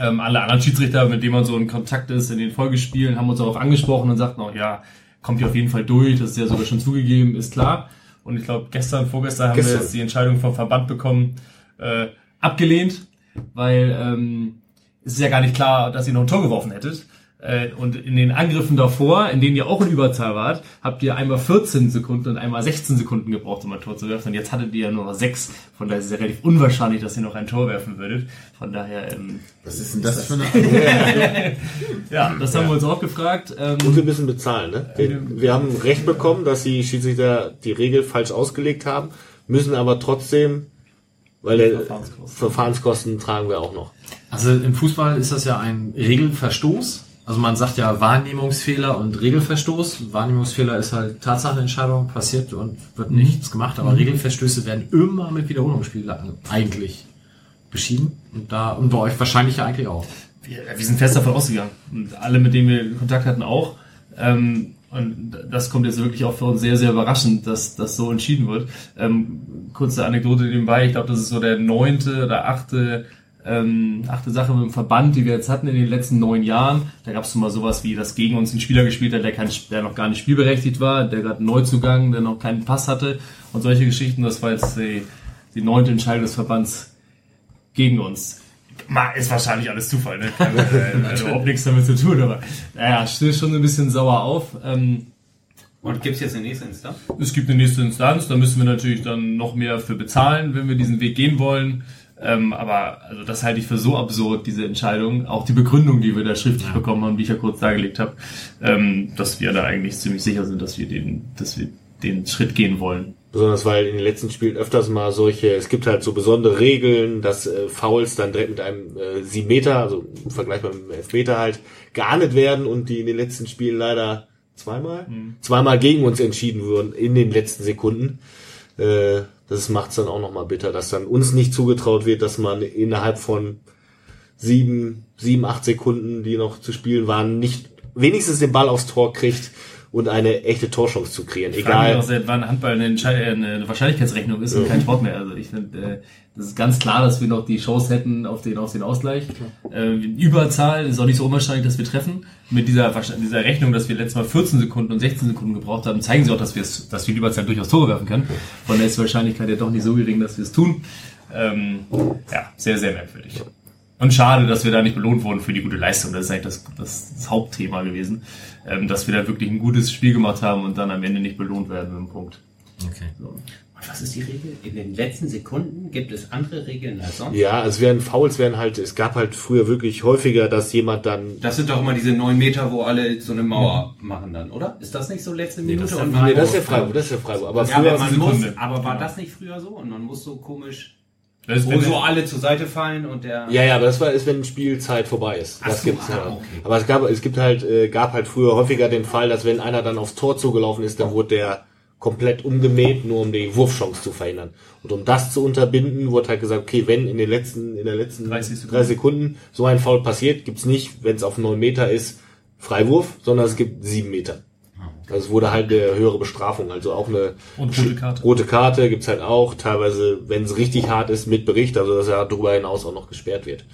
Ähm, alle anderen Schiedsrichter, mit denen man so in Kontakt ist in den Folgespielen, haben uns darauf angesprochen und sagten auch, ja, kommt hier auf jeden Fall durch, das ist ja sogar schon zugegeben, ist klar. Und ich glaube, gestern, vorgestern haben Gestern. wir jetzt die Entscheidung vom Verband bekommen, äh, abgelehnt, weil ähm, es ist ja gar nicht klar, dass ihr noch ein Tor geworfen hättet. Äh, Und in den Angriffen davor, in denen ihr auch in Überzahl wart, habt ihr einmal 14 Sekunden und einmal 16 Sekunden gebraucht, um ein Tor zu werfen. Und jetzt hattet ihr ja nur noch 6. Von daher ist es ja relativ unwahrscheinlich, dass ihr noch ein Tor werfen würdet. Von daher, ähm, Was ist denn das für eine ja, das haben wir uns auch gefragt. Ähm, Und wir müssen bezahlen, ne? Wir, wir haben Recht bekommen, dass die Schiedsrichter die Regel falsch ausgelegt haben, müssen aber trotzdem, weil der Verfahrenskosten. Verfahrenskosten tragen wir auch noch. Also im Fußball ist das ja ein Regelverstoß. Also man sagt ja Wahrnehmungsfehler und Regelverstoß. Wahrnehmungsfehler ist halt Tatsachenentscheidung, passiert und wird nichts gemacht, aber Regelverstöße werden immer mit Wiederholungsspielen eigentlich beschieden. Und da, und bei euch wahrscheinlich ja eigentlich auch. wir, wir sind fest davon ausgegangen. Und alle, mit denen wir Kontakt hatten, auch. Ähm, und das kommt jetzt wirklich auch für uns sehr, sehr überraschend, dass das so entschieden wird. Ähm, kurze Anekdote nebenbei. Ich glaube, das ist so der neunte oder achte, ähm, achte Sache mit dem Verband, die wir jetzt hatten in den letzten neun Jahren. Da gab es mal sowas wie, dass gegen uns ein Spieler gespielt hat, der, kein, der noch gar nicht spielberechtigt war, der gerade Neuzugang, der noch keinen Pass hatte und solche Geschichten. Das war jetzt die, die neunte Entscheidung des Verbands gegen uns. Ist wahrscheinlich alles Zufall, ne? Kann, äh, hat überhaupt nichts damit zu tun, aber naja, stößt schon ein bisschen sauer auf. Ähm, Und gibt's jetzt eine nächste Instanz? es gibt eine nächste Instanz, da müssen wir natürlich dann noch mehr für bezahlen, wenn wir diesen Weg gehen wollen. Ähm, aber also das halte ich für so absurd, diese Entscheidung. Auch die Begründung, die wir da schriftlich bekommen haben, die ich ja kurz dargelegt habe, ähm, dass wir da eigentlich ziemlich sicher sind, dass wir den, dass wir den Schritt gehen wollen. Besonders weil in den letzten Spielen öfters mal solche, es gibt halt so besondere Regeln, dass äh, Fouls dann direkt mit einem äh, 7 Meter, also im Vergleich mit einem Elfmeter halt, geahndet werden und die in den letzten Spielen leider zweimal, zweimal gegen uns entschieden wurden in den letzten Sekunden. Äh, das macht's dann auch nochmal bitter, dass dann uns nicht zugetraut wird, dass man innerhalb von sieben, sieben, acht Sekunden, die noch zu spielen waren, nicht wenigstens den Ball aufs Tor kriegt und eine echte Torchance zu kreieren. Ich Egal. auch, seit wann Handball eine, äh, eine Wahrscheinlichkeitsrechnung ist und kein Sport mehr. Also ich finde, äh, das ist ganz klar, dass wir noch die Chance hätten auf den, auf den Ausgleich. Äh, Überzahl ist auch nicht so unwahrscheinlich, dass wir treffen. Mit dieser, dieser Rechnung, dass wir letztes Mal 14 Sekunden und 16 Sekunden gebraucht haben, zeigen sie auch, dass wir es, dass wir in Überzahl durchaus Tore werfen können. Von daher ist die Wahrscheinlichkeit ja doch nicht so gering, dass wir es tun. Ähm, ja, sehr, sehr merkwürdig. Und schade, dass wir da nicht belohnt wurden für die gute Leistung. Das ist eigentlich das, das, das Hauptthema gewesen. Ähm, dass wir da wirklich ein gutes Spiel gemacht haben und dann am Ende nicht belohnt werden mit einem Punkt. Okay. Und was ist die Regel? In den letzten Sekunden gibt es andere Regeln als sonst? Ja, es werden Fouls werden halt, es gab halt früher wirklich häufiger, dass jemand dann Das sind doch immer diese neun Meter, wo alle so eine Mauer machen dann, oder? Ist das nicht so letzte Minute? das ist und ja- Nee, das ist ja Freiburg, das ist ja Freiburg. Aber ja, aber, man muss, aber war das nicht früher so? Und man muss so komisch Das Wo so alle zur Seite fallen und der. Ja, ja, aber das war ist, wenn Spielzeit vorbei ist. Ach Das so, gibt's ah, ja. okay. Aber es gab, es gibt halt, äh, gab halt früher häufiger den Fall, dass wenn einer dann aufs Tor zugelaufen ist, dann wurde der komplett umgemäht, nur um die Wurfchance zu verhindern. Und um das zu unterbinden, wurde halt gesagt, okay, wenn in den letzten, in der letzten 30 Sekunden. 30 Sekunden so ein Foul passiert, gibt's nicht, wenn es auf 9 Meter ist, Freiwurf, sondern es gibt 7 Meter. Also es wurde halt eine höhere Bestrafung, also auch eine Und rote Karte. Rote Karte gibt's halt auch, teilweise, wenn es richtig hart ist, mit Bericht, also dass er darüber hinaus auch noch gesperrt wird.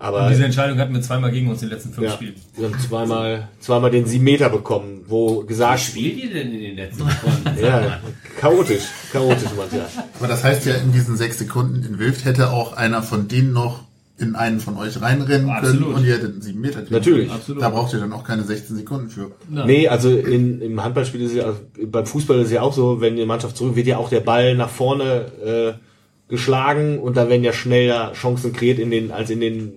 Aber Und diese Entscheidung hatten wir zweimal gegen uns in den letzten fünf ja, Spielen. wir haben zweimal, zweimal den 7 Meter bekommen, wo Was gesagt, spielt ihr denn in den letzten Wochen? ja, chaotisch, chaotisch manchmal. Aber das heißt ja, in diesen sechs Sekunden in Wild hätte auch einer von denen noch in einen von euch reinrennen Absolut. können und ihr hättet einen sieben Meter kriegen Natürlich. können. Da braucht ihr dann auch keine 16 Sekunden für. Ja. Nee, also in, im Handballspiel ist es ja, beim Fußball ist es ja auch so, wenn die Mannschaft zurück, wird ja auch der Ball nach vorne äh, geschlagen und da werden ja schneller Chancen kreiert in den, als in den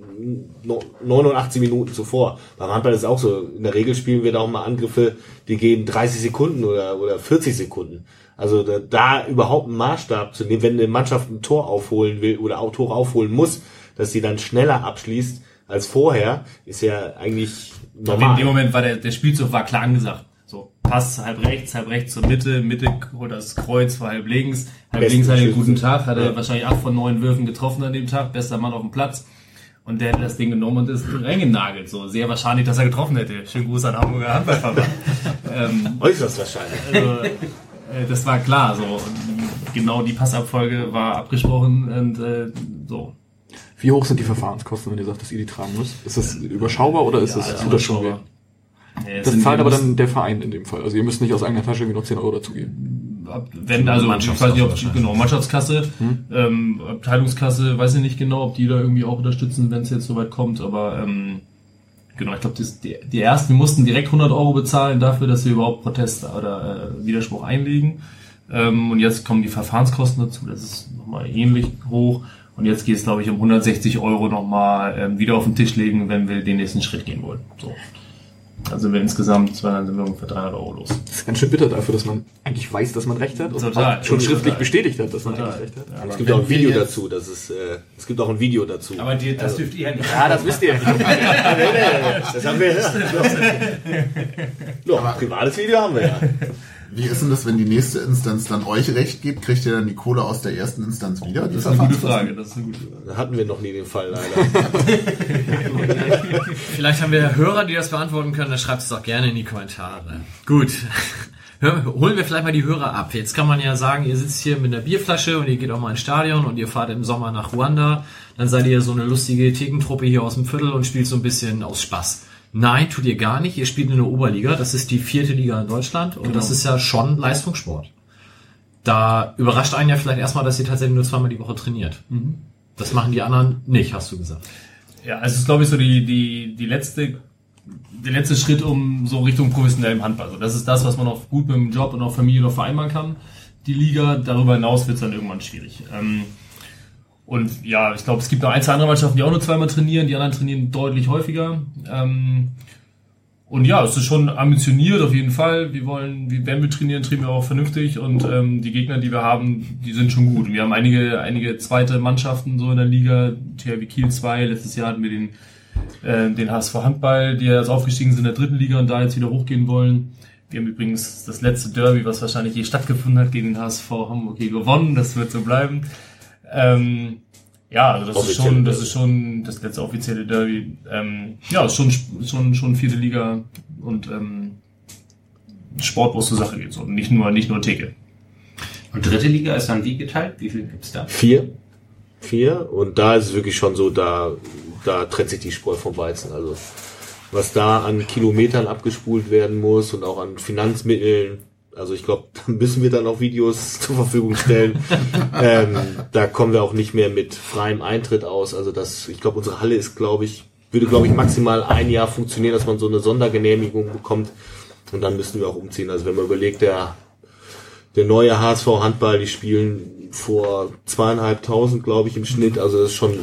no- 89 Minuten zuvor. Beim Handball ist es auch so, in der Regel spielen wir da auch mal Angriffe, die gehen 30 Sekunden oder, oder 40 Sekunden. Also da, da überhaupt einen Maßstab zu nehmen, wenn eine Mannschaft ein Tor aufholen will oder auch Tore aufholen muss, dass sie dann schneller abschließt als vorher, ist ja eigentlich normal. In dem Moment war der, der Spielzug war klar angesagt. So, Pass halb rechts, halb rechts zur Mitte, Mitte holt das Kreuz vor halb links, halb Besten links hat er einen guten Tag, hat er Ja. wahrscheinlich acht von neun Würfen getroffen an dem Tag, bester Mann auf dem Platz. Und der hat das Ding genommen und ist reingenagelt. So, sehr wahrscheinlich, dass er getroffen hätte. Schönen Gruß an Hamburger Handballverband. ähm, Äußerst wahrscheinlich. also, äh, das war klar. So, und genau die Passabfolge war abgesprochen und äh, so. Wie hoch sind die Verfahrenskosten, wenn ihr sagt, dass ihr die tragen müsst? Ist das überschaubar oder ist das, tut das schon weh? Nee, Das zahlt aber dann der Verein in dem Fall. Also ihr müsst nicht aus eigener Tasche irgendwie noch 10 Euro dazugeben. Wenn also ich weiß nicht, ob die, genau Mannschaftskasse, ähm, Abteilungskasse, weiß ich nicht genau, ob die da irgendwie auch unterstützen, wenn es jetzt soweit kommt, aber ähm, genau, ich glaube, die, die ersten wir mussten direkt 100 Euro bezahlen dafür, dass wir überhaupt Protest oder äh, Widerspruch einlegen ähm, und jetzt kommen die Verfahrenskosten dazu, das ist nochmal ähnlich hoch und jetzt geht es glaube ich um 160 Euro nochmal ähm, wieder auf den Tisch legen, wenn wir den nächsten Schritt gehen wollen. So. Dann sind wir insgesamt, dann sind wir ungefähr 300 Euro los. Das ist ganz schön bitter dafür, dass man eigentlich weiß, dass man recht hat und Total. schon schriftlich Total. bestätigt hat, dass man Total. eigentlich recht hat. Es gibt auch ein Video dazu, das ist, äh, es gibt auch ein Video dazu. Aber die, das dürft ihr ja nicht. Ja, das wisst ihr. das haben wir ja. ja, privates Video haben wir ja. Wie ist denn das, wenn die nächste Instanz dann euch recht gibt? Kriegt ihr dann die Kohle aus der ersten Instanz wieder? Das ist eine gute? Frage. Das ist eine gute Frage. Da hatten wir noch nie den Fall leider. Vielleicht haben wir Hörer, die das beantworten können, dann schreibt es doch gerne in die Kommentare. Gut. Holen wir vielleicht mal die Hörer ab. Jetzt kann man ja sagen, ihr sitzt hier mit einer Bierflasche und ihr geht auch mal ins Stadion und ihr fahrt im Sommer nach Ruanda. Dann seid ihr so eine lustige Thekentruppe hier aus dem Viertel und spielt so ein bisschen aus Spaß. Nein, tut ihr gar nicht. Ihr spielt in der Oberliga. Das ist die vierte Liga in Deutschland und das ist ja schon Leistungssport. Da überrascht einen ja vielleicht erstmal, dass ihr tatsächlich nur zweimal die Woche trainiert. Das machen die anderen nicht, hast du gesagt. Ja, also es ist glaube ich so die, die, die letzte, der letzte Schritt um so Richtung professionellem Handball. Also das ist das, was man auch gut mit dem Job und auch Familie noch vereinbaren kann. Die Liga, darüber hinaus wird es dann irgendwann schwierig. Ähm, und ja, ich glaube, es gibt noch ein, zwei andere Mannschaften, die auch nur zweimal trainieren, die anderen trainieren deutlich häufiger. Ähm, und ja, es ist schon ambitioniert auf jeden Fall. Wir wollen, wenn wir trainieren, trainieren wir auch vernünftig und ähm, die Gegner, die wir haben, die sind schon gut. Wir haben einige, einige zweite Mannschaften so in der Liga, THW Kiel 2, letztes Jahr hatten wir den, äh, den HSV Handball, die jetzt aufgestiegen sind in der dritten Liga und da jetzt wieder hochgehen wollen. Wir haben übrigens das letzte Derby, was wahrscheinlich je stattgefunden hat, gegen den HSV Hamburg hier gewonnen. Das wird so bleiben. Ähm, ja, also das ist schon, das ist schon das letzte offizielle Derby. Ähm, ja, ist schon, schon, schon vierte Liga und ähm, Sport, wo es zur Sache geht. So. Nicht nur, nicht nur Theke. Und dritte Liga ist dann wie geteilt? Wie viel gibt's da? Vier. Vier. Und da ist es wirklich schon so, da, da trennt sich die Spreu vom Weizen. Also, was da an Kilometern abgespult werden muss und auch an Finanzmitteln. Also ich glaube, da müssen wir dann auch Videos zur Verfügung stellen. ähm, da kommen wir auch nicht mehr mit freiem Eintritt aus. Also das, ich glaube, unsere Halle ist, glaube ich, würde, glaube ich, maximal ein Jahr funktionieren, dass man so eine Sondergenehmigung bekommt. Und dann müssen wir auch umziehen. Also wenn man überlegt, der der neue HSV Handball, die spielen vor zweieinhalbtausend, glaube ich, im Schnitt. Also das ist schon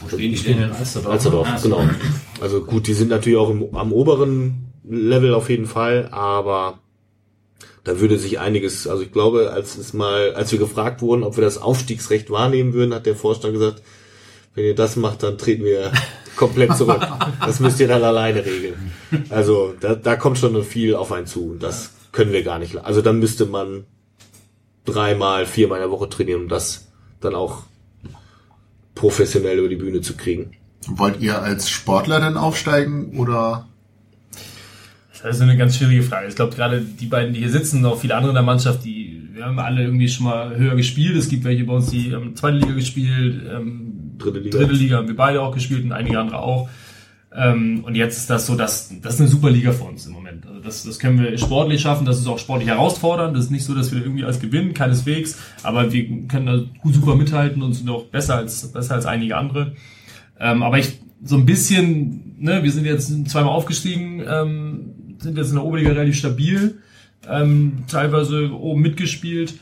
Wo stehen die stehen denn? in Alsterdorf. Alsterdorf, Ah, genau. Also gut, die sind natürlich auch im, am oberen Level auf jeden Fall, aber da würde sich einiges, also ich glaube, als es mal, als wir gefragt wurden, ob wir das Aufstiegsrecht wahrnehmen würden, hat der Vorstand gesagt, wenn ihr das macht, dann treten wir komplett zurück. Das müsst ihr dann alleine regeln. Also da, da kommt schon viel auf einen zu. Das können wir gar nicht. Also dann müsste man dreimal, viermal in der Woche trainieren, um das dann auch professionell über die Bühne zu kriegen. Wollt ihr als Sportler denn aufsteigen oder? Das ist eine ganz schwierige Frage. Ich glaube, gerade die beiden, die hier sitzen, und auch viele andere in der Mannschaft, die wir haben alle irgendwie schon mal höher gespielt. Es gibt welche bei uns, die haben zweite Liga gespielt, ähm, Dritte Liga. dritte Liga haben wir beide auch gespielt und einige andere auch. Ähm, und jetzt ist das so, dass das ist eine super Liga für uns im Moment. Also das, das können wir sportlich schaffen, das ist auch sportlich herausfordernd. Das ist nicht so, dass wir irgendwie alles gewinnen, keineswegs, aber wir können da gut super mithalten und sind auch besser als besser als einige andere. Ähm, aber ich so ein bisschen, ne, wir sind jetzt zweimal aufgestiegen, ähm, sind jetzt in der Oberliga relativ stabil, ähm, teilweise oben mitgespielt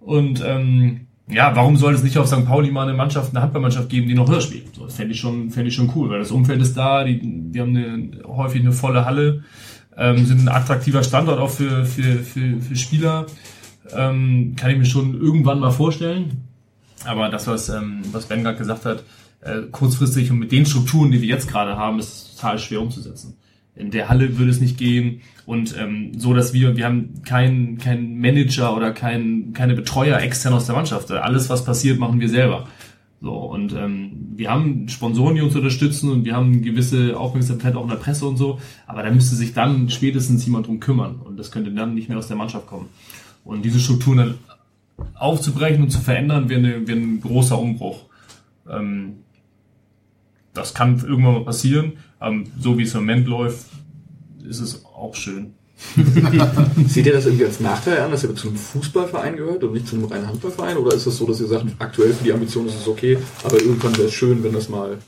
und ähm, ja, warum soll es nicht auf St. Pauli mal eine Mannschaft, eine Handballmannschaft geben, die noch höher spielt? So, das fände ich schon, fände ich schon cool, weil das Umfeld ist da, die, die haben eine, häufig eine volle Halle, ähm, sind ein attraktiver Standort auch für, für, für, für Spieler. Ähm, kann ich mir schon irgendwann mal vorstellen. Aber das, was, ähm, was Ben gerade gesagt hat, äh, kurzfristig und mit den Strukturen, die wir jetzt gerade haben, ist total schwer umzusetzen. In der Halle würde es nicht gehen und ähm, so, dass wir, wir haben keinen kein Manager oder kein, keine Betreuer extern aus der Mannschaft. Alles, was passiert, machen wir selber. So, und ähm, wir haben Sponsoren, die uns unterstützen und wir haben gewisse Aufmerksamkeit auch in der Presse und so, aber da müsste sich dann spätestens jemand drum kümmern und das könnte dann nicht mehr aus der Mannschaft kommen. Und diese Strukturen dann aufzubrechen und zu verändern, wäre, eine, wäre ein großer Umbruch. Ähm, das kann irgendwann mal passieren. Ähm, so wie es im Moment läuft, ist es auch schön. Seht ihr das irgendwie als Nachteil an, dass ihr zu einem Fußballverein gehört und nicht zum reinen Handballverein? Oder ist es das so, dass ihr sagt, aktuell für die Ambition ist es okay, aber irgendwann wäre es schön, wenn das mal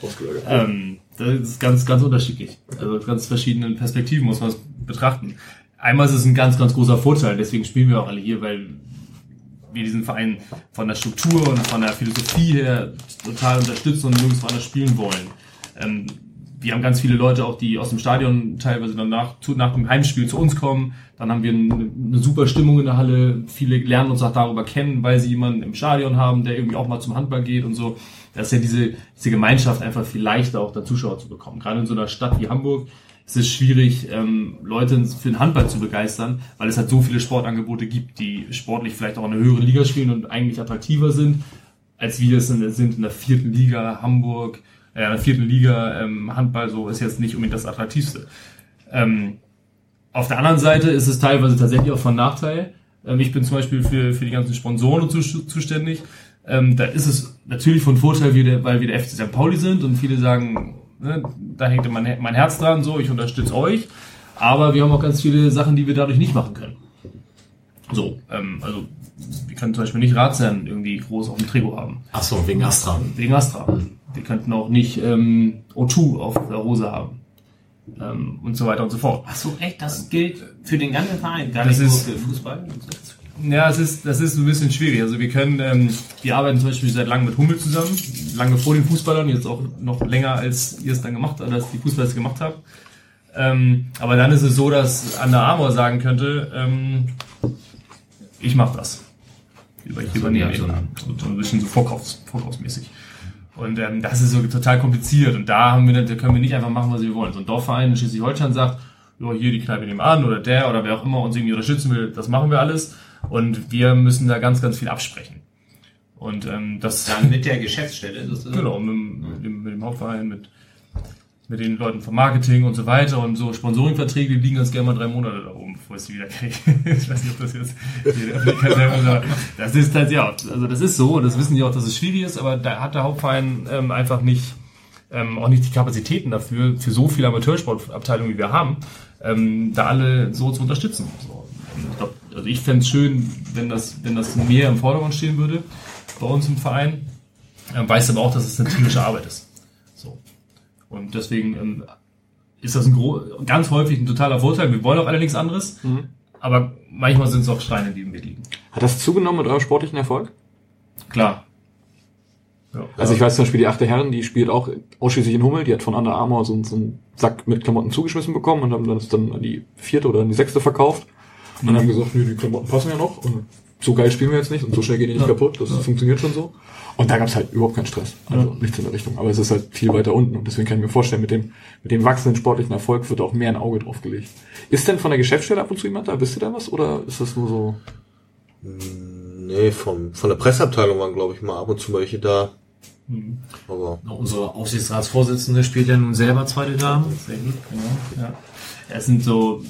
ausgelagert wird? Ähm, das ist ganz, ganz unterschiedlich. Also ganz verschiedenen Perspektiven muss man es betrachten. Einmal ist es ein ganz, ganz großer Vorteil, deswegen spielen wir auch alle hier, weil wir diesen Verein von der Struktur und von der Philosophie her total unterstützen und nirgendwo anders spielen wollen. Ähm, wir haben ganz viele Leute auch, die aus dem Stadion teilweise dann nach, zu, nach dem Heimspiel zu uns kommen. Dann haben wir eine, eine super Stimmung in der Halle. Viele lernen uns auch darüber kennen, weil sie jemanden im Stadion haben, der irgendwie auch mal zum Handball geht und so. Das ist ja diese, diese Gemeinschaft einfach viel leichter auch da Zuschauer zu bekommen. Gerade in so einer Stadt wie Hamburg ist es schwierig, ähm, Leute für den Handball zu begeistern, weil es halt so viele Sportangebote gibt, die sportlich vielleicht auch in einer höheren Liga spielen und eigentlich attraktiver sind, als wir es in, sind in der vierten Liga Hamburg, äh, in der vierten Liga ähm, Handball, so ist jetzt nicht unbedingt das attraktivste. Ähm, auf der anderen Seite ist es teilweise tatsächlich auch von Nachteil. Ähm, ich bin zum Beispiel für, für die ganzen Sponsoren so zuständig. Ähm, da ist es natürlich von Vorteil, weil wir der FC St. Pauli sind und viele sagen, ne, da hängt mein, mein Herz dran, so, ich unterstütze euch. Aber wir haben auch ganz viele Sachen, die wir dadurch nicht machen können. So, ähm, also wir können zum Beispiel nicht Ratsherren irgendwie groß auf dem Trikot haben. Ach so, wegen Astra. Wegen Astra. Wir könnten auch nicht ähm, O2 auf der Hose haben. Ähm, und so weiter und so fort. Ach so, echt? Das gilt für den ganzen Verein, gar Das nicht ist- nur für Fußball? Ja, es ist, das ist ein bisschen schwierig. Also wir können, ähm, wir arbeiten zum Beispiel seit langem mit Hummel zusammen, lange vor den Fußballern, jetzt auch noch länger als ihr es dann gemacht habt, als die Fußballer es gemacht habt. Ähm, aber dann ist es so, dass Under Armour sagen könnte, ähm, ich mache das. Über, ich übernehme so so, ein bisschen so vorkaufs, vorkaufsmäßig. Und ähm, das ist so total kompliziert. Und da haben wir, da können wir nicht einfach machen, was wir wollen. So ein Dorfverein in Schleswig-Holstein sagt, ja, hier die Kneipe nebenan oder der oder wer auch immer uns irgendwie unterstützen will, das machen wir alles. Und wir müssen da ganz, ganz viel absprechen. Und ähm, das Dann mit der Geschäftsstelle sozusagen. Genau, mit, dem- mit, dem, mit dem Hauptverein, mit, mit den Leuten vom Marketing und so weiter und so Sponsoringverträge, die liegen ganz gerne mal drei Monate da oben, bevor ich sie wieder kriege. ich weiß nicht, ob das jetzt. Das ist halt, ja, also das ist so, das wissen die auch, dass es schwierig ist, aber da hat der Hauptverein ähm, einfach nicht, ähm, auch nicht die Kapazitäten dafür, für so viele Amateursportabteilungen, wie wir haben, ähm, da alle so zu unterstützen. So. Ich glaub, also ich fänd's schön, wenn das, wenn das mehr im Vordergrund stehen würde bei uns im Verein. Ähm, weiß aber auch, dass es eine tierische Arbeit ist. So. Und deswegen ähm, ist das ein ganz häufig ein totaler Vorteil. Wir wollen auch alle nichts anderes, aber manchmal sind es auch Steine, die im Weg liegen. Hat das zugenommen mit eurem sportlichen Erfolg? Klar. Ja. Also ich weiß zum Beispiel, die achte Herren, die spielt auch ausschließlich in Hummel, die hat von Under Armour so, so einen Sack mit Klamotten zugeschmissen bekommen und haben das dann an die vierte oder an die sechste verkauft. Und haben gesagt, nee, die Klamotten passen ja noch und so geil spielen wir jetzt nicht und so schnell gehen die nicht kaputt, das funktioniert schon so. Und da gab's halt überhaupt keinen Stress, also nichts in der Richtung. Aber es ist halt viel weiter unten und deswegen kann ich mir vorstellen, mit dem, mit dem wachsenden sportlichen Erfolg wird auch mehr ein Auge drauf gelegt. Ist denn von der Geschäftsstelle ab und zu jemand da? Wisst ihr da was oder ist das nur so? Nee, vom, von der Presseabteilung waren, glaube ich, mal ab und zu welche da. Aber Na, Unsere Aufsichtsratsvorsitzende spielt ja nun selber zweite Dame. Sehr gut, genau. Ja. Es sind so,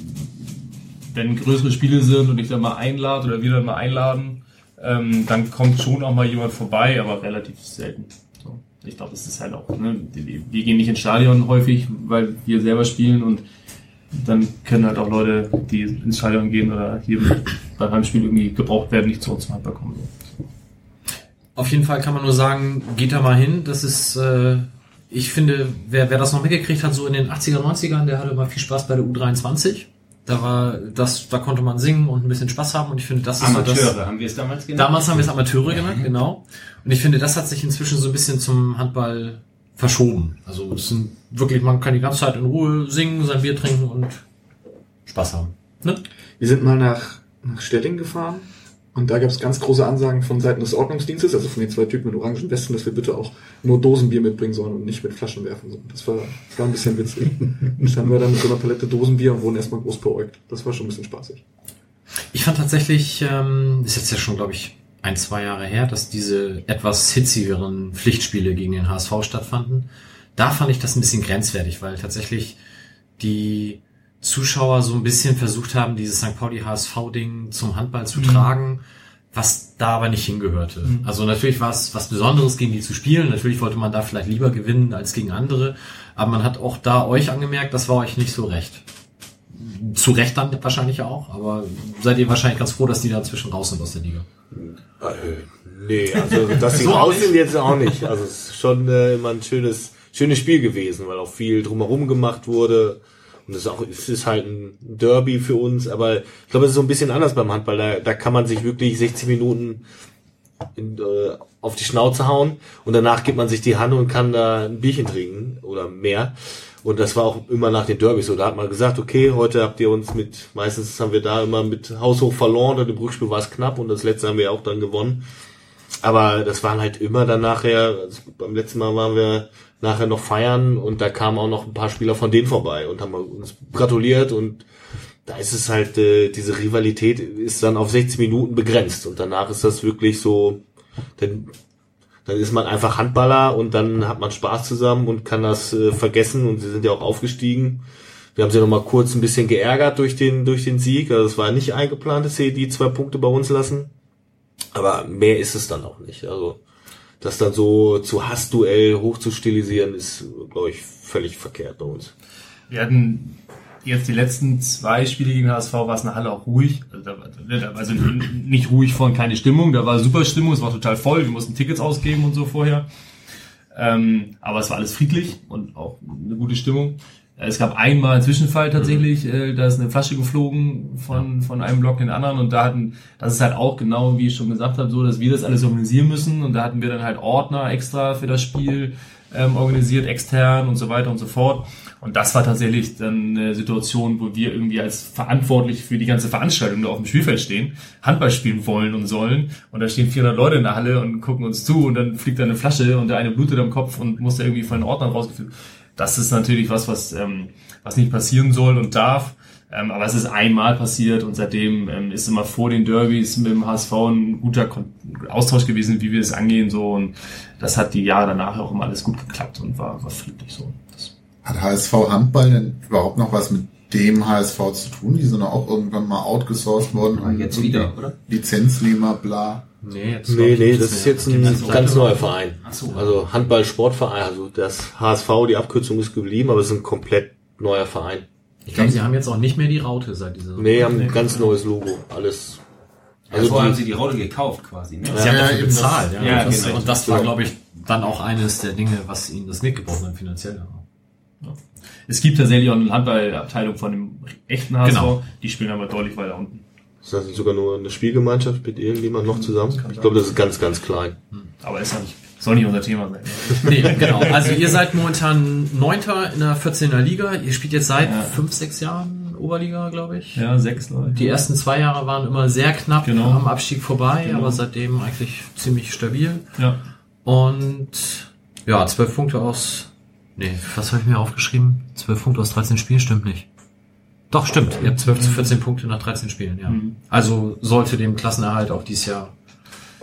wenn größere Spiele sind und ich dann mal einlade oder wir dann mal einladen, ähm, dann kommt schon auch mal jemand vorbei, aber relativ selten. So. Ich glaube, das ist halt auch, ne, wir gehen nicht ins Stadion häufig, weil wir selber spielen und dann können halt auch Leute, die ins Stadion gehen oder hier beim Heimspiel irgendwie gebraucht werden, nicht zu uns zum Handball kommen. So. Auf jeden Fall kann man nur sagen, geht da mal hin. Das ist, äh, ich finde, wer, wer das noch mitgekriegt hat, so in den 80er, 90ern, der hatte mal viel Spaß bei der U23. Da war das, da konnte man singen und ein bisschen Spaß haben und ich finde, das ist so das. Amateure haben wir es damals genannt. Damals haben wir es Amateure genannt, genau. Und ich finde, das hat sich inzwischen so ein bisschen zum Handball verschoben. Also es sind wirklich, man kann die ganze Zeit in Ruhe singen, sein Bier trinken und Spaß haben. Ne? Wir sind mal nach, nach Stetting gefahren und da gab es ganz große Ansagen von Seiten des Ordnungsdienstes, also von den zwei Typen mit orangen Westen, dass wir bitte auch nur Dosenbier mitbringen sollen und nicht mit Flaschen werfen sollen. Das war, war ein bisschen witzig. Dann standen wir dann mit so einer Palette Dosenbier und wurden erstmal groß beäugt. Das war schon ein bisschen spaßig. Ich fand tatsächlich, ähm, ist jetzt ja schon, glaube ich, ein, zwei Jahre her, dass diese etwas hitzigeren Pflichtspiele gegen den HSV stattfanden. Da fand ich das ein bisschen grenzwertig, weil tatsächlich die Zuschauer so ein bisschen versucht haben, dieses St. Pauli-HSV-Ding zum Handball zu tragen, was da aber nicht hingehörte. Also natürlich war es was Besonderes, gegen die zu spielen. Natürlich wollte man da vielleicht lieber gewinnen als gegen andere. Aber man hat auch da euch angemerkt, das war euch nicht so recht. Zu Recht dann wahrscheinlich auch, aber seid ihr wahrscheinlich ganz froh, dass die da zwischen raus sind aus der Liga. Äh, nee, also dass sie So raus sind jetzt auch nicht. Also es ist schon äh, immer ein schönes, schönes Spiel gewesen, weil auch viel drumherum gemacht wurde. Und es ist auch, es ist halt ein Derby für uns, aber ich glaube, es ist so ein bisschen anders beim Handball. Da, da kann man sich wirklich 60 Minuten in, äh, auf die Schnauze hauen und danach gibt man sich die Hand und kann da ein Bierchen trinken oder mehr. Und das war auch immer nach den Derbys so. Da hat man gesagt, okay, heute habt ihr uns mit, meistens haben wir da immer mit haushoch verloren und im Rückspiel war es knapp und das letzte haben wir auch dann gewonnen. Aber das waren halt immer dann nachher, also beim letzten Mal waren wir nachher noch feiern und da kamen auch noch ein paar Spieler von denen vorbei und haben uns gratuliert und da ist es halt, äh, diese Rivalität ist dann auf 60 Minuten begrenzt und danach ist das wirklich so, dann, dann ist man einfach Handballer und dann hat man Spaß zusammen und kann das äh, vergessen und sie sind ja auch aufgestiegen. Wir haben sie noch mal kurz ein bisschen geärgert durch den, durch den Sieg. Also es war nicht eingeplant, dass sie die zwei Punkte bei uns lassen. Aber mehr ist es dann auch nicht. Also das dann so zu Hassduell hochzustilisieren, ist, glaube ich, völlig verkehrt bei uns. Wir hatten jetzt die letzten zwei Spiele gegen HSV war es in der Halle auch ruhig. Also, da, da, also nicht ruhig von keine Stimmung, da war super Stimmung, es war total voll, wir mussten Tickets ausgeben und so vorher. Ähm, aber es war alles friedlich und auch eine gute Stimmung. Es gab einmal einen Zwischenfall tatsächlich, äh, da ist eine Flasche geflogen von, von einem Block in den anderen und da hatten, das ist halt auch genau, wie ich schon gesagt habe, so, dass wir das alles organisieren müssen und da hatten wir dann halt Ordner extra für das Spiel ähm, organisiert, extern und so weiter und so fort. Und das war tatsächlich dann eine Situation, wo wir irgendwie als verantwortlich für die ganze Veranstaltung da auf dem Spielfeld stehen, Handball spielen wollen und sollen. Und da stehen 400 Leute in der Halle und gucken uns zu und dann fliegt da eine Flasche und der eine blutet am Kopf und muss da irgendwie von den Ordnern rausgeführt. Das ist natürlich was, was, ähm, was nicht passieren soll und darf. Ähm, aber es ist einmal passiert und seitdem ähm, ist immer vor den Derbys mit dem HSV ein guter Kon Austausch gewesen, wie wir es angehen so und das hat die Jahre danach auch immer alles gut geklappt und war, war friedlich so. Das Hat HSV Handball denn überhaupt noch was mit dem HSV zu tun? Die sind auch irgendwann mal outgesourced worden. Ah, jetzt wieder, oder? Lizenznehmer, bla. Nee, jetzt Nee, nee, das ist jetzt ein ganz neuer? Verein. Ach so. Also Handball-Sportverein, also das HSV, die Abkürzung ist geblieben, aber es ist ein komplett neuer Verein. Ich glaube, sie haben jetzt auch nicht mehr die Raute seit dieser Nee, haben ein ganz neues Logo. Alles. Also Also haben die- sie die Rolle gekauft quasi, ne? Sie haben Ja, dafür bezahlt, ja. Ja, und, das, genau. und das war, glaube ich, dann auch eines der Dinge, was ihnen das Genick gebrochen hat, finanziell. Es gibt tatsächlich auch eine Handballabteilung von dem echten HSV, Genau. die spielen aber deutlich weiter unten. Ist das sogar nur eine Spielgemeinschaft mit irgendjemand noch zusammen? Ich glaube, das ist ganz, ganz klein. Aber ist ja nicht, soll nicht unser Thema sein. Nee, genau. Also ihr seid momentan Neunter in der 14er Liga. Ihr spielt jetzt seit Ja. fünf, sechs Jahren Oberliga, glaube ich. Ja, sechs Leute. Die ersten zwei Jahre waren immer sehr knapp Genau. am Abstieg vorbei, Genau. aber seitdem eigentlich ziemlich stabil. Ja. Und ja, zwölf Punkte aus. Nee, was habe ich mir aufgeschrieben? Zwölf Punkte aus 13 Spielen stimmt nicht. Doch, stimmt. Ihr habt 12 zu 14 Punkte nach 13 Spielen, ja. Mhm. Also sollte dem Klassenerhalt auch dieses Jahr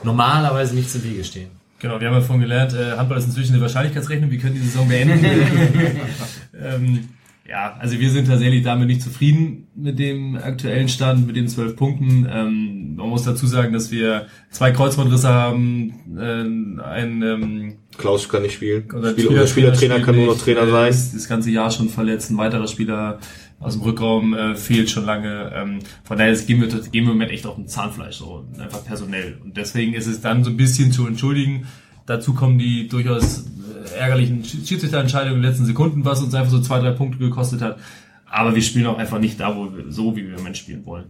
normalerweise nichts im Wege stehen. Genau, wir haben ja vorhin gelernt, äh, Handball ist inzwischen eine Wahrscheinlichkeitsrechnung, wir können die Saison beenden. ähm, ja, also wir sind tatsächlich damit nicht zufrieden mit dem aktuellen Stand, mit den zwölf Punkten. Ähm, man muss dazu sagen, dass wir zwei Kreuzbandrisse haben, äh, ein ähm, Klaus kann nicht spielen. unser Spieler, unser Spielertrainer spielt kann nur noch Trainer sein. Das ganze Jahr schon verletzt, ein weiterer Spieler aus dem Rückraum äh, fehlt schon lange. Ähm, von daher ist- gehen wir, gehen wir im Moment echt auf den Zahnfleisch, so einfach personell. Und deswegen ist es dann so ein bisschen zu entschuldigen. Dazu kommen die durchaus äh, ärgerlichen Sch- Schiedsrichterentscheidungen in den letzten Sekunden, was uns einfach so zwei, drei Punkte gekostet hat. Aber wir spielen auch einfach nicht da, wo wir, so wie wir im Moment spielen wollen.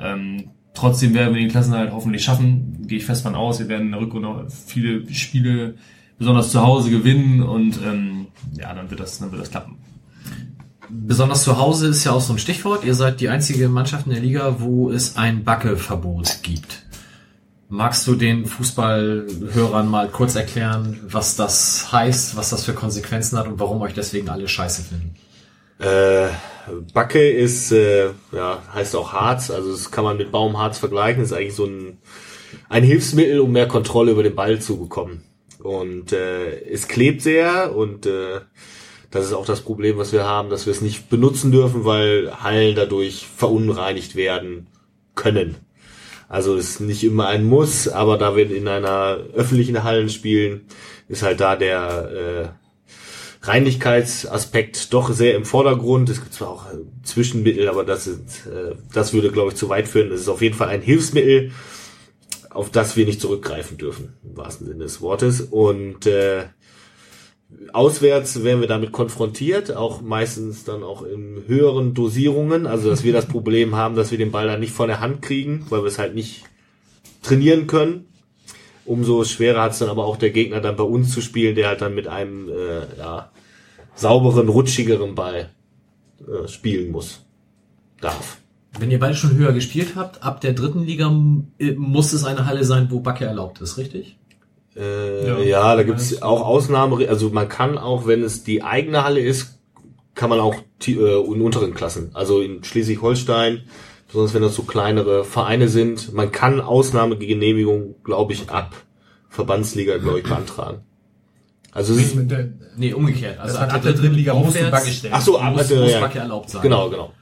Ähm, trotzdem werden wir den Klassenerhalt hoffentlich schaffen, gehe ich fest von aus. Wir werden in der Rückrunde viele Spiele, besonders zu Hause, gewinnen und ähm, ja, dann wird das, dann wird das klappen. Besonders zu Hause ist ja auch so ein Stichwort. Ihr seid die einzige Mannschaft in der Liga, wo es ein Backeverbot gibt. Magst du den Fußballhörern mal kurz erklären, was das heißt, was das für Konsequenzen hat und warum euch deswegen alle scheiße finden? Äh, Backe ist, äh, ja, heißt auch Harz, also das kann man mit Baumharz vergleichen, ist eigentlich so ein, ein Hilfsmittel, um mehr Kontrolle über den Ball zu bekommen. Und äh, es klebt sehr und äh, das ist auch das Problem, was wir haben, dass wir es nicht benutzen dürfen, weil Hallen dadurch verunreinigt werden können. Also ist nicht immer ein Muss, aber da wir in einer öffentlichen Hallen spielen, ist halt da der äh, Reinigkeitsaspekt doch sehr im Vordergrund. Es gibt zwar auch äh, Zwischenmittel, aber das sind, äh, das würde, glaube ich, zu weit führen. Es ist auf jeden Fall ein Hilfsmittel, auf das wir nicht zurückgreifen dürfen, im wahrsten Sinne des Wortes. Und äh, auswärts werden wir damit konfrontiert, auch meistens dann auch in höheren Dosierungen. Also dass wir das Problem haben, dass wir den Ball dann nicht von der Hand kriegen, weil wir es halt nicht trainieren können. Umso schwerer hat es dann aber auch der Gegner dann bei uns zu spielen, der halt dann mit einem äh, ja, sauberen, rutschigeren Ball äh, spielen muss. Darf. Wenn ihr beide schon höher gespielt habt, ab der dritten Liga äh, muss es eine Halle sein, wo Backe erlaubt ist, richtig? Äh, Ja. ja, da gibt's auch Ausnahme, also man kann auch, wenn es die eigene Halle ist, kann man auch äh, in unteren Klassen, also in Schleswig-Holstein, besonders wenn das so kleinere Vereine sind, man kann Ausnahmegenehmigung, glaube ich, ab Verbandsliga, glaube ich, beantragen. Also es ist, Nee, umgekehrt. Also heißt, ab der dritten Liga musst du Backe stellen. ach so, muss, ab, muss äh, ja, Backe erlaubt sein. genau, genau.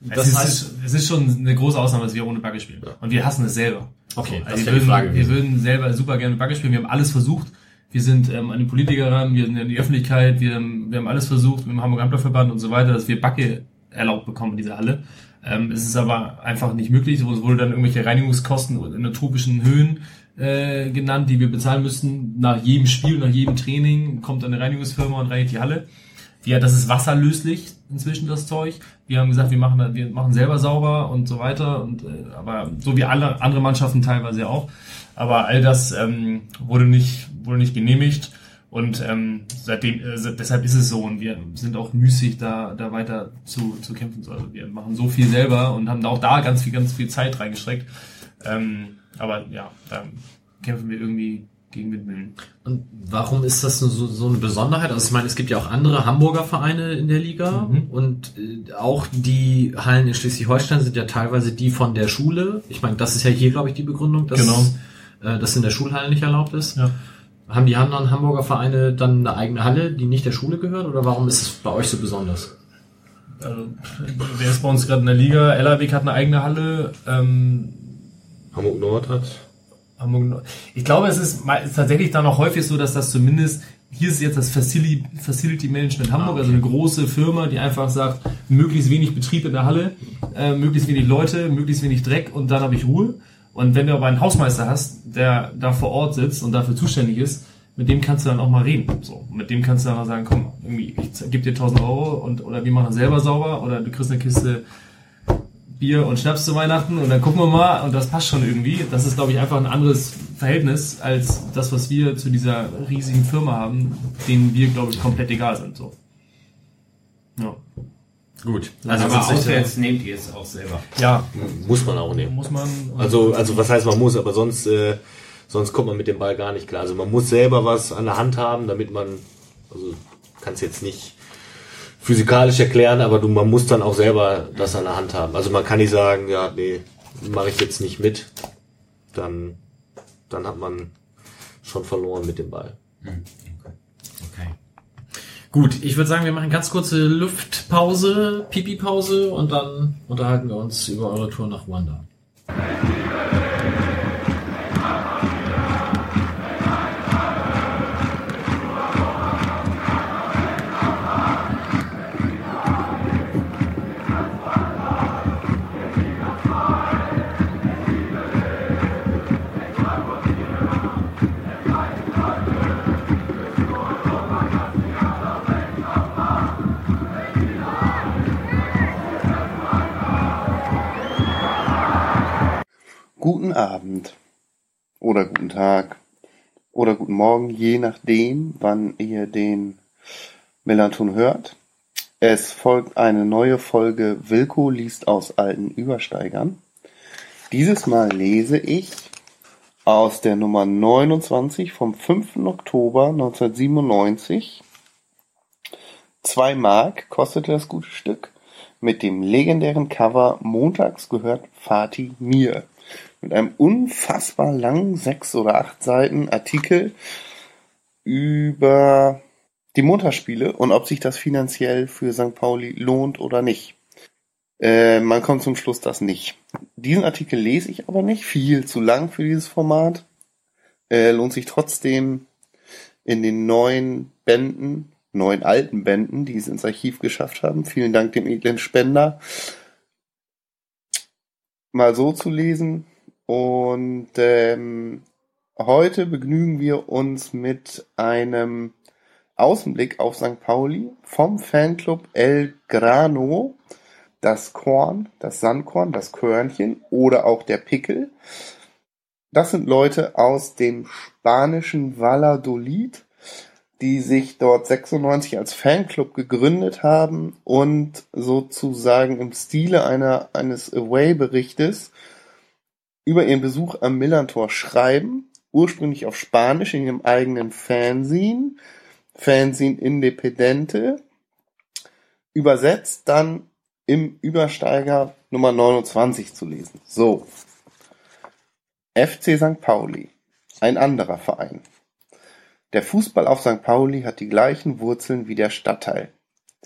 Das es, heißt- ist, es ist schon eine große Ausnahme, dass wir ohne Backe spielen. Und wir hassen es selber. Okay, Also wir, würden, Frage wir würden selber super gerne Backe spielen. Wir haben alles versucht. Wir sind ähm, an die Politiker ran, wir sind an die Öffentlichkeit, wir haben, wir haben alles versucht mit dem Hamburger Handballverband und so weiter, dass wir Backe erlaubt bekommen in dieser Halle. Ähm, es ist aber einfach nicht möglich. Es wurde dann irgendwelche Reinigungskosten in utopischen Höhen äh, genannt, die wir bezahlen müssten. Nach jedem Spiel, nach jedem Training kommt eine Reinigungsfirma und reinigt die Halle. Wir, das ist wasserlöslich inzwischen das Zeug. Wir haben gesagt, wir machen, wir machen selber sauber und so weiter. Und äh, aber so wie alle andere Mannschaften teilweise auch. Aber all das ähm, wurde nicht wurde nicht genehmigt und ähm, seitdem äh, deshalb ist es so und wir sind auch müßig da da weiter zu, zu kämpfen. Also wir machen so viel selber und haben auch da ganz viel ganz viel Zeit reingestreckt. Ähm, aber ja, da kämpfen wir irgendwie gegen Windmühlen. Und warum ist das so, so eine Besonderheit? Also ich meine, es gibt ja auch andere Hamburger Vereine in der Liga Mhm. und äh, auch die Hallen in Schleswig-Holstein sind ja teilweise die von der Schule. Ich meine, das ist ja hier, glaube ich, die Begründung, dass Genau. äh, das in der Schulhalle nicht erlaubt ist. Ja. Haben die anderen Hamburger Vereine dann eine eigene Halle, die nicht der Schule gehört? Oder warum ist es bei euch so besonders? Also, wer ist bei uns gerade in der Liga? Ellerweg hat eine eigene Halle. Ähm, Hamburg Nord hat. Hamburg ich glaube, es ist, ist tatsächlich dann auch häufig so, dass das zumindest, hier ist jetzt das Facility, Facility Management Hamburg, also eine große Firma, die einfach sagt, möglichst wenig Betrieb in der Halle, äh, möglichst wenig Leute, möglichst wenig Dreck und dann habe ich Ruhe. Und wenn du aber einen Hausmeister hast, der da vor Ort sitzt und dafür zuständig ist, mit dem kannst du dann auch mal reden. So, mit dem kannst du dann auch sagen, komm, irgendwie, ich gebe dir 1000 Euro und, oder wir machen selber sauber oder du kriegst eine Kiste Bier und Schnaps zu Weihnachten und dann gucken wir mal und das passt schon irgendwie. Das ist, glaube ich, einfach ein anderes Verhältnis als das, was wir zu dieser riesigen Firma haben, denen wir, glaube ich, komplett egal sind. So. Ja. Gut. Also aber auswärts nehmt ihr es auch selber. Ja, Muss man auch nehmen. muss man. Also, also was heißt man muss, aber sonst, äh, sonst kommt man mit dem Ball gar nicht klar. Also man muss selber was an der Hand haben, damit man, also kann es jetzt nicht physikalisch erklären, aber du, man muss dann auch selber das an der Hand haben. Also man kann nicht sagen, ja, nee, mache ich jetzt nicht mit, dann, dann hat man schon verloren mit dem Ball. Okay. Gut, ich würde sagen, wir machen ganz kurze Luftpause, Pipi-Pause und dann unterhalten wir uns über eure Tour nach Ruanda. Guten Abend oder guten Tag oder guten Morgen, je nachdem, wann ihr den Melanton hört. Es folgt eine neue Folge Wilko liest aus alten Übersteigern. Dieses Mal lese ich aus der Nummer 29 vom 5. Oktober 1997. Zwei Mark kostete das gute Stück mit dem legendären Cover Montags gehört Fatih mir mit einem unfassbar langen sechs oder acht Seiten Artikel über die Montagsspiele und ob sich das finanziell für St. Pauli lohnt oder nicht. Äh, man kommt zum Schluss, dass nicht. Diesen Artikel lese ich aber nicht, viel zu lang für dieses Format. Äh, lohnt sich trotzdem in den neuen Bänden, neuen alten Bänden, die es ins Archiv geschafft haben. Vielen Dank dem edlen Spender. Mal so zu lesen. Und ähm, heute begnügen wir uns mit einem Außenblick auf St. Pauli vom Fanclub El Grano, das Korn, das Sandkorn, das Körnchen oder auch der Pickel. Das sind Leute aus dem spanischen Valladolid, die sich dort 96 als Fanclub gegründet haben und sozusagen im Stile einer, eines Away-Berichtes über ihren Besuch am Millantor schreiben, ursprünglich auf Spanisch in ihrem eigenen Fanzine, Fanzine Independente, übersetzt dann im Übersteiger Nummer 29 zu lesen. So. FC St. Pauli. Ein anderer Verein. Der Fußball auf St. Pauli hat die gleichen Wurzeln wie der Stadtteil.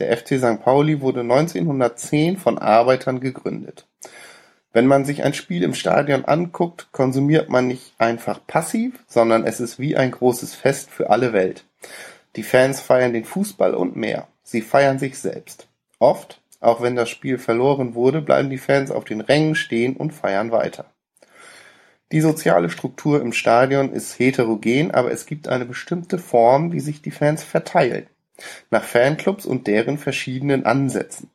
Der FC St. Pauli wurde 1910 von Arbeitern gegründet. Wenn man sich ein Spiel im Stadion anguckt, konsumiert man nicht einfach passiv, sondern es ist wie ein großes Fest für alle Welt. Die Fans feiern den Fußball und mehr. Sie feiern sich selbst. Oft, auch wenn das Spiel verloren wurde, bleiben die Fans auf den Rängen stehen und feiern weiter. Die soziale Struktur im Stadion ist heterogen, aber es gibt eine bestimmte Form, wie sich die Fans verteilen. Nach Fanclubs und deren verschiedenen Ansätzen.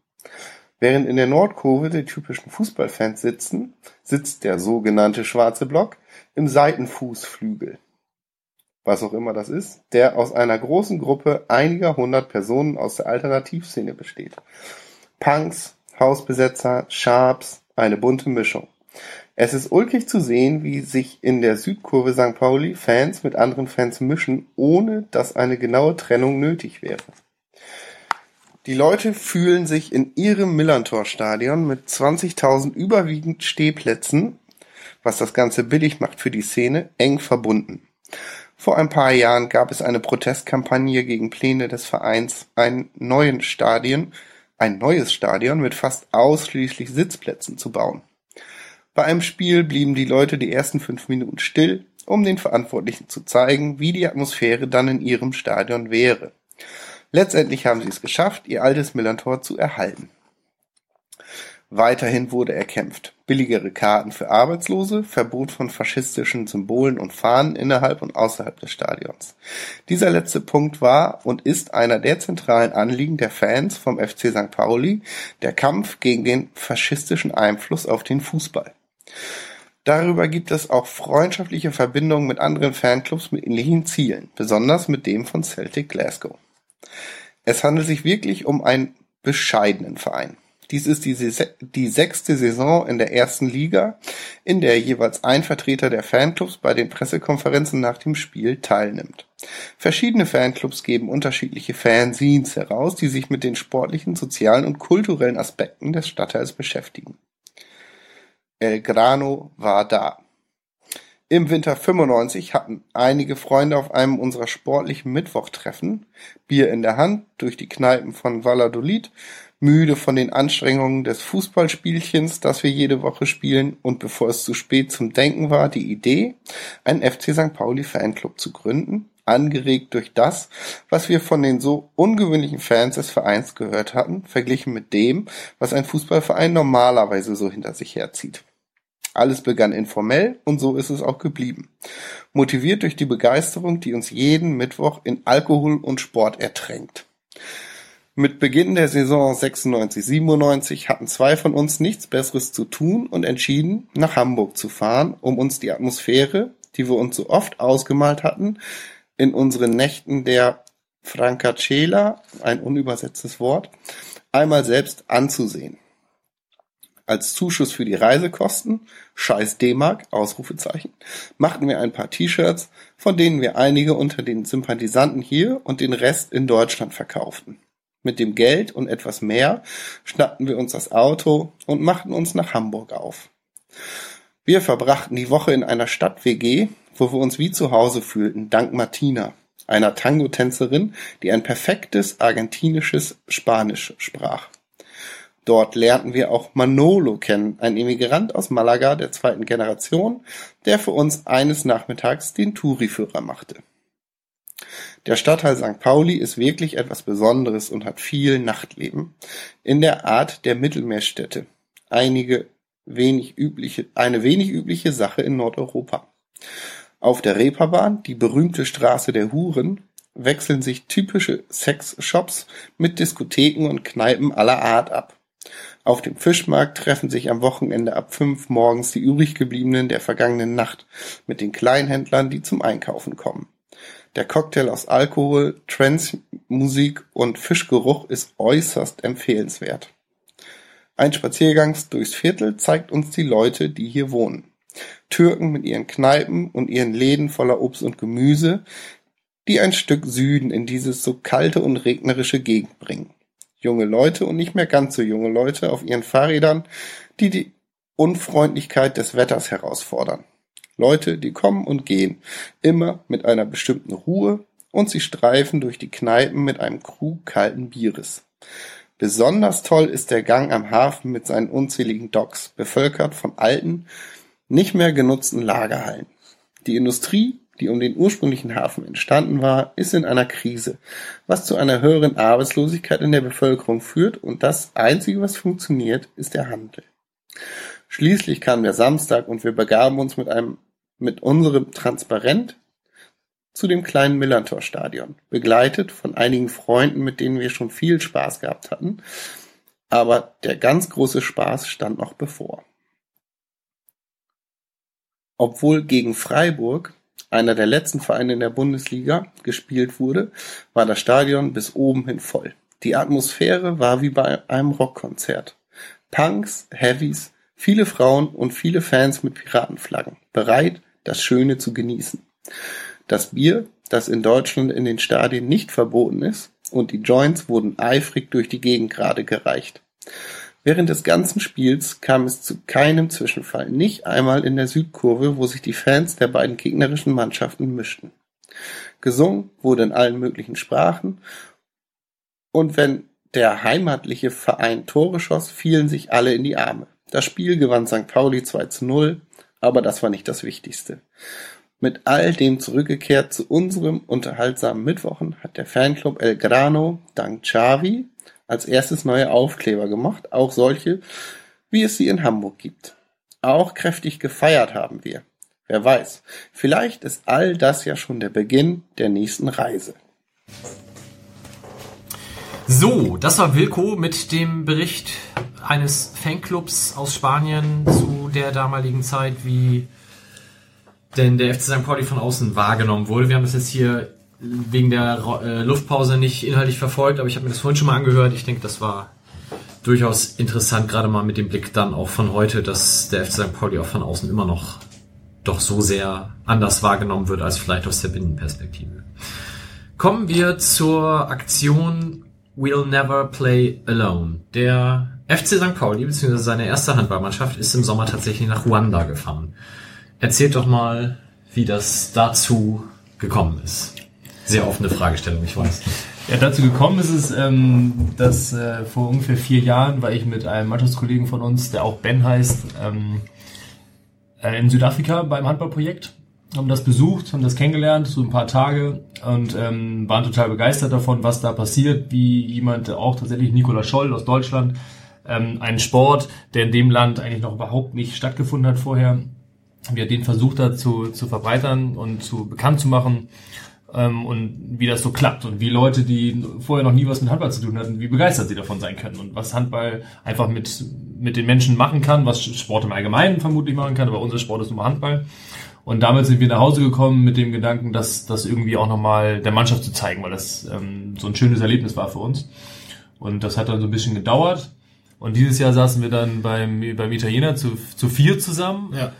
Während in der Nordkurve die typischen Fußballfans sitzen, sitzt der sogenannte schwarze Block im Seitenfußflügel. Was auch immer das ist, der aus einer großen Gruppe einiger hundert Personen aus der Alternativszene besteht. Punks, Hausbesetzer, Sharps, eine bunte Mischung. Es ist ulkig zu sehen, wie sich in der Südkurve St. Pauli Fans mit anderen Fans mischen, ohne dass eine genaue Trennung nötig wäre. Die Leute fühlen sich in ihrem Millantor-Stadion mit 20.000 überwiegend Stehplätzen, was das Ganze billig macht für die Szene, eng verbunden. Vor ein paar Jahren gab es eine Protestkampagne gegen Pläne des Vereins, einen neuen Stadion, ein neues Stadion mit fast ausschließlich Sitzplätzen zu bauen. Bei einem Spiel blieben die Leute die ersten fünf Minuten still, um den Verantwortlichen zu zeigen, wie die Atmosphäre dann in ihrem Stadion wäre. Letztendlich haben sie es geschafft, ihr altes Millantor zu erhalten. Weiterhin wurde erkämpft. Billigere Karten für Arbeitslose, Verbot von faschistischen Symbolen und Fahnen innerhalb und außerhalb des Stadions. Dieser letzte Punkt war und ist einer der zentralen Anliegen der Fans vom FC St. Pauli, der Kampf gegen den faschistischen Einfluss auf den Fußball. Darüber gibt es auch freundschaftliche Verbindungen mit anderen Fanclubs mit ähnlichen Zielen, besonders mit dem von Celtic Glasgow. Es handelt sich wirklich um ein bescheidenen Verein. Dies ist die, die sechste Saison in der ersten Liga, in der jeweils ein Vertreter der Fanclubs bei den Pressekonferenzen nach dem Spiel teilnimmt. Verschiedene Fanclubs geben unterschiedliche Fanzines heraus, die sich mit den sportlichen, sozialen und kulturellen Aspekten des Stadtteils beschäftigen. El Grano war da. Im Winter 95 hatten einige Freunde auf einem unserer sportlichen Mittwochtreffen, Bier in der Hand, durch die Kneipen von Valladolid, müde von den Anstrengungen des Fußballspielchens, das wir jede Woche spielen, und bevor es zu spät zum Denken war, die Idee, einen FC St. Pauli Fanclub zu gründen, angeregt durch das, was wir von den so ungewöhnlichen Fans des Vereins gehört hatten, verglichen mit dem, was ein Fußballverein normalerweise so hinter sich herzieht. Alles begann informell und so ist es auch geblieben. Motiviert durch die Begeisterung, die uns jeden Mittwoch in Alkohol und Sport ertränkt. Mit Beginn der Saison 96-97 hatten zwei von uns nichts Besseres zu tun und entschieden, nach Hamburg zu fahren, um uns die Atmosphäre, die wir uns so oft ausgemalt hatten, in unseren Nächten der Francacela, ein unübersetztes Wort, einmal selbst anzusehen. Als Zuschuss für die Reisekosten, scheiß D-Mark, Ausrufezeichen, machten wir ein paar T-Shirts, von denen wir einige unter den Sympathisanten hier und den Rest in Deutschland verkauften. Mit dem Geld und etwas mehr schnappten wir uns das Auto und machten uns nach Hamburg auf. Wir verbrachten die Woche in einer Stadt-WG, wo wir uns wie zu Hause fühlten, dank Martina, einer Tango-Tänzerin, die ein perfektes argentinisches Spanisch sprach. Dort lernten wir auch Manolo kennen, ein Emigrant aus Malaga der zweiten Generation, der für uns eines Nachmittags den Touriführer machte. Der Stadtteil St. Pauli ist wirklich etwas Besonderes und hat viel Nachtleben. In der Art der Mittelmeerstädte. Einige wenig übliche, eine wenig übliche Sache in Nordeuropa. Auf der Reeperbahn, die berühmte Straße der Huren, wechseln sich typische Sexshops mit Diskotheken und Kneipen aller Art ab. Auf dem Fischmarkt treffen sich am Wochenende ab fünf morgens die übrig gebliebenen der vergangenen Nacht mit den Kleinhändlern, die zum Einkaufen kommen. Der Cocktail aus Alkohol, Trance-Musik und Fischgeruch ist äußerst empfehlenswert. Ein Spaziergang durchs Viertel zeigt uns die Leute, die hier wohnen. Türken mit ihren Kneipen und ihren Läden voller Obst und Gemüse, die ein Stück Süden in dieses so kalte und regnerische Gegend bringen. Junge Leute und nicht mehr ganz so junge Leute auf ihren Fahrrädern, die die Unfreundlichkeit des Wetters herausfordern. Leute, die kommen und gehen, immer mit einer bestimmten Ruhe und sie streifen durch die Kneipen mit einem Krug kalten Bieres. Besonders toll ist der Gang am Hafen mit seinen unzähligen Docks, bevölkert von alten, nicht mehr genutzten Lagerhallen. Die Industrie, die um den ursprünglichen Hafen entstanden war, ist in einer Krise, was zu einer höheren Arbeitslosigkeit in der Bevölkerung führt und das Einzige, was funktioniert, ist der Handel. Schließlich kam der Samstag und wir begaben uns mit einem mit unserem Transparent zu dem kleinen Millantor-Stadion, begleitet von einigen Freunden, mit denen wir schon viel Spaß gehabt hatten, aber der ganz große Spaß stand noch bevor. Obwohl gegen Freiburg, einer der letzten Vereine in der Bundesliga, gespielt wurde, war das Stadion bis oben hin voll. Die Atmosphäre war wie bei einem Rockkonzert. Punks, Heavies, viele Frauen und viele Fans mit Piratenflaggen, bereit, das Schöne zu genießen. Das Bier, das in Deutschland in den Stadien nicht verboten ist, und die Joints wurden eifrig durch die Gegend gerade gereicht. Während des ganzen Spiels kam es zu keinem Zwischenfall, nicht einmal in der Südkurve, wo sich die Fans der beiden gegnerischen Mannschaften mischten. Gesungen wurde in allen möglichen Sprachen, und wenn der heimatliche Verein Tore schoss, fielen sich alle in die Arme. Das Spiel gewann St. Pauli 2 zu 0, aber das war nicht das Wichtigste. Mit all dem zurückgekehrt zu unserem unterhaltsamen Mittwochen hat der Fanclub El Grano dank Xavi als erstes neue Aufkleber gemacht, auch solche, wie es sie in Hamburg gibt. Auch kräftig gefeiert haben wir. Wer weiß, vielleicht ist all das ja schon der Beginn der nächsten Reise. So, das war Wilko mit dem Bericht eines Fanclubs aus Spanien zu der damaligen Zeit, wie denn der FC St. Pauli von außen wahrgenommen wurde. Wir haben das jetzt hier wegen der äh, Luftpause nicht inhaltlich verfolgt, aber ich habe mir das vorhin schon mal angehört. Ich denke, das war durchaus interessant, gerade mal mit dem Blick dann auch von heute, dass der FC St. Pauli auch von außen immer noch doch so sehr anders wahrgenommen wird als vielleicht aus der Binnenperspektive. Kommen wir zur Aktion We'll Never Play Alone. Der FC St. Pauli bzw. seine erste Handballmannschaft ist im Sommer tatsächlich nach Ruanda gefahren. Erzählt doch mal, wie das dazu gekommen ist. Sehr offene Fragestellung, ich weiß. Ja, dazu gekommen ist es, ähm, dass äh, vor ungefähr vier Jahren war ich mit einem Mannschaftskollegen von uns, der auch Ben heißt, ähm, äh, in Südafrika beim Handballprojekt. Haben das besucht, haben das kennengelernt, so ein paar Tage und ähm, waren total begeistert davon, was da passiert, wie jemand, auch tatsächlich Nikola Scholl aus Deutschland, ähm, einen Sport, der in dem Land eigentlich noch überhaupt nicht stattgefunden hat vorher, wie er den versucht hat zu, zu verbreitern und zu bekannt zu machen ähm, und wie das so klappt und wie Leute, die vorher noch nie was mit Handball zu tun hatten, wie begeistert sie davon sein können und was Handball einfach mit, mit den Menschen machen kann, was Sport im Allgemeinen vermutlich machen kann, aber unser Sport ist nur Handball. Und damit sind wir nach Hause gekommen mit dem Gedanken, dass das irgendwie auch nochmal der Mannschaft zu zeigen, weil das ähm, so ein schönes Erlebnis war für uns. Und das hat dann so ein bisschen gedauert. Und dieses Jahr saßen wir dann beim, beim Italiener zu, zu vier zusammen Ja.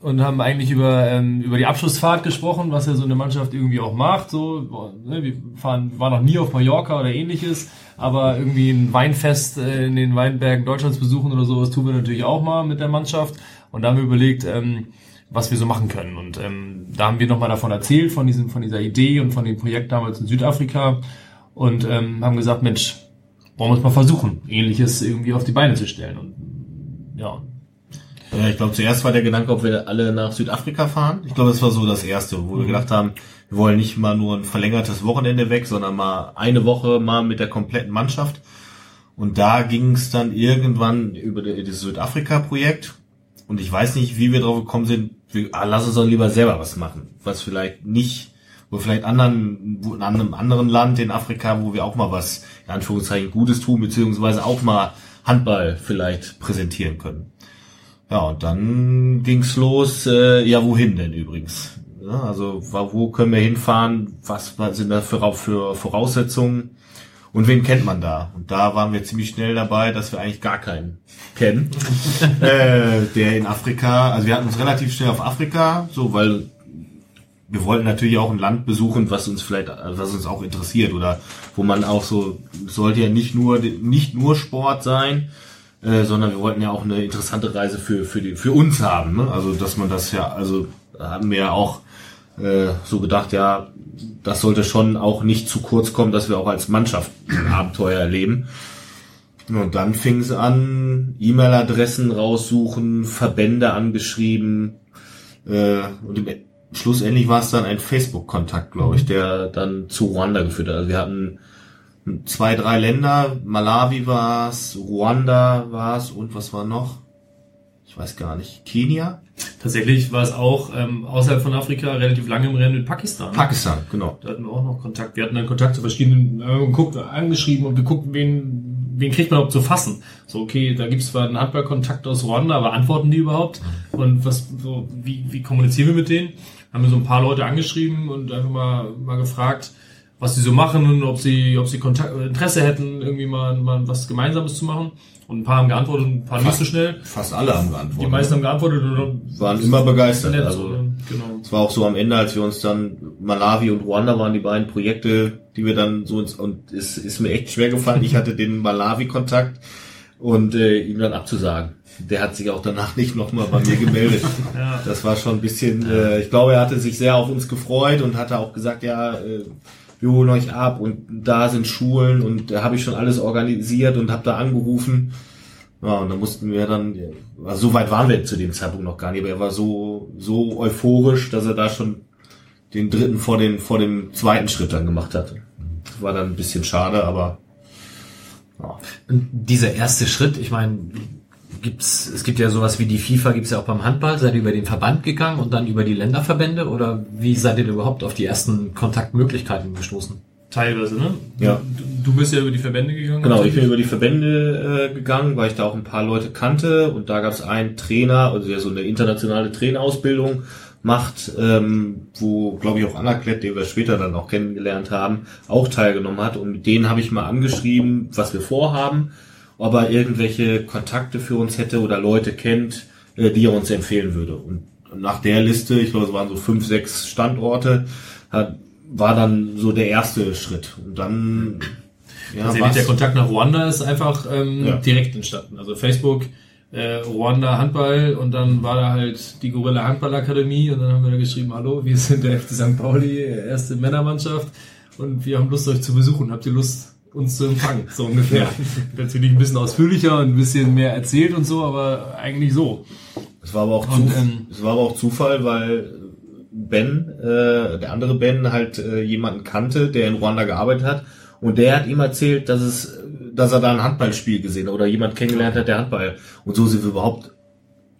Und haben eigentlich über, ähm, über die Abschlussfahrt gesprochen, was ja so eine Mannschaft irgendwie auch macht. So, ne, wir fahren, waren noch nie auf Mallorca oder ähnliches, aber irgendwie ein Weinfest äh, in den Weinbergen Deutschlands besuchen oder sowas tun wir natürlich auch mal mit der Mannschaft. Und da haben wir überlegt, ähm, was wir so machen können. Und ähm, da haben wir nochmal davon erzählt, von, diesem, von dieser Idee und von dem Projekt damals in Südafrika und ähm, haben gesagt, Mensch, wollen wir es mal versuchen, ähnliches irgendwie auf die Beine zu stellen. Und ja, Ja, ich glaube, zuerst war der Gedanke, ob wir alle nach Südafrika fahren. Ich glaube, das war so das Erste, wo wir gedacht haben, wir wollen nicht mal nur ein verlängertes Wochenende weg, sondern mal eine Woche mal mit der kompletten Mannschaft. Und da ging es dann irgendwann über das Südafrika-Projekt. Und ich weiß nicht, wie wir drauf gekommen sind, wir, ah, lass uns doch lieber selber was machen. Was vielleicht nicht, wo vielleicht anderen, wo in einem anderen Land in Afrika, wo wir auch mal was, in Anführungszeichen, Gutes tun, beziehungsweise auch mal Handball vielleicht präsentieren können. Ja, und dann ging's los, äh, ja, wohin denn übrigens? Ja, also, wo können wir hinfahren? Was sind da für, für Voraussetzungen? Und wen kennt man da? Und da waren wir ziemlich schnell dabei, dass wir eigentlich gar keinen kennen, äh, der in Afrika, also wir hatten uns relativ schnell auf Afrika, so, weil wir wollten natürlich auch ein Land besuchen, was uns vielleicht, was uns auch interessiert oder wo man auch so, sollte ja nicht nur, nicht nur Sport sein, äh, sondern wir wollten ja auch eine interessante Reise für, für, die, für uns haben. Ne? Also, dass man das ja, also haben wir ja auch äh, so gedacht, ja, das sollte schon auch nicht zu kurz kommen, dass wir auch als Mannschaft ein Abenteuer erleben. Und dann fing es an, E-Mail-Adressen raussuchen, Verbände angeschrieben äh, und im schlussendlich war es dann ein Facebook-Kontakt, glaube ich, der dann zu Ruanda geführt hat. Also wir hatten zwei, drei Länder, Malawi war es, Ruanda war es und was war noch? Ich weiß gar nicht. Kenia? Tatsächlich war es auch ähm, außerhalb von Afrika relativ lange im Rennen mit Pakistan. Pakistan, genau. Da hatten wir auch noch Kontakt. Wir hatten dann Kontakt zu verschiedenen, äh, geguckt, angeschrieben und geguckt, wen, wen kriegt man überhaupt zu fassen. So, okay, da gibt es zwar einen Handballkontakt aus Ruanda, aber antworten die überhaupt? Und was, so, wie, wie kommunizieren wir mit denen? Haben wir so ein paar Leute angeschrieben und einfach mal, mal gefragt, was sie so machen und ob sie, ob sie Kontakt, Interesse hätten, irgendwie mal, mal was Gemeinsames zu machen. Und ein paar haben geantwortet und ein paar nicht so schnell. Fast alle haben geantwortet. Die meisten haben geantwortet oder waren immer begeistert. nett, Also genau. es war auch so am Ende, als wir uns dann Malawi und Ruanda waren die beiden Projekte, die wir dann so ins, und es ist mir echt schwer gefallen. Ich hatte den Malawi-Kontakt und äh, ihm dann abzusagen. Der hat sich auch danach nicht nochmal bei mir gemeldet. Ja. Das war schon ein bisschen, äh, ich glaube, er hatte sich sehr auf uns gefreut und hatte auch gesagt, ja, äh, wir holen euch ab und da sind Schulen und da habe ich schon alles organisiert und habe da angerufen. Ja, und da mussten wir dann, also so weit waren wir zu dem Zeitpunkt noch gar nicht, aber er war so, so euphorisch, dass er da schon den dritten vor, den, vor dem zweiten Schritt dann gemacht hatte. War dann ein bisschen schade, aber ja. Und dieser erste Schritt, ich meine, gibt's, es gibt ja sowas wie die FIFA, gibt's ja auch beim Handball. Seid ihr über den Verband gegangen und dann über die Länderverbände oder wie seid ihr denn überhaupt auf die ersten Kontaktmöglichkeiten gestoßen? Teilweise, ne? Ja. Du, du bist ja über die Verbände gegangen. Genau, ich bin über die Verbände äh, gegangen, weil ich da auch ein paar Leute kannte und da gab es einen Trainer, also ja so eine internationale Trainerausbildung, macht, ähm, wo, glaube ich, auch Anaklet, den wir später dann auch kennengelernt haben, auch teilgenommen hat. Und mit denen habe ich mal angeschrieben, was wir vorhaben, ob er irgendwelche Kontakte für uns hätte oder Leute kennt, äh, die er uns empfehlen würde. Und nach der Liste, ich glaube, es waren so fünf, sechs Standorte, hat, war dann so der erste Schritt. Und dann ja, also der Kontakt nach Ruanda ist einfach ähm, Ja. direkt entstanden. Also Facebook, äh, Ruanda Handball und dann war da halt die Gorilla Handballakademie und dann haben wir da geschrieben, hallo, wir sind der FC St. Pauli, erste Männermannschaft und wir haben Lust euch zu besuchen. Habt ihr Lust uns zu empfangen? So ungefähr. Natürlich ein bisschen ausführlicher und ein bisschen mehr erzählt und so, aber eigentlich so. Es war aber auch, Und, Zuf- ähm, es war aber auch Zufall, weil Ben, äh, der andere Ben, halt äh, jemanden kannte, der in Ruanda gearbeitet hat. Und der hat ihm erzählt, dass es, dass er da ein Handballspiel gesehen hat oder jemand kennengelernt hat, der Handball. Und so sind wir überhaupt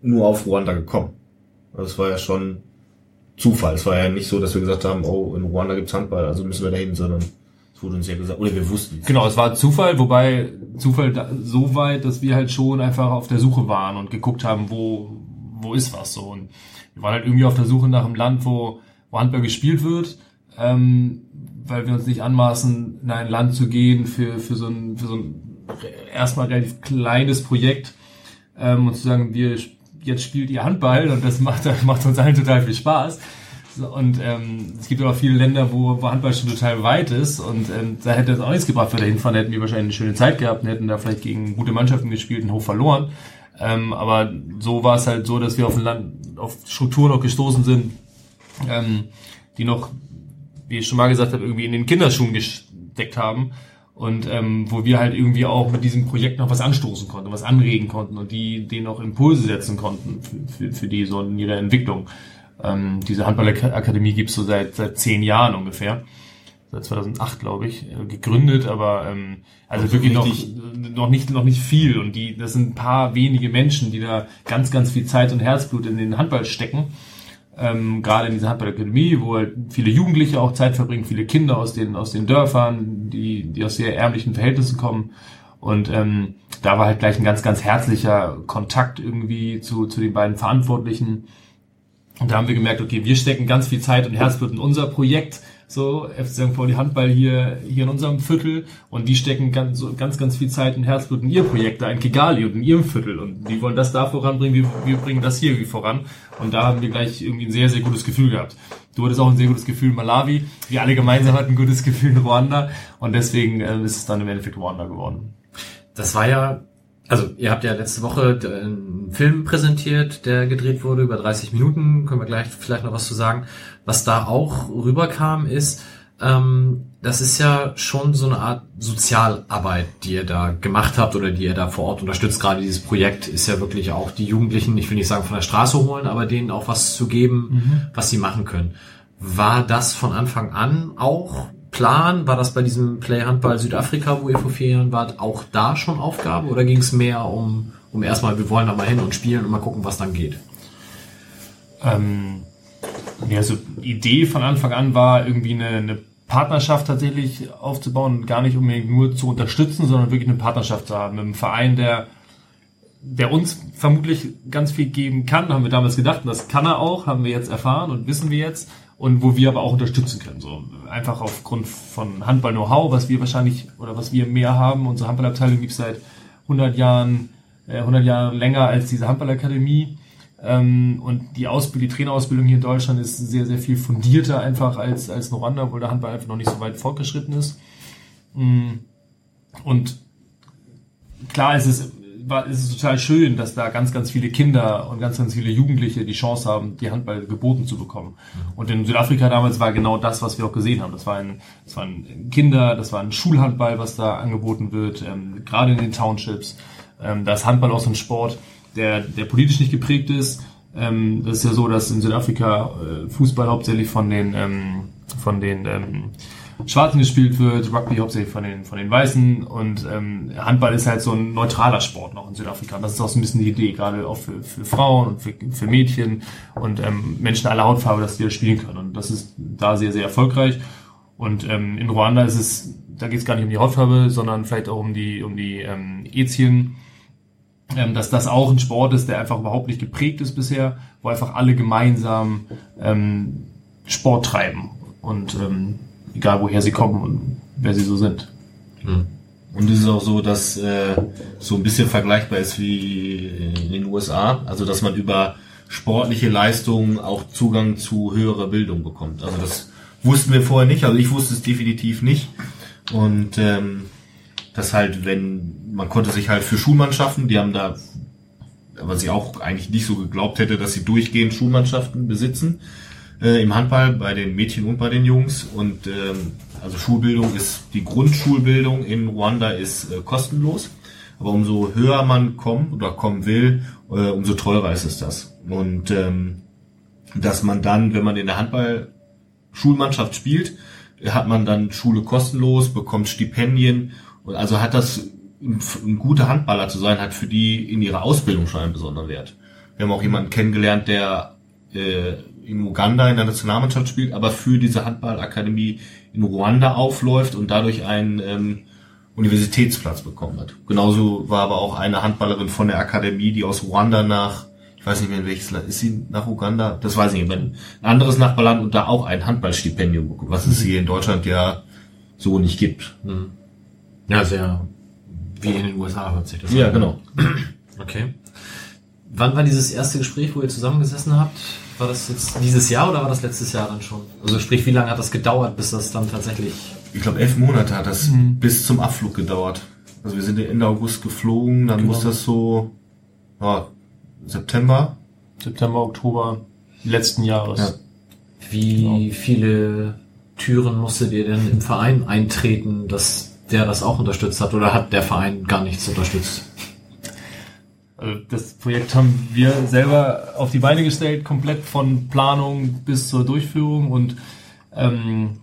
nur auf Ruanda gekommen. Es war ja schon Zufall. Es war ja nicht so, dass wir gesagt haben, oh, in Ruanda gibt's Handball, also müssen wir dahin, sondern es wurde uns ja gesagt, oder wir wussten es. Genau, es war Zufall, wobei Zufall da, so weit, dass wir halt schon einfach auf der Suche waren und geguckt haben, wo, wo ist was so. Und wir waren halt irgendwie auf der Suche nach einem Land, wo, wo Handball gespielt wird, ähm, weil wir uns nicht anmaßen, in ein Land zu gehen für, für so ein, für so ein erstmal relativ kleines Projekt ähm, und zu sagen, wir jetzt spielt ihr Handball und das macht, macht uns allen total viel Spaß. Und ähm, es gibt aber viele Länder, wo, wo Handball schon total weit ist und ähm, da hätte es auch nichts gebracht, wenn wir da hinfahren, hätten wir wahrscheinlich eine schöne Zeit gehabt und hätten da vielleicht gegen gute Mannschaften gespielt und hoch verloren. Ähm, aber so war es halt so, dass wir auf ein Land, auf Strukturen noch gestoßen sind, ähm, die noch, wie ich schon mal gesagt habe, irgendwie in den Kinderschuhen gesteckt haben und ähm, wo wir halt irgendwie auch mit diesem Projekt noch was anstoßen konnten, was anregen konnten und die denen auch Impulse setzen konnten für, für, für die so in ihrer Entwicklung. Ähm, diese Handballakademie gibt's so seit seit zehn Jahren ungefähr, seit 2008 glaube ich, äh, gegründet, aber ähm, also Also wirklich noch noch nicht noch nicht viel und die das sind ein paar wenige Menschen, die da ganz ganz viel Zeit und Herzblut in den Handball stecken ähm, gerade in dieser Handballakademie, wo halt viele Jugendliche auch Zeit verbringen, viele Kinder aus den, aus den Dörfern, die, die aus sehr ärmlichen Verhältnissen kommen. Und ähm, da war halt gleich ein ganz, ganz herzlicher Kontakt irgendwie zu, zu den beiden Verantwortlichen. Und da haben wir gemerkt, okay, wir stecken ganz viel Zeit und Herzblut in unser Projekt, so FC St. Pauli Handball hier, hier in unserem Viertel und die stecken ganz, ganz, ganz viel Zeit und Herzblut in ihr Projekt da in Kigali und in ihrem Viertel und die wollen das da voranbringen, wir, wir bringen das hier irgendwie voran und da haben wir gleich irgendwie ein sehr, sehr gutes Gefühl gehabt. Du hattest auch ein sehr gutes Gefühl in Malawi, wir alle gemeinsam hatten ein gutes Gefühl in Ruanda und deswegen äh, ist es dann im Endeffekt Ruanda geworden. Das war ja, also ihr habt ja letzte Woche äh, einen Film präsentiert, der gedreht wurde, über 30 Minuten, können wir gleich vielleicht noch was zu sagen. Was da auch rüberkam, ist, ähm, das ist ja schon so eine Art Sozialarbeit, die ihr da gemacht habt oder die ihr da vor Ort unterstützt. Gerade dieses Projekt ist ja wirklich auch die Jugendlichen, ich will nicht sagen von der Straße holen, aber denen auch was zu geben, was sie machen können. War das von Anfang an auch Plan? War das bei diesem Play Handball Südafrika, wo ihr vor vier Jahren wart, auch da schon Aufgabe? Oder ging es mehr um, um erstmal, wir wollen da mal hin und spielen und mal gucken, was dann geht? Ähm, ja, so Idee von Anfang an war irgendwie eine, eine Partnerschaft tatsächlich aufzubauen, gar nicht unbedingt nur zu unterstützen, sondern wirklich eine Partnerschaft zu haben. Mit einem Verein, der der uns vermutlich ganz viel geben kann, haben wir damals gedacht, und das kann er auch, haben wir jetzt erfahren und wissen wir jetzt, und wo wir aber auch unterstützen können. So einfach aufgrund von Handball-Know-how, was wir wahrscheinlich oder was wir mehr haben. Unsere Handballabteilung gibt es seit 100 Jahren, äh, 100 Jahre länger als diese Handballakademie. Ähm, und die Ausbildung, die Trainerausbildung hier in Deutschland ist sehr, sehr viel fundierter einfach als, als in Ruanda, obwohl der Handball einfach noch nicht so weit fortgeschritten ist. Mm. Und klar ist es, war, ist es total schön, dass da ganz, ganz viele Kinder und ganz, ganz viele Jugendliche die Chance haben, die Handball geboten zu bekommen. Und in Südafrika damals war genau das, was wir auch gesehen haben. Das war ein, das waren Kinder, das war ein Schulhandball, was da angeboten wird, ähm, gerade in den Townships. Ähm, da ist Handball auch so ein Sport, der, der politisch nicht geprägt ist. Ähm, das ist ja so, dass in Südafrika äh, Fußball hauptsächlich von den, ähm, von den ähm, Schwarzen gespielt wird, Rugby hauptsächlich von den, von den Weißen und ähm, Handball ist halt so ein neutraler Sport noch in Südafrika. Und das ist auch so ein bisschen die Idee, gerade auch für, für Frauen und für, für Mädchen und ähm, Menschen aller Hautfarbe, dass die das spielen können. Und das ist da sehr, sehr erfolgreich. Und ähm, in Ruanda ist es, da geht es gar nicht um die Hautfarbe, sondern vielleicht auch um die, um die ähm, Ethien ähm, dass das auch ein Sport ist, der einfach überhaupt nicht geprägt ist bisher, wo einfach alle gemeinsam ähm, Sport treiben und ähm, egal woher sie kommen und wer sie so sind. Und es ist auch so, dass äh, so ein bisschen vergleichbar ist wie in den USA, also dass man über sportliche Leistungen auch Zugang zu höherer Bildung bekommt. Also das wussten wir vorher nicht, also ich wusste es definitiv nicht. Und ähm, das halt, wenn man konnte sich halt für Schulmannschaften, die haben da, was ich auch eigentlich nicht so geglaubt hätte, dass sie durchgehend Schulmannschaften besitzen äh, im Handball bei den Mädchen und bei den Jungs. Und ähm, also Schulbildung ist die Grundschulbildung in Ruanda ist äh, kostenlos. Aber umso höher man kommt oder kommen will, äh, umso teurer ist es das. Und ähm, dass man dann, wenn man in der Handball-Schulmannschaft spielt, hat man dann Schule kostenlos, bekommt Stipendien. Und also hat das, ein guter Handballer zu sein, hat für die in ihrer Ausbildung schon einen besonderen Wert. Wir haben auch jemanden kennengelernt, der äh, in Uganda in der Nationalmannschaft spielt, aber für diese Handballakademie in Ruanda aufläuft und dadurch einen ähm, Universitätsplatz bekommen hat. Genauso war aber auch eine Handballerin von der Akademie, die aus Ruanda nach, ich weiß nicht mehr in welches Land, ist sie nach Uganda? Das weiß ich nicht, ein anderes Nachbarland und da auch ein Handballstipendium bekommen, was es hier in Deutschland ja so nicht gibt. Ja, sehr wie in den USA hört sich das Ja, an. genau. Okay. Wann war dieses erste Gespräch, wo ihr zusammengesessen habt? War das jetzt dieses Jahr oder war das letztes Jahr dann schon? Also sprich, wie lange hat das gedauert, bis das dann tatsächlich... Ich glaube, elf Monate hat das bis zum Abflug gedauert. Also wir sind Ende August geflogen, dann Genau. muss das so ja, September. September, Oktober letzten Jahres. Ja. Wie viele Türen musstet ihr denn im Verein eintreten, dass der das auch unterstützt hat? Oder hat der Verein gar nichts unterstützt? Also das Projekt haben wir selber auf die Beine gestellt, komplett von Planung bis zur Durchführung und ähm,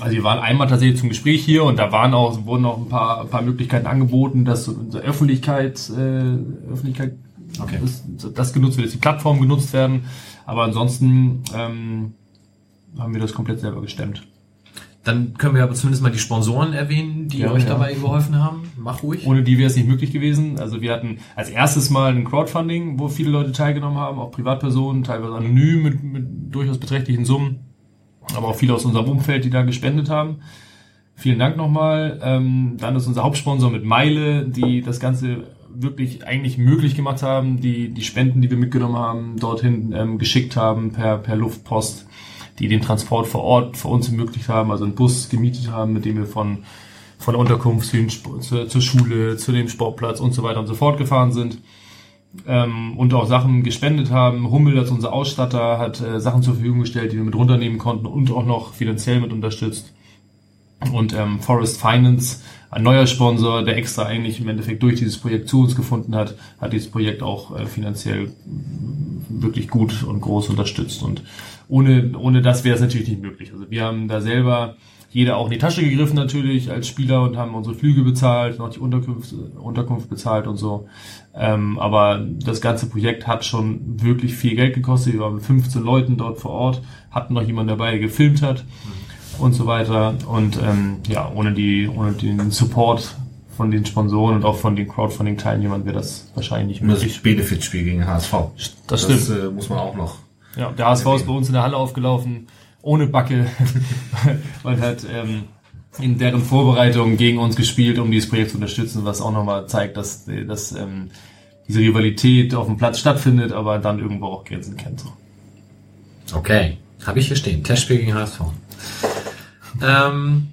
also wir waren einmal tatsächlich zum Gespräch hier und da waren auch wurden auch ein paar, ein paar Möglichkeiten angeboten, dass unsere Öffentlichkeit äh, Öffentlichkeit Okay. das, das genutzt wird, dass die Plattformen genutzt werden, aber ansonsten ähm, haben wir das komplett selber gestemmt. Dann können wir aber zumindest mal die Sponsoren erwähnen, die Ja, euch ja. dabei geholfen haben. Mach ruhig. Ohne die wäre es nicht möglich gewesen. Also wir hatten als erstes mal ein Crowdfunding, wo viele Leute teilgenommen haben, auch Privatpersonen, teilweise anonym mit, mit durchaus beträchtlichen Summen, aber auch viele aus unserem Umfeld, die da gespendet haben. Vielen Dank nochmal. Ähm, dann ist unser Hauptsponsor mit Meile, die das Ganze wirklich eigentlich möglich gemacht haben, die die Spenden, die wir mitgenommen haben, dorthin ähm, geschickt haben per, per Luftpost, die den Transport vor Ort für uns ermöglicht haben, also einen Bus gemietet haben, mit dem wir von von der Unterkunft zu zur, zur Schule, zu dem Sportplatz und so weiter und so fort gefahren sind. Ähm, und auch Sachen gespendet haben. Hummel als unser Ausstatter hat äh, Sachen zur Verfügung gestellt, die wir mit runternehmen konnten und auch noch finanziell mit unterstützt. Und ähm, Forest Finance, ein neuer Sponsor, der extra eigentlich im Endeffekt durch dieses Projekt zu uns gefunden hat, hat dieses Projekt auch äh, finanziell wirklich gut und groß unterstützt. Und ohne, ohne das wäre es natürlich nicht möglich. Also wir haben da selber jeder auch in die Tasche gegriffen natürlich als Spieler und haben unsere Flüge bezahlt, noch die Unterkunft, Unterkunft bezahlt und so. Ähm, aber das ganze Projekt hat schon wirklich viel Geld gekostet. Wir waren mit 15 Leuten dort vor Ort, hatten noch jemanden dabei, der gefilmt hat und so weiter. Und ähm, ja, ohne die, ohne den Support von den Sponsoren und auch von den Crowdfunding-Teilnehmern wäre das wahrscheinlich nicht Und das möglich. Benefitspiel gegen HSV. Das stimmt. Das äh, muss man auch noch. Ja, der HSV ist bei uns in der Halle aufgelaufen, ohne Backe und hat ähm, in deren Vorbereitung gegen uns gespielt, um dieses Projekt zu unterstützen, was auch nochmal zeigt, dass, äh, dass ähm, diese Rivalität auf dem Platz stattfindet, aber dann irgendwo auch Grenzen kennt. So. Okay, habe ich hier stehen. Testspiel gegen HSV. Ähm,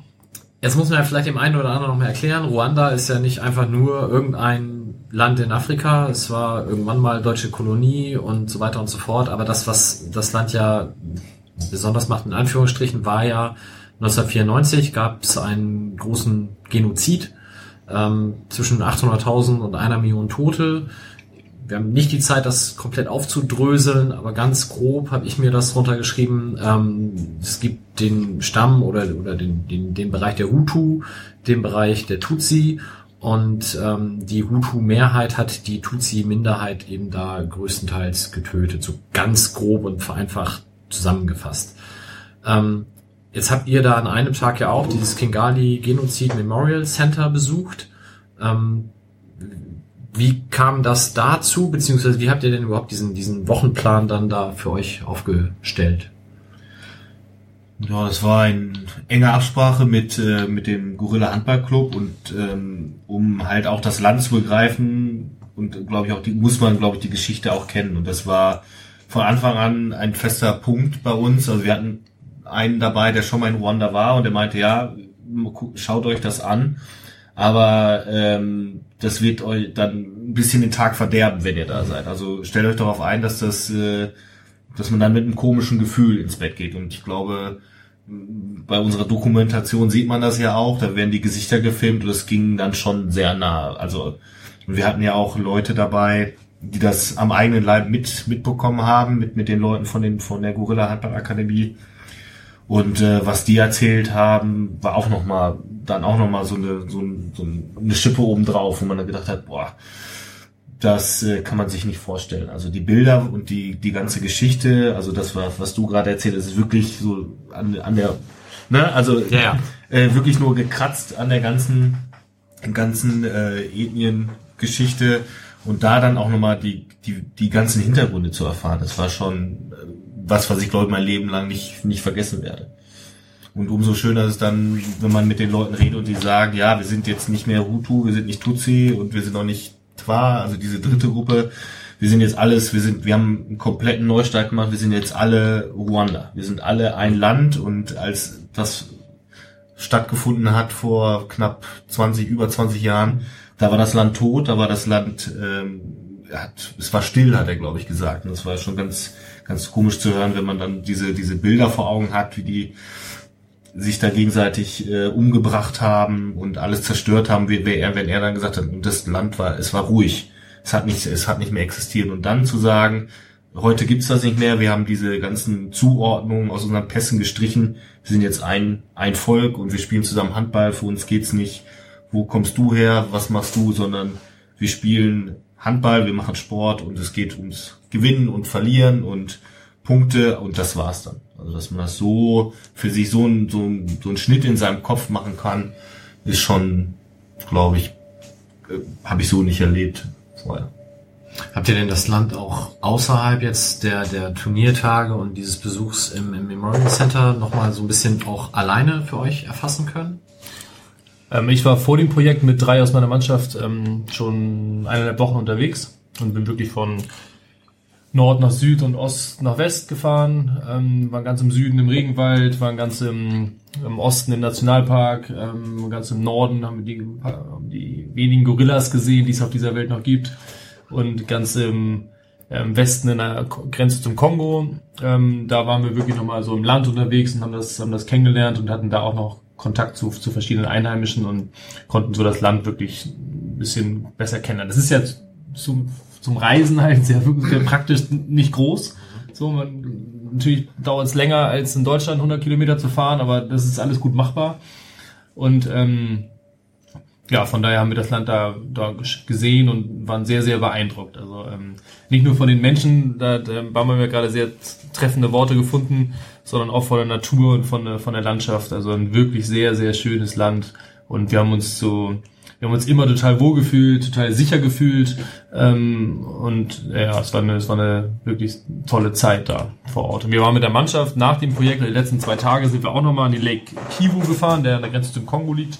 jetzt muss man ja vielleicht dem einen oder anderen noch mal erklären, Ruanda ist ja nicht einfach nur irgendein Land in Afrika, es war irgendwann mal deutsche Kolonie und so weiter und so fort, aber das, was das Land ja besonders macht, in Anführungsstrichen, war ja 1994 gab es einen großen Genozid ähm, zwischen 800.000 und einer Million Tote. Wir haben nicht die Zeit, das komplett aufzudröseln, aber ganz grob habe ich mir das runtergeschrieben. Ähm, es gibt den Stamm oder, oder den, den, den Bereich der Hutu, den Bereich der Tutsi und ähm, die Hutu-Mehrheit hat die Tutsi-Minderheit eben da größtenteils getötet, so ganz grob und vereinfacht zusammengefasst. Ähm, jetzt habt ihr da an einem Tag ja auch dieses Kingali Genozid Memorial Center besucht. Wie kam das dazu, beziehungsweise wie habt ihr denn überhaupt diesen, diesen Wochenplan dann da für euch aufgestellt? Ja, das war in enger Absprache mit, äh, mit dem Gorilla Handballclub und ähm, um halt auch das Land zu begreifen und glaube ich auch die muss man glaube ich die Geschichte auch kennen und das war von Anfang an ein fester Punkt bei uns. Also wir hatten einen dabei, der schon mal in Ruanda war und der meinte, ja, schaut euch das an, aber ähm, das wird euch dann ein bisschen den Tag verderben, wenn ihr da seid. Also stellt euch darauf ein, dass das äh, dass man dann mit einem komischen Gefühl ins Bett geht. Und ich glaube, bei unserer Dokumentation sieht man das ja auch. Da werden die Gesichter gefilmt und es ging dann schon sehr nah. Also wir hatten ja auch Leute dabei, die das am eigenen Leib mit mitbekommen haben, mit mit den Leuten von den von der Gorilla Handball Akademie. Und äh, was die erzählt haben, war auch noch mal dann auch noch mal so eine so, ein, so eine Schippe oben drauf, wo man dann gedacht hat, boah, das äh, kann man sich nicht vorstellen. Also die Bilder und die, die ganze Geschichte, also das, was, was du gerade erzählt hast, ist wirklich so an, an der, ne, also Ja, ja. Äh, wirklich nur gekratzt an der ganzen, ganzen äh, Ethniengeschichte und da dann auch nochmal die, die, die ganzen Hintergründe zu erfahren, das war schon äh, was, was ich glaube mein Leben lang nicht, nicht vergessen werde. Und umso schöner ist es dann, wenn man mit den Leuten redet und die sagen, ja, wir sind jetzt nicht mehr Hutu, wir sind nicht Tutsi und wir sind auch nicht Twa, also diese dritte Gruppe. Wir sind jetzt alles, wir sind, wir haben einen kompletten Neustart gemacht, wir sind jetzt alle Ruanda. Wir sind alle ein Land und als das stattgefunden hat vor knapp 20, über 20 Jahren, da war das Land tot, da war das Land, ähm, hat, es war still, hat er, glaube ich, gesagt. Und das war schon ganz, ganz komisch zu hören, wenn man dann diese, diese Bilder vor Augen hat, wie die sich da gegenseitig äh, umgebracht haben und alles zerstört haben, wie, wie er, wenn er dann gesagt hat, und das Land war, es war ruhig. Es hat nicht, es hat nicht mehr existiert. Und dann zu sagen, heute gibt's das nicht mehr, wir haben diese ganzen Zuordnungen aus unseren Pässen gestrichen, wir sind jetzt ein, ein Volk und wir spielen zusammen Handball, für uns geht's nicht, wo kommst du her, was machst du, sondern wir spielen Handball, wir machen Sport und es geht ums Gewinnen und Verlieren und Punkte und das war's dann. Also dass man das so für sich so ein, so so ein Schnitt in seinem Kopf machen kann, ist schon, glaube ich, äh, habe ich so nicht erlebt vorher. Habt ihr denn das Land auch außerhalb jetzt der, der Turniertage und dieses Besuchs im, im Memorial Center nochmal so ein bisschen auch alleine für euch erfassen können? Ähm, ich war vor dem Projekt mit drei aus meiner Mannschaft ähm, schon eineinhalb Wochen unterwegs und bin wirklich von Nord nach Süd und Ost nach West gefahren. Ähm, waren ganz im Süden im Regenwald, waren ganz im, im Osten im Nationalpark, ähm, ganz im Norden haben wir die, die wenigen Gorillas gesehen, die es auf dieser Welt noch gibt. Und ganz im ähm, Westen in der Grenze zum Kongo. Ähm, da waren wir wirklich nochmal so im Land unterwegs und haben das, haben das kennengelernt und hatten da auch noch Kontakt zu, zu verschiedenen Einheimischen und konnten so das Land wirklich ein bisschen besser kennenlernen. Das ist ja zum, zum Reisen halt sehr, sehr praktisch nicht groß. So, man, natürlich dauert es länger als in Deutschland 100 Kilometer zu fahren, aber das ist alles gut machbar. Und ähm, ja, von daher haben wir das Land da, da gesehen und waren sehr, sehr beeindruckt. Also ähm, nicht nur von den Menschen, da, da haben wir gerade sehr treffende Worte gefunden, sondern auch von der Natur und von der, von der Landschaft. Also ein wirklich sehr, sehr schönes Land. Und wir haben uns so, wir haben uns immer total wohl gefühlt, total sicher gefühlt. Ähm, und ja, es war, eine, es war eine wirklich tolle Zeit da vor Ort. Und wir waren mit der Mannschaft nach dem Projekt, die letzten zwei Tage, sind wir auch nochmal an die Lake Kivu gefahren, der an der Grenze zum Kongo liegt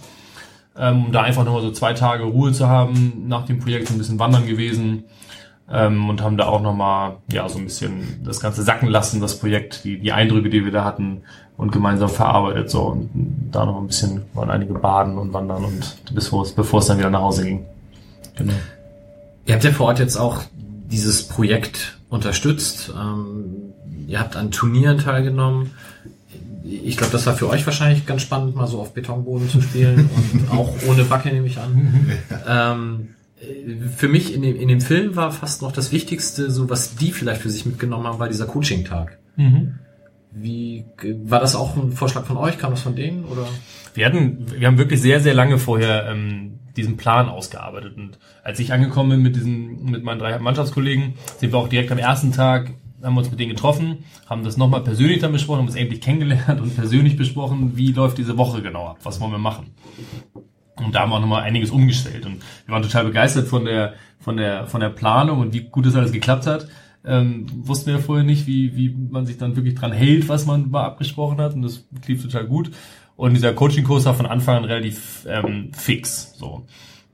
ähm, um da einfach nochmal so zwei Tage Ruhe zu haben nach dem Projekt, ein bisschen wandern gewesen ähm, und haben da auch nochmal ja so ein bisschen das Ganze sacken lassen, das Projekt, die, die Eindrücke, die wir da hatten und gemeinsam verarbeitet so und da noch ein bisschen waren einige baden und wandern und bevor es, bevor es dann wieder nach Hause ging. Genau. Ihr habt ja vor Ort jetzt auch dieses Projekt unterstützt. Ähm, ihr habt an Turnieren teilgenommen. Ich glaube, das war für euch wahrscheinlich ganz spannend, mal so auf Betonboden zu spielen und auch ohne Backe nehme ich an. ähm, äh, für mich in dem, in dem Film war fast noch das Wichtigste, so was die vielleicht für sich mitgenommen haben, war dieser Coaching-Tag. Wie war das auch ein Vorschlag von euch? Kam das von denen oder? Wir hatten, wir haben wirklich sehr, sehr lange vorher ähm, diesen Plan ausgearbeitet. Und als ich angekommen bin mit diesen, mit meinen drei Mannschaftskollegen, sind wir auch direkt am ersten Tag, haben wir uns mit denen getroffen, haben das nochmal persönlich dann besprochen, haben uns endlich kennengelernt und persönlich besprochen, wie läuft diese Woche genau ab, was wollen wir machen. Und da haben wir auch nochmal einiges umgestellt. Und wir waren total begeistert von der, von der, von der Planung und wie gut das alles geklappt hat. Ähm, wussten wir ja vorher nicht, wie, wie man sich dann wirklich dran hält, was man mal abgesprochen hat. Und das lief total gut. Und dieser Coaching-Kurs war von Anfang an relativ ähm, fix. So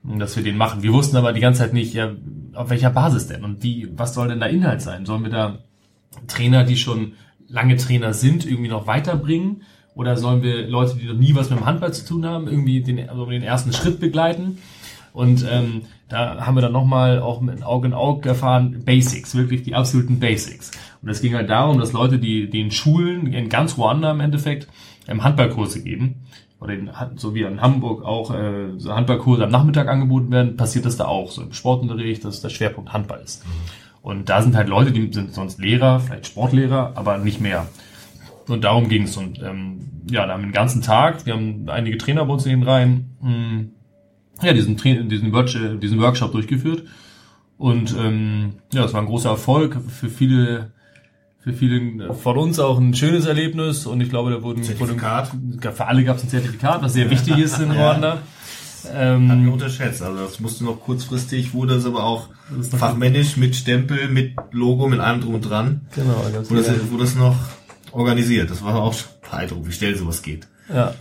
dass wir den machen. Wir wussten aber die ganze Zeit nicht, ja, auf welcher Basis denn und wie, was soll denn da Inhalt sein? Sollen wir da Trainer, die schon lange Trainer sind, irgendwie noch weiterbringen? Oder sollen wir Leute, die noch nie was mit dem Handball zu tun haben, irgendwie den, also den ersten Schritt begleiten? Und ähm, da haben wir dann nochmal auch mit Auge in Auge erfahren, Basics, wirklich die absoluten Basics. Und es ging halt darum, dass Leute, die, in Schulen, in ganz Ruanda im Endeffekt, ähm, Handballkurse geben, oder in, so wie in Hamburg auch äh, so Handballkurse am Nachmittag angeboten werden, passiert das da auch, so im Sportunterricht, dass der Schwerpunkt Handball ist. Mhm. Und da sind halt Leute, die sind sonst Lehrer, vielleicht Sportlehrer, aber nicht mehr. Und darum ging es. Und ähm, ja, da haben wir den ganzen Tag, wir haben einige Trainer bei uns in den Reihen, mh, hm, ja, diesen, diesen, Workshop, diesen Workshop durchgeführt. Und ähm, ja, es war ein großer Erfolg für viele für viele von uns auch ein schönes Erlebnis und ich glaube, da wurden Zertifikat. Für alle gab es ein Zertifikat, was sehr wichtig ist in Ruanda. Ähm, Hat mir unterschätzt. Also das musste noch kurzfristig, wurde es aber auch fachmännisch mit Stempel, mit Logo, mit allem drum und dran. Genau. Ganz wurde, das, wurde das noch organisiert. Das war auch beeindruckend, wie schnell sowas geht. Ja.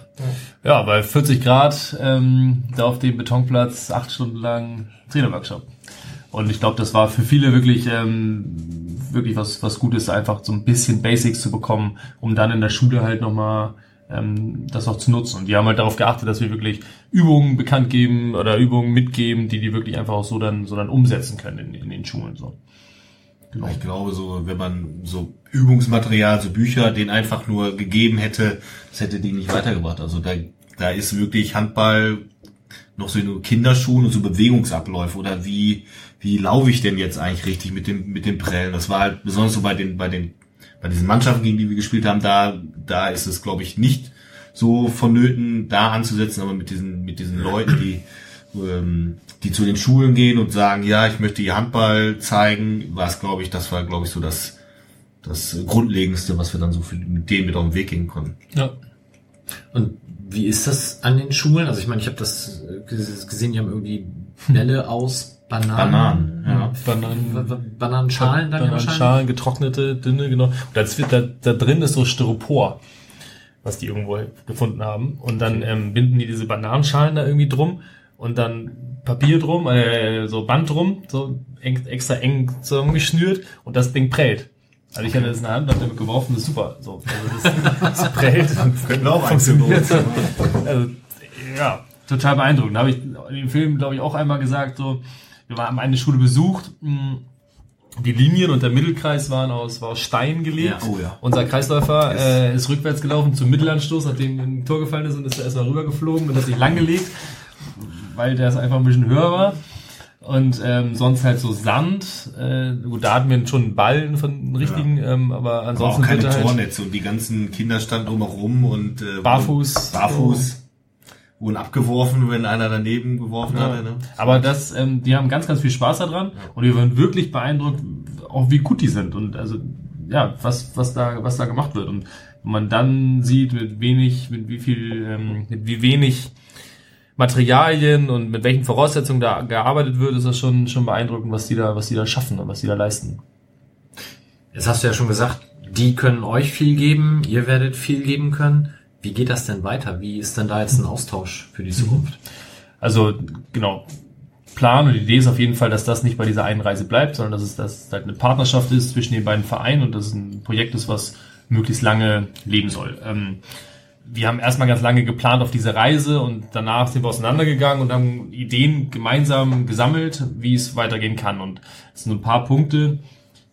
Ja, bei 40 Grad ähm, da auf dem Betonplatz acht Stunden lang Trainerworkshop. Und ich glaube, das war für viele wirklich ähm, wirklich was, was Gutes, einfach so ein bisschen Basics zu bekommen, um dann in der Schule halt nochmal ähm, das auch zu nutzen. Und die haben halt darauf geachtet, dass wir wirklich Übungen bekannt geben oder Übungen mitgeben, die die wirklich einfach auch so dann, so dann umsetzen können in, in den Schulen. So. Genau. Ich glaube, so, wenn man so Übungsmaterial, so Bücher, den einfach nur gegeben hätte, das hätte die nicht weitergebracht. Also da, da ist wirklich Handball noch so in Kinderschuhen und so Bewegungsabläufe oder wie, wie laufe ich denn jetzt eigentlich richtig mit dem, mit den Prellen? Das war halt besonders so bei den, bei den, bei diesen Mannschaften, gegen die wir gespielt haben, da, da ist es, glaube ich, nicht so vonnöten, da anzusetzen, aber mit diesen, mit diesen Leuten, die, ähm, die zu den Schulen gehen und sagen, ja, ich möchte ihr Handball zeigen, war es, glaube ich, das war, glaube ich, so das, das Grundlegendste, was wir dann so für, mit denen mit auf den Weg gehen konnten. Ja. Und wie ist das an den Schulen? Also ich meine, ich habe das gesehen, die haben irgendwie Bälle aus Bananen. Bananen, ja. Bananen, Bananenschalen dann Bananenschalen, getrocknete, dünne, genau. Und das wird, da, da drin ist so Styropor, was die irgendwo gefunden haben. Und dann ähm, binden die diese Bananenschalen da irgendwie drum und dann Papier drum, äh, so Band drum, so eng, extra eng zusammengeschnürt und das Ding prellt. Also ich hatte das in der Hand, hab damit geworfen, das ist super. So, also das, das prellt. Könnten auch funktioniert. Also, ja, total beeindruckend. Da habe ich in dem Film, glaube ich, auch einmal gesagt, so, wir haben eine Schule besucht, die Linien und der Mittelkreis waren aus, war aus Stein gelegt. Ja, oh ja. Unser Kreisläufer äh, ist rückwärts gelaufen zum Mittelanstoß, nachdem ein Tor gefallen ist und ist er erstmal rübergeflogen und hat sich langgelegt, weil der es einfach ein bisschen höher war. Und ähm, sonst halt so Sand. Äh, gut, da hatten wir schon einen Ball von richtigen, ja. ähm, aber ansonsten. Aber auch keine Tornetze und die ganzen Kinder standen drumherum und äh, barfuß. Barfuß. So wurden abgeworfen, wenn einer daneben geworfen ja. hatte. Ne? Aber das, ähm, die haben ganz, ganz viel Spaß daran ja. und wir waren wirklich beeindruckt, auch wie gut die sind und also ja, was, was da, was da gemacht wird und man dann sieht, mit wenig, mit wie viel, ähm, mit wie wenig Materialien und mit welchen Voraussetzungen da gearbeitet wird, ist das schon, schon beeindruckend, was die da, was die da schaffen und was die da leisten. Jetzt hast du ja schon gesagt, die können euch viel geben, ihr werdet viel geben können. Wie geht das denn weiter? Wie ist denn da jetzt ein Austausch für die Zukunft? Also genau, Plan und Idee ist auf jeden Fall, dass das nicht bei dieser einen Reise bleibt, sondern dass es, dass es halt eine Partnerschaft ist zwischen den beiden Vereinen und dass es ein Projekt ist, was möglichst lange leben soll. Ähm, wir haben erstmal ganz lange geplant auf diese Reise und danach sind wir auseinandergegangen und haben Ideen gemeinsam gesammelt, wie es weitergehen kann. Und es sind ein paar Punkte,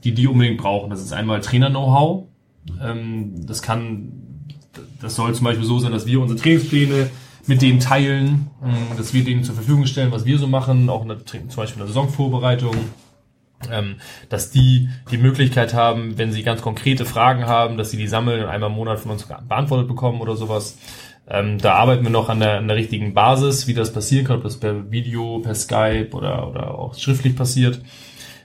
die die unbedingt brauchen. Das ist einmal Trainer-Know-how. Ähm, das kann das soll zum Beispiel so sein, dass wir unsere Trainingspläne mit denen teilen, ähm, dass wir denen zur Verfügung stellen, was wir so machen, auch in der, zum Beispiel in der Saisonvorbereitung, dass die die Möglichkeit haben, wenn sie ganz konkrete Fragen haben, dass sie die sammeln und einmal im Monat von uns beantwortet bekommen oder sowas. Ähm, da arbeiten wir noch an der, an der richtigen Basis, wie das passieren kann, ob das per Video, per Skype oder, oder auch schriftlich passiert.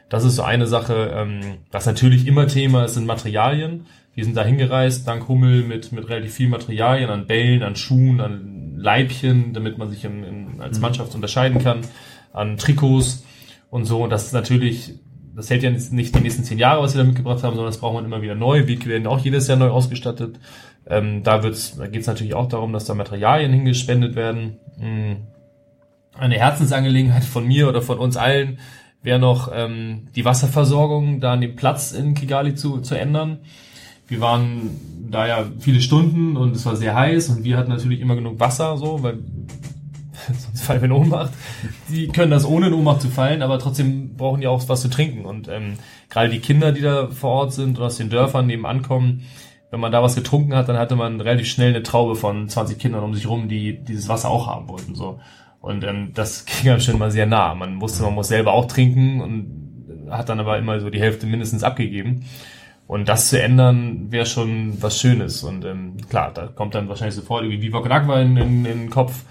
Das ist so eine Sache. Was natürlich immer Thema ist, sind Materialien. Wir sind da hingereist, dank Hummel, mit, mit relativ viel Materialien an Bällen, an Schuhen, an Leibchen, damit man sich in, in als Mannschaft unterscheiden kann, an Trikots und so. Und das ist natürlich, das hält ja nicht die nächsten zehn Jahre, was wir da mitgebracht haben, sondern das braucht man immer wieder neu. Wir werden auch jedes Jahr neu ausgestattet. Ähm, da wird's, da geht es natürlich auch darum, dass da Materialien hingespendet werden. Mm. Eine Herzensangelegenheit von mir oder von uns allen wäre noch ähm, die Wasserversorgung da an dem Platz in Kigali zu, zu ändern. Wir waren da ja viele Stunden und es war sehr heiß und wir hatten natürlich immer genug Wasser, so, weil sonst fallen wir in Ohnmacht. Die können das ohne in Ohnmacht zu fallen, aber trotzdem brauchen die auch was zu trinken. Und ähm, gerade die Kinder, die da vor Ort sind und aus den Dörfern nebenan kommen, wenn man da was getrunken hat, dann hatte man relativ schnell eine Traube von 20 Kindern um sich rum, die dieses Wasser auch haben wollten. So. Und ähm, das ging einem schon mal sehr nah. Man wusste, man muss selber auch trinken und hat dann aber immer so die Hälfte mindestens abgegeben. Und das zu ändern, wäre schon was Schönes. Und ähm, klar, da kommt dann wahrscheinlich sofort irgendwie Viva Con in, in, in den Kopf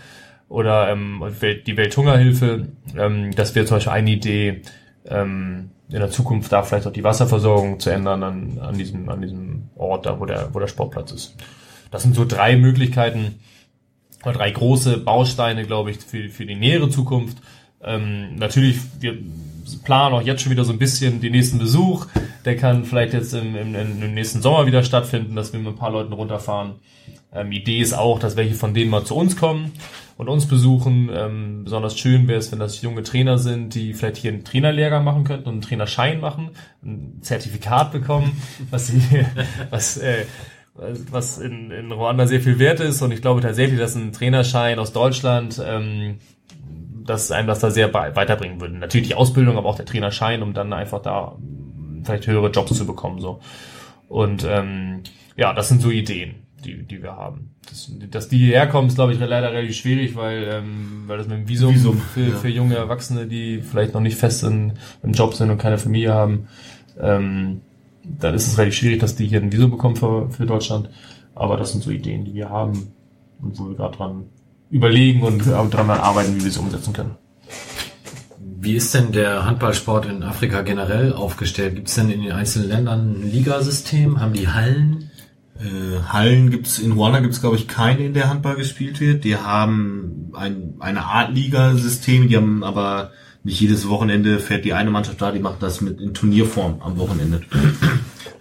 oder ähm, die Welthungerhilfe. Ähm, das wäre zum Beispiel eine Idee, ähm, in der Zukunft da vielleicht auch die Wasserversorgung zu ändern an, an, diesem, an diesem Ort, da wo der, wo der Sportplatz ist. Das sind so drei Möglichkeiten drei große Bausteine, glaube ich, für, für die nähere Zukunft. Ähm, natürlich, wir planen auch jetzt schon wieder so ein bisschen den nächsten Besuch. Der kann vielleicht jetzt im, im, im nächsten Sommer wieder stattfinden, dass wir mit ein paar Leuten runterfahren. Ähm, Idee ist auch, dass welche von denen mal zu uns kommen und uns besuchen. Ähm, besonders schön wäre es, wenn das junge Trainer sind, die vielleicht hier einen Trainerlehrgang machen könnten und einen Trainerschein machen, ein Zertifikat bekommen, was sie, was, äh, was in, in Ruanda sehr viel wert ist. Und ich glaube tatsächlich, dass ein Trainerschein aus Deutschland ähm, dass einem das da sehr weiterbringen würde. Natürlich die Ausbildung, aber auch der Trainerschein, um dann einfach da vielleicht höhere Jobs zu bekommen. so. Und ähm, ja, das sind so Ideen, die, die wir haben. Das, dass die hierher kommen, ist, glaube ich, leider relativ schwierig, weil, ähm, weil das mit dem Visum, Visum, für, ja. für junge Erwachsene, die vielleicht noch nicht fest in, im Job sind und keine Familie haben, ähm, dann ist es relativ schwierig, dass die hier ein Visum bekommen für, für Deutschland. Aber das sind so Ideen, die wir haben und wo wir gerade dran überlegen und daran arbeiten, wie wir sie umsetzen können. Wie ist denn der Handballsport in Afrika generell aufgestellt? Gibt es denn in den einzelnen Ländern ein Ligasystem? Haben die Hallen? Äh, Hallen gibt's in Ruanda gibt's glaube ich keine, in der Handball gespielt wird. Die haben ein, eine Art Ligasystem, die haben aber nicht jedes Wochenende fährt die eine Mannschaft da, die macht das mit in Turnierform am Wochenende.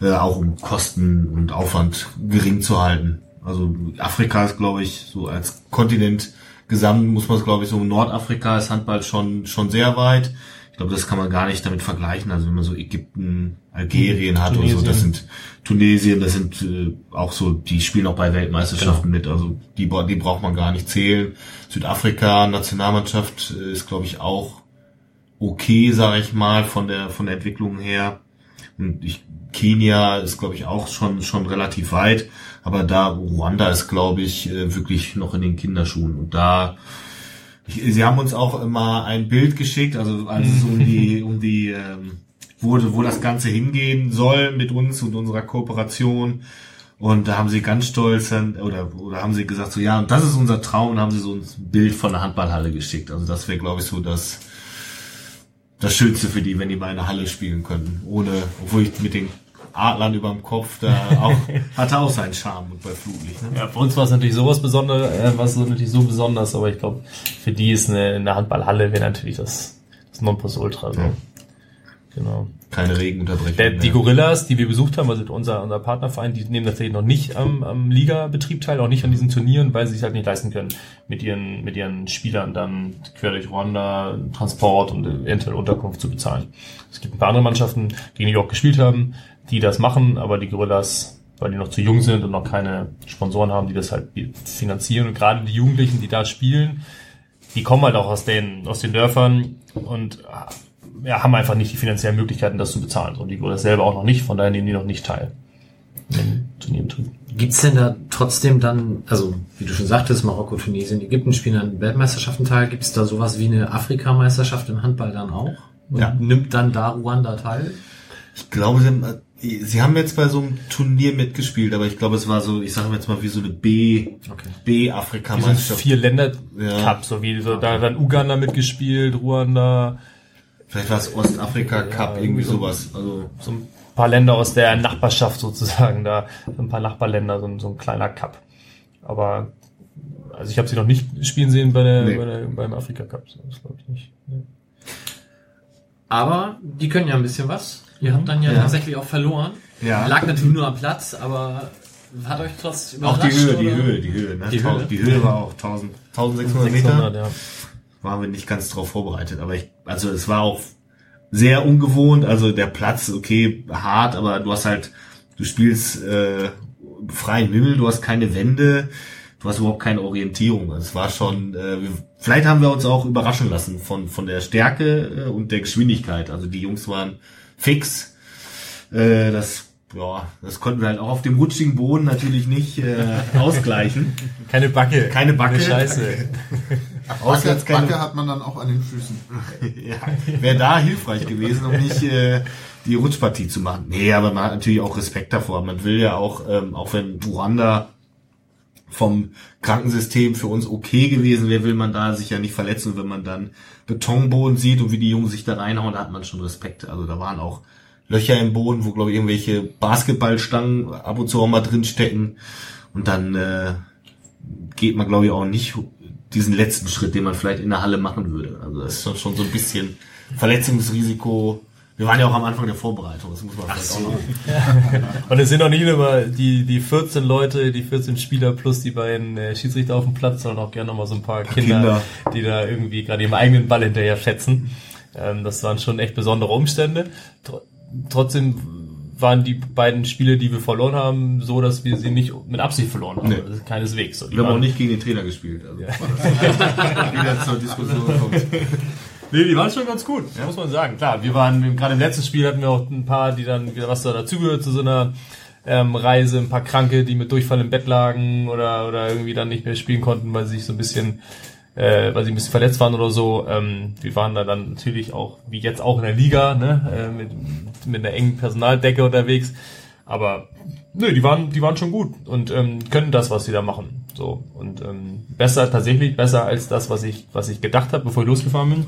äh, auch um Kosten und Aufwand gering zu halten. Also Afrika ist glaube ich so als Kontinent gesamt muss man es glaube ich so Nordafrika ist Handball schon schon sehr weit. Ich glaube, das kann man gar nicht damit vergleichen. Also wenn man so Ägypten, Algerien hat oder so, das sind Tunesien, das sind äh, auch so, die spielen auch bei Weltmeisterschaften mit. Also die, die braucht man gar nicht zählen. Südafrika, Nationalmannschaft äh, ist, glaube ich, auch okay, sage ich mal, von der von der Entwicklung her. Und ich, Kenia ist, glaube ich, auch schon schon relativ weit. Aber da Ruanda ist, glaube ich, äh, wirklich noch in den Kinderschuhen. Und da Sie haben uns auch immer ein Bild geschickt, also als es um die, um die, ähm, wo, wo das Ganze hingehen soll mit uns und unserer Kooperation. Und da haben sie ganz stolz dann, oder, oder haben sie gesagt, so ja, und das ist unser Traum, und haben sie so ein Bild von der Handballhalle geschickt. Also das wäre, glaube ich, so das, das Schönste für die, wenn die mal in der Halle spielen könnten. Ohne, obwohl ich mit den Adlern überm Kopf, da auch, hatte auch seinen Charme bei Flutlicht. Ne? Ja, für uns war es natürlich sowas Besonderes, äh, was so natürlich so besonders, aber ich glaube, für die ist eine, eine Handballhalle wäre natürlich das, das Nonplusultra. So. Ja. Genau. Keine Regenunterbrechung. Der, die. Gorillas, die wir besucht haben, also unser, unser Partnerverein, die nehmen tatsächlich noch nicht am, am Liga-Betrieb teil, auch nicht an diesen Turnieren, weil sie sich halt nicht leisten können, mit ihren, mit ihren Spielern dann quer durch Ruanda Transport und eventuell Unterkunft zu bezahlen. Es gibt ein paar andere Mannschaften, gegen die wir auch gespielt haben, die das machen, aber die Gorillas, weil die noch zu jung sind und noch keine Sponsoren haben, die das halt finanzieren und gerade die Jugendlichen, die da spielen, die kommen halt auch aus den, aus den Dörfern und ja, haben einfach nicht die finanziellen Möglichkeiten, das zu bezahlen. Und die Gorillas selber auch noch nicht, von daher nehmen die noch nicht teil. Turnierbetrieb. Gibt's denn da trotzdem dann, also wie du schon sagtest, Marokko, Tunesien, Ägypten spielen an Weltmeisterschaften teil. Gibt's da sowas wie eine Afrikameisterschaft im Handball dann auch? Und Ja. nimmt dann da Ruanda teil? Ich glaube, sie haben, jetzt bei so einem Turnier mitgespielt, aber ich glaube, es war so, ich sage jetzt mal, wie so eine B, Okay. Sind B-Afrika-Meisterschaft. vier Länder Ja. Cup, so wie so, da hat dann Uganda mitgespielt, Ruanda, Vielleicht war es Ostafrika-Cup, Ja, irgendwie so- sowas. Also, so ein paar Länder aus der Nachbarschaft sozusagen, da ein paar Nachbarländer, so ein, so ein kleiner Cup. Aber also ich habe sie noch nicht spielen sehen bei der, Nee. bei der, beim Afrika Cup. Das glaube ich nicht. Nee. Aber die können ja ein bisschen was. Ihr habt dann ja, Ja. tatsächlich auch verloren. Ja. Lag natürlich nur am Platz, aber hat euch trotzdem Auch die überrascht, Höhe, die oder? Höhe, die Höhe. Ne? Die Tau- Höhe? die Höhe war auch 1000, 1600 Meter. 600, ja. waren wir nicht ganz drauf vorbereitet. Aber ich, also es war auch sehr ungewohnt. Also der Platz, okay, hart, aber du hast halt, du spielst äh, freien Himmel, du hast keine Wände, du hast überhaupt keine Orientierung. Also Es war schon, äh, wir, vielleicht haben wir uns auch überraschen lassen von von der Stärke äh, und der Geschwindigkeit. Also die Jungs waren fix. Äh, das ja, das konnten wir halt auch auf dem rutschigen Boden natürlich nicht äh, ausgleichen. Keine Backe. Keine Backe. Keine Scheiße. Backe, Auswärts keine- Backe hat man dann auch an den Füßen. ja, wäre da hilfreich gewesen, um nicht äh, die Rutschpartie zu machen. Nee, aber man hat natürlich auch Respekt davor. Man will ja auch, ähm, auch wenn Ruanda vom Krankensystem für uns okay gewesen wäre, will man da sich ja nicht verletzen. Wenn man dann Betonboden sieht und wie die Jungs sich da reinhauen, da hat man schon Respekt. Also da waren auch Löcher im Boden, wo glaube ich irgendwelche Basketballstangen ab und zu auch mal drin stecken. Und dann äh, geht man glaube ich auch nicht diesen letzten Schritt, den man vielleicht in der Halle machen würde. Also das ist schon so ein bisschen Verletzungsrisiko. Wir waren ja auch am Anfang der Vorbereitung, das muss man vielleicht auch noch. Und es sind auch nicht nur die, die 14 Leute, die 14 Spieler plus die beiden äh, Schiedsrichter auf dem Platz, sondern auch gerne noch mal so ein paar Kinder, Kinder. die da irgendwie gerade ihren eigenen Ball hinterher schätzen. Ähm, das waren schon echt besondere Umstände. Tr trotzdem waren die beiden Spiele, die wir verloren haben, so, dass wir sie nicht mit Absicht verloren haben. Nee. Das ist keineswegs so. Wir haben auch nicht gegen den Trainer gespielt. Also wieder zur Diskussion kommt. Nee, die waren schon ganz gut, muss man sagen. Klar, wir waren, gerade im letzten Spiel hatten wir auch ein paar, die dann wieder was da dazugehört zu so einer ähm, Reise, ein paar Kranke, die mit Durchfall im Bett lagen oder, oder irgendwie dann nicht mehr spielen konnten, weil sie sich so ein bisschen, äh, weil sie ein bisschen verletzt waren oder so. Ähm, wir waren da dann natürlich auch, wie jetzt auch in der Liga, ne, äh, mit, mit einer engen Personaldecke unterwegs. Aber nö, die waren, die waren schon gut und ähm, können das, was sie da machen. So und ähm, besser tatsächlich besser als das, was ich, was ich gedacht habe, bevor ich losgefahren bin.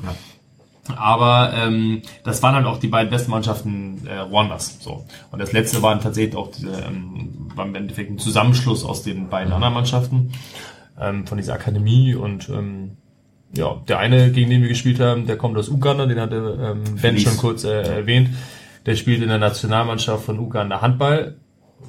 Aber ähm, das waren halt auch die beiden besten Mannschaften äh, Ruandas. So. Und das letzte waren tatsächlich auch diese, ähm, war im Endeffekt ein Zusammenschluss aus den beiden anderen Mannschaften ähm, von dieser Akademie und ähm, ja, der eine, gegen den wir gespielt haben, der kommt aus Uganda, den hatte ähm, Ben schon kurz äh, erwähnt. Der spielt in der Nationalmannschaft von Uganda Handball,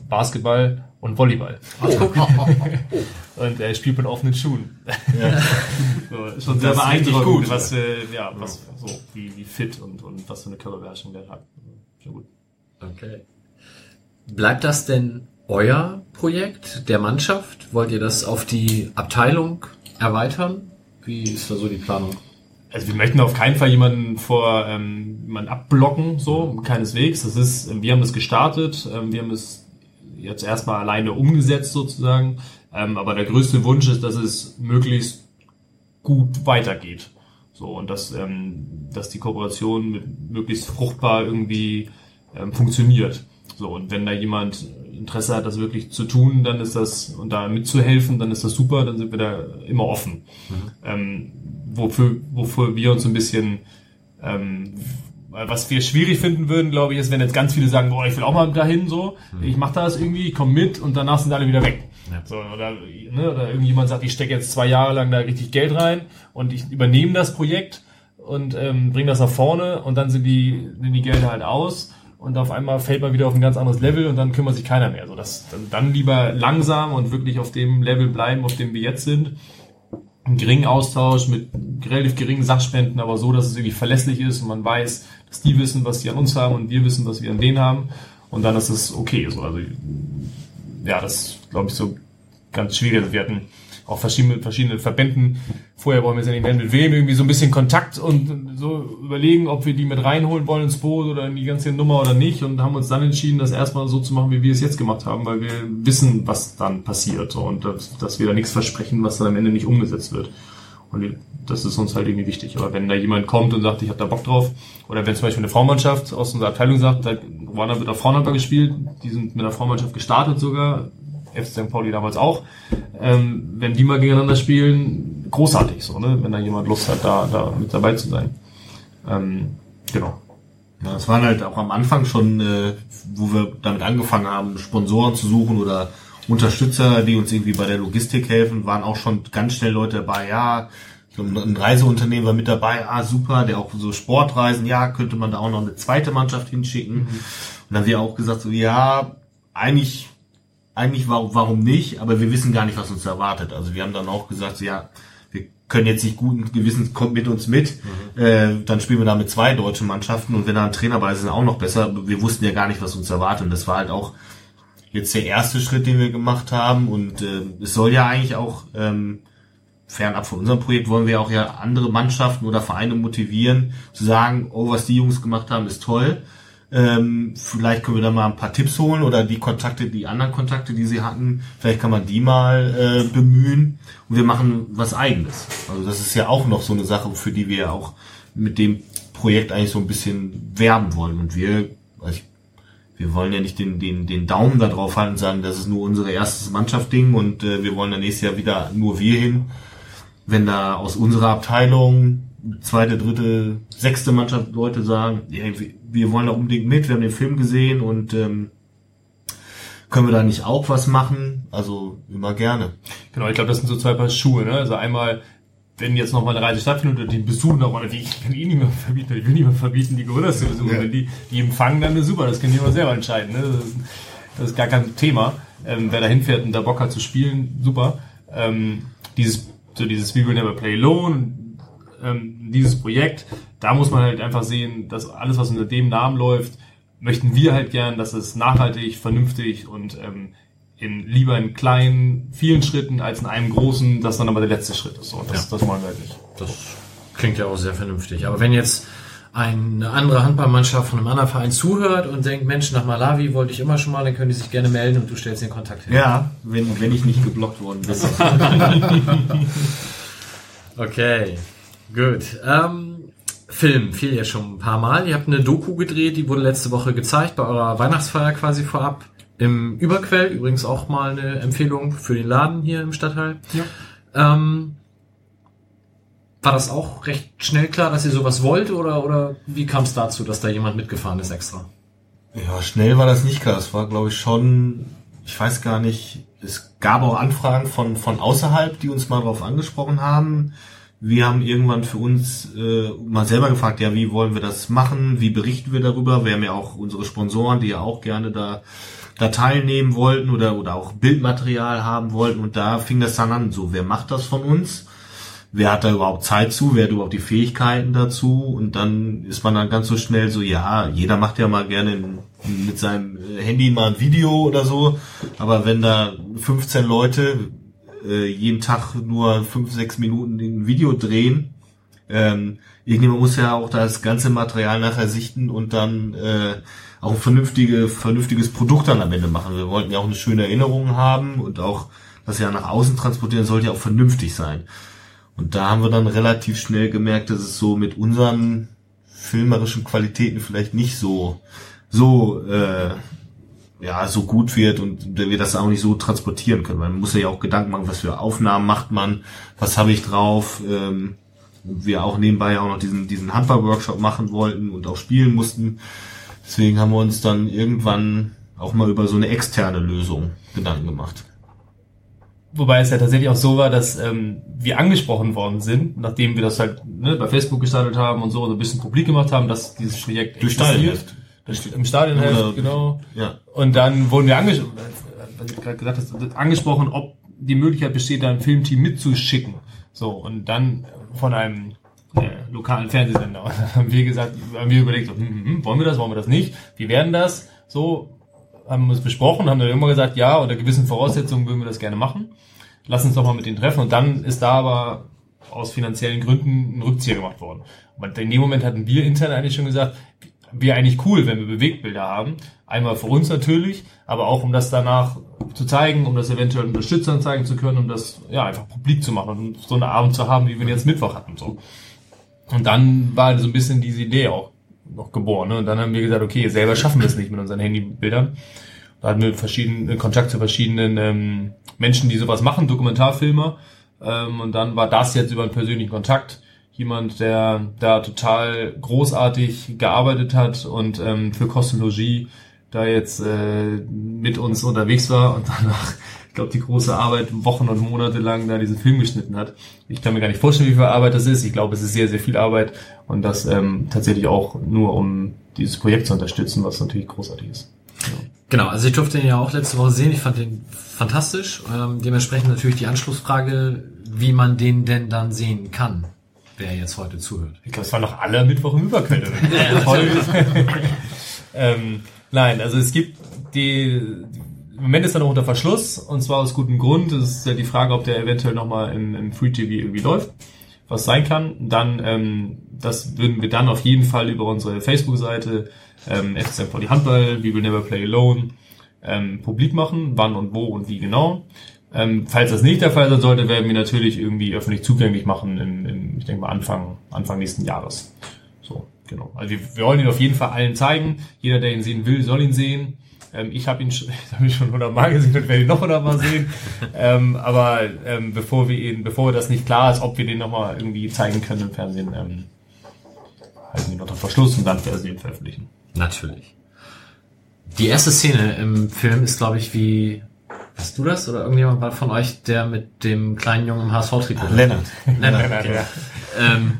Basketball und Volleyball. und er spielt mit offenen Schuhen. so, schon sehr beeindruckend, gut. was, äh, ja, was so, wie, wie fit und, und was für eine Körperbeherrschung der hat. Schon gut. Okay. Bleibt das denn euer Projekt der Mannschaft? Wollt ihr das auf die Abteilung erweitern? Wie ist da so die Planung? Also wir möchten auf keinen Fall jemanden vor ähm, jemanden abblocken, so keineswegs. Das ist, wir haben das gestartet, ähm, wir haben es jetzt erstmal alleine umgesetzt sozusagen. Ähm, aber der größte Wunsch ist, dass es möglichst gut weitergeht. So und dass, ähm, dass die Kooperation mit möglichst fruchtbar irgendwie ähm, funktioniert. So und wenn da jemand Interesse hat, das wirklich zu tun, dann ist das und da mitzuhelfen, dann ist das super, dann sind wir da immer offen. Ähm, wofür, wofür wir uns ein bisschen ähm, was wir schwierig finden würden, glaube ich, ist, wenn jetzt ganz viele sagen, boah, ich will auch mal dahin so, ich mache das irgendwie, ich komme mit und danach sind alle wieder weg. So, oder, ne, oder irgendjemand sagt, ich stecke jetzt zwei Jahre lang da richtig Geld rein und ich übernehme das Projekt und ähm, bringe das nach vorne und dann sind die, sind die Gelder halt aus und auf einmal fällt man wieder auf ein ganz anderes Level und dann kümmert sich keiner mehr. So, das, dann, dann lieber langsam und wirklich auf dem Level bleiben, auf dem wir jetzt sind einen geringen Austausch mit relativ geringen Sachspenden, aber so, dass es wirklich verlässlich ist und man weiß, dass die wissen, was die an uns haben und wir wissen, was wir an denen haben. Und dann ist es okay. So, also, ja, das glaube ich, so ganz schwierig. Also wir hatten auch verschiedene, verschiedene Verbänden. Vorher wollen wir jetzt ja nicht nennen, mit wem irgendwie so ein bisschen Kontakt und so überlegen, ob wir die mit reinholen wollen ins Boot oder in die ganze Nummer oder nicht und haben uns dann entschieden, das erstmal so zu machen, wie wir es jetzt gemacht haben, weil wir wissen, was dann passiert und dass, dass wir da nichts versprechen, was dann am Ende nicht umgesetzt wird. Und das ist uns halt irgendwie wichtig. Aber wenn da jemand kommt und sagt, ich habe da Bock drauf, oder wenn zum Beispiel eine Frauenmannschaft aus unserer Abteilung sagt, da Ruanda wird auf Frauenhandball gespielt, die sind mit der Frauenmannschaft gestartet sogar, FC St. Pauli damals auch, ähm, wenn die mal gegeneinander spielen, großartig so, ne? wenn da jemand Lust hat, da, da mit dabei zu sein. Ähm, genau. Ja, es waren halt auch am Anfang schon, äh, wo wir damit angefangen haben, Sponsoren zu suchen oder Unterstützer, die uns irgendwie bei der Logistik helfen, waren auch schon ganz schnell Leute dabei, ja, ein Reiseunternehmen war mit dabei, ah super, der auch so Sportreisen, ja, könnte man da auch noch eine zweite Mannschaft hinschicken. Und dann haben wir auch gesagt, so ja, eigentlich, eigentlich warum, warum nicht, aber wir wissen gar nicht, was uns erwartet. Also wir haben dann auch gesagt, ja, wir können jetzt nicht guten Gewissens, kommt mit uns mit, äh, dann spielen wir da mit zwei deutschen Mannschaften und wenn da ein Trainer bei ist, ist auch noch besser. Wir wussten ja gar nicht, was uns erwartet und das war halt auch jetzt der erste Schritt, den wir gemacht haben und äh, es soll ja eigentlich auch ähm, fernab von unserem Projekt wollen wir auch ja andere Mannschaften oder Vereine motivieren, zu sagen, oh, was die Jungs gemacht haben, ist toll. Ähm, vielleicht können wir da mal ein paar Tipps holen oder die Kontakte, die anderen Kontakte, die sie hatten, vielleicht kann man die mal äh, bemühen und wir machen was eigenes. Also das ist ja auch noch so eine Sache, für die wir auch mit dem Projekt eigentlich so ein bisschen werben wollen. Und wir, also wir wollen ja nicht den, den, den Daumen da drauf halten und sagen, das ist nur unsere erstes Mannschaftsding und äh, wir wollen dann nächstes Jahr wieder nur wir hin. Wenn da aus unserer Abteilung zweite, dritte, sechste Mannschaft Leute sagen, ja, wir, wollen da unbedingt mit, wir haben den Film gesehen und ähm, können wir da nicht auch was machen? Also immer gerne. Genau, ich glaube, das sind so zwei Paar Schuhe. Ne? Also einmal, wenn jetzt noch mal eine Reise stattfindet oder die besuchen noch oder die, ich kann eh nicht mehr verbieten, ich will nicht mehr verbieten, die Gorillas zu besuchen. Ja. Wenn die, die empfangen, dann ist super, das können die immer selber entscheiden. Ne? Das, ist, das ist gar kein Thema. Ähm, wer da hinfährt und da Bock hat zu spielen, super. Ähm, dieses, so dieses We Will Never Play Alone, ähm, dieses Projekt, da muss man halt einfach sehen, dass alles, was unter dem Namen läuft, möchten wir halt gern, dass es nachhaltig, vernünftig und ähm, in lieber in kleinen, vielen Schritten als in einem großen, das dann aber der letzte Schritt ist. So, und das, Ja. das wollen wir halt nicht. Das klingt ja auch sehr vernünftig. Aber wenn jetzt eine andere Handballmannschaft von einem anderen Verein zuhört und denkt, Mensch, nach Malawi wollte ich immer schon mal, dann können die sich gerne melden und du stellst den Kontakt hin. Ja, wenn, wenn ich nicht geblockt worden bin. Okay, gut. Ähm, Film fiel ja schon ein paar Mal. Ihr habt eine Doku gedreht, die wurde letzte Woche gezeigt bei eurer Weihnachtsfeier quasi vorab. Im Überquell übrigens auch mal eine Empfehlung für den Laden hier im Stadtteil. Ja. Ähm, war das auch recht schnell klar, dass ihr sowas wollt oder, oder wie kam es dazu, dass da jemand mitgefahren ist extra? Ja, schnell war das nicht klar. Es war, glaube ich, schon, ich weiß gar nicht, es gab auch Anfragen von, von außerhalb, die uns mal darauf angesprochen haben. Wir haben irgendwann für uns äh, mal selber gefragt, ja, wie wollen wir das machen? Wie berichten wir darüber? Wir haben ja auch unsere Sponsoren, die ja auch gerne da, da teilnehmen wollten oder, oder auch Bildmaterial haben wollten. Und da fing das dann an, so, wer macht das von uns? wer hat da überhaupt Zeit zu, wer hat überhaupt die Fähigkeiten dazu und dann ist man dann ganz so schnell so, ja, jeder macht ja mal gerne mit seinem Handy mal ein Video oder so, aber wenn da 15 Leute äh, jeden Tag nur 5, 6 Minuten ein Video drehen, ähm, irgendjemand muss ja auch das ganze Material nachher sichten und dann äh, auch ein vernünftige, vernünftiges Produkt dann am Ende machen. Wir wollten ja auch eine schöne Erinnerung haben und auch das ja nach außen transportieren sollte ja auch vernünftig sein. Und da haben wir dann relativ schnell gemerkt, dass es so mit unseren filmerischen Qualitäten vielleicht nicht so so äh, ja so gut wird und wir das auch nicht so transportieren können. Man muss ja auch Gedanken machen, was für Aufnahmen macht man, was habe ich drauf. Ähm, wir auch nebenbei auch noch diesen diesen Handball-Workshop machen wollten und auch spielen mussten. Deswegen haben wir uns dann irgendwann auch mal über so eine externe Lösung Gedanken gemacht. Wobei es ja tatsächlich auch so war, dass ähm, wir angesprochen worden sind, nachdem wir das halt ne, bei Facebook gestartet haben und so, so ein bisschen publik gemacht haben, dass dieses Projekt Durch. Stadionheft. Das- Im Stadionheft, Oder- genau. Ja. Und dann wurden wir anges was ich gerade gesagt hast, angesprochen, ob die Möglichkeit besteht, da ein Filmteam mitzuschicken. So, und dann von einem äh, lokalen Fernsehsender. Und dann haben wir gesagt, haben wir überlegt, so, hm, hm, hm, wollen wir das, wollen wir das nicht? Wie werden das? So, haben wir uns besprochen, haben dann immer gesagt, ja, unter gewissen Voraussetzungen würden wir das gerne machen. Lass uns doch mal mit denen treffen. Und dann ist da aber aus finanziellen Gründen ein Rückzieher gemacht worden. Und in dem Moment hatten wir intern eigentlich schon gesagt, wäre eigentlich cool, wenn wir Bewegtbilder haben. Einmal für uns natürlich, aber auch um das danach zu zeigen, um das eventuell Unterstützern zeigen zu können, um das ja einfach publik zu machen und so einen Abend zu haben, wie wir jetzt Mittwoch hatten. So. Und dann war so ein bisschen diese Idee auch noch geboren. Ne? Und dann haben wir gesagt, okay, selber schaffen wir es nicht mit unseren Handybildern. Da hatten wir verschiedenen Kontakt zu verschiedenen ähm, Menschen, die sowas machen, Dokumentarfilmer. Ähm, und dann war das jetzt über einen persönlichen Kontakt jemand, der da total großartig gearbeitet hat und ähm, für Kosten Logis da jetzt äh, mit uns unterwegs war und danach, ich glaube, die große Arbeit Wochen und Monate lang da diesen Film geschnitten hat. Ich kann mir gar nicht vorstellen, wie viel Arbeit das ist. Ich glaube, es ist sehr, sehr viel Arbeit und das ähm, tatsächlich auch nur, um dieses Projekt zu unterstützen, was natürlich großartig ist. Genau, also ich durfte ihn ja auch letzte Woche sehen. Ich fand den fantastisch. Ähm, dementsprechend natürlich die Anschlussfrage, wie man den denn dann sehen kann, wer jetzt heute zuhört. Ich glaube, es waren noch alle Mittwoch im Überquelle. ähm, nein, also es gibt die, im Moment ist er noch unter Verschluss und zwar aus gutem Grund. Es ist ja die Frage, ob der eventuell nochmal im, im Free TV irgendwie läuft, was sein kann. Dann, ähm, das würden wir dann auf jeden Fall über unsere Facebook-Seite ähm, St. Pauli Handball, We Will Never Play Alone, ähm, publik machen, wann und wo und wie genau. Ähm, falls das nicht der Fall sein sollte, werden wir natürlich irgendwie öffentlich zugänglich machen im, im ich denke mal Anfang, Anfang nächsten Jahres. So, genau. Also wir, wir wollen ihn auf jeden Fall allen zeigen. Jeder, der ihn sehen will, soll ihn sehen. Ähm, ich habe ihn, hab ihn schon hundertmal gesehen und werde ihn noch hundertmal sehen. ähm, aber ähm, bevor wir ihn, bevor das nicht klar ist, ob wir den nochmal irgendwie zeigen können im Fernsehen, ähm, halten wir ihn unter Verschluss und dann werden wir ihn veröffentlichen. Natürlich. Die erste Szene im Film ist, glaube ich, wie. Hast du das oder irgendjemand war von euch, der mit dem kleinen Jungen im HSV-Trikot? Lennart. Lennart, okay. ja. ähm,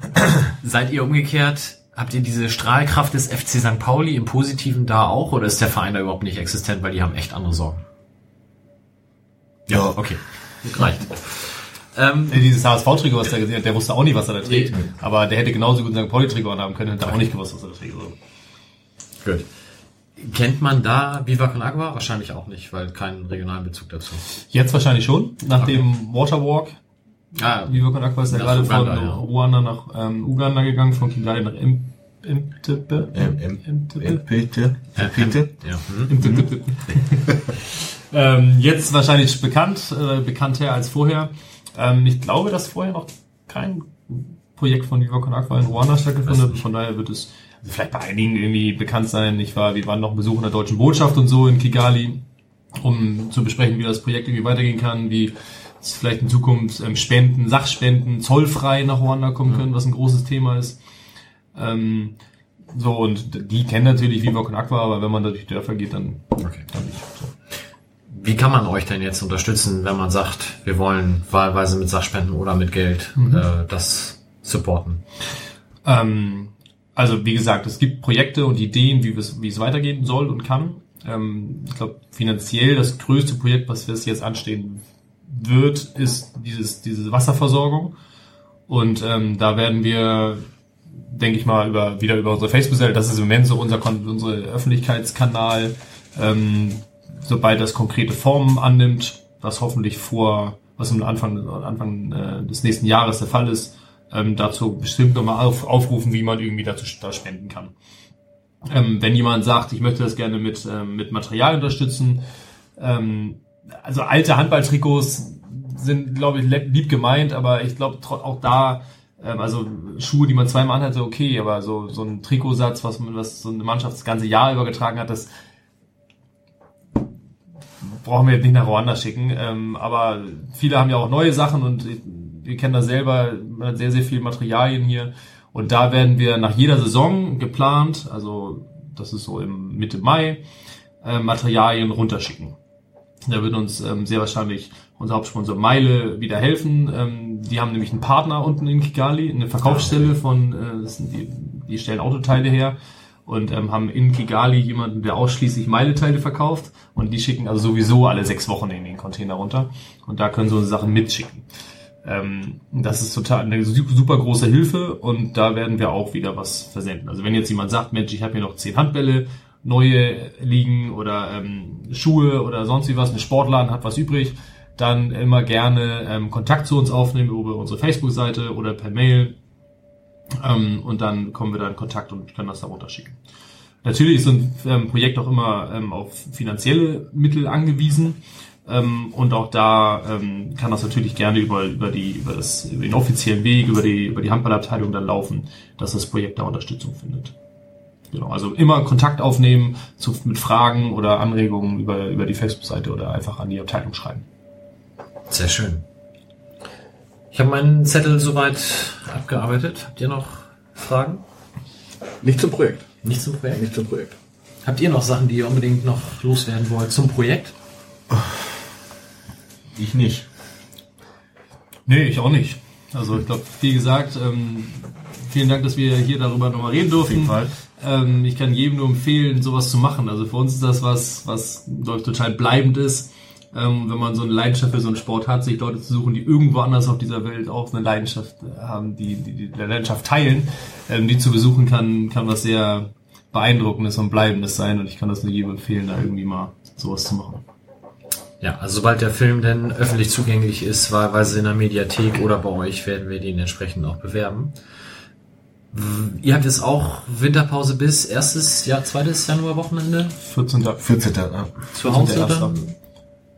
seid ihr umgekehrt? Habt ihr diese Strahlkraft des FC St. Pauli im Positiven da auch oder ist der Verein da überhaupt nicht existent, weil die haben echt andere Sorgen? Ja, okay. Reicht. Ähm, Ja, Dieses HSV-Trikot, was der gesehen hat, der wusste auch nicht, was er da trägt. Aber der hätte genauso gut ein St. Pauli-Trikot anhaben können, hätte auch nicht gewusst, was er da trägt. So. Gut. Kennt man da Viva Con Agua? Wahrscheinlich auch nicht, weil keinen regionalen Bezug dazu. Jetzt wahrscheinlich schon, nach dem Waterwalk. Ah, Viva Con Aqua ist ja gerade von Uganda, ja. Ruanda nach ähm, Uganda gegangen, von Kigali nach Im Imtepe. Imtepe. Bitte. Bitte. Ja. Hm. Imtepe. ähm, jetzt wahrscheinlich bekannt, äh, bekannter als vorher. Ähm, ich glaube, dass vorher noch kein Projekt von Viva Con Aqua in Ruanda stattgefunden hat. Von daher wird es vielleicht bei einigen irgendwie bekannt sein. Ich war, wir waren noch Besuch in der deutschen Botschaft und so in Kigali, um zu besprechen, wie das Projekt irgendwie weitergehen kann, wie es vielleicht in Zukunft ähm, Spenden, Sachspenden zollfrei nach Ruanda kommen können, was ein großes Thema ist. Ähm, so, und die kennen natürlich Viva Con Aqua, aber wenn man da durch die Dörfer geht, dann, Okay. dann nicht. So. Wie kann man euch denn jetzt unterstützen, wenn man sagt, wir wollen wahlweise mit Sachspenden oder mit Geld äh, das supporten? Ähm, also wie gesagt, es gibt Projekte und Ideen, wie es, wie es weitergehen soll und kann. Ähm, ich glaube, finanziell das größte Projekt, was jetzt anstehen wird, ist dieses, diese Wasserversorgung. Und ähm, da werden wir, denke ich mal, über, wieder über unsere Facebook-Seite, das ist im Moment so unser, Kon- unser Öffentlichkeitskanal, ähm, sobald das konkrete Formen annimmt, was hoffentlich vor, was am Anfang, Anfang äh, des nächsten Jahres der Fall ist, ähm, dazu bestimmt nochmal auf, aufrufen, wie man irgendwie dazu da spenden kann. Ähm, wenn jemand sagt, ich möchte das gerne mit, ähm, mit Material unterstützen, ähm, also alte Handballtrikots sind, glaube ich, lieb gemeint, aber ich glaube auch da, ähm, also Schuhe, die man zweimal anhatte, okay, aber so, so ein Trikotsatz, was man, was so eine Mannschaft das ganze Jahr über getragen hat, das brauchen wir jetzt nicht nach Ruanda schicken. Ähm, aber viele haben ja auch neue Sachen und wir kennen das selber, man hat sehr, sehr viel Materialien hier. Und da werden wir nach jeder Saison geplant, also das ist so im Mitte Mai, äh, Materialien runterschicken. Da wird uns ähm, sehr wahrscheinlich unser Hauptsponsor Meile wieder helfen. Ähm, die haben nämlich einen Partner unten in Kigali, eine Verkaufsstelle von, äh, die, die stellen Autoteile her und ähm, haben in Kigali jemanden, der ausschließlich Meile-Teile verkauft und die schicken also sowieso alle sechs Wochen in den Container runter und da können so Sachen mitschicken. Ähm, das ist total eine super, große Hilfe und da werden wir auch wieder was versenden. Also wenn jetzt jemand sagt, Mensch, ich habe hier noch zehn Handbälle, neue liegen oder ähm, Schuhe oder sonst wie was, ein Sportladen hat was übrig, dann immer gerne ähm, Kontakt zu uns aufnehmen über unsere Facebook-Seite oder per Mail ähm, und dann kommen wir da in Kontakt und können das da runterschicken. Natürlich ist so ein ähm, Projekt auch immer ähm, auf finanzielle Mittel angewiesen. Ähm, und auch da ähm, kann das natürlich gerne über, über, die, über, das, über den offiziellen Weg, über die, über die Handballabteilung dann laufen, dass das Projekt da Unterstützung findet. Genau, also immer Kontakt aufnehmen zu, mit Fragen oder Anregungen über, über die Facebook-Seite oder einfach an die Abteilung schreiben. Sehr schön. Ich habe meinen Zettel soweit abgearbeitet. Habt ihr noch Fragen? Nicht zum Projekt. Nicht zum Projekt? Nicht zum Projekt. Habt ihr noch Sachen, die ihr unbedingt noch loswerden wollt zum Projekt? Ich nicht. Nee, ich auch nicht. Also ich glaube, wie gesagt, ähm, vielen Dank, dass wir hier darüber nochmal reden durften. Ähm, ich kann jedem nur empfehlen, sowas zu machen. Also für uns ist das was, was ich, total bleibend ist. Ähm, wenn man so eine Leidenschaft für so einen Sport hat, sich Leute zu suchen, die irgendwo anders auf dieser Welt auch eine Leidenschaft haben, die die, die Leidenschaft teilen, ähm, die zu besuchen kann, kann was sehr beeindruckendes und bleibendes sein. Und ich kann das nur jedem empfehlen, da irgendwie mal sowas zu machen. Ja, also sobald der Film denn öffentlich zugänglich ist, wahlweise in der Mediathek oder bei euch, werden wir den entsprechend auch bewerben. Ihr habt jetzt auch Winterpause bis erstes, ja, zweites Januarwochenende 14. 14. Ja. zu Hause dann?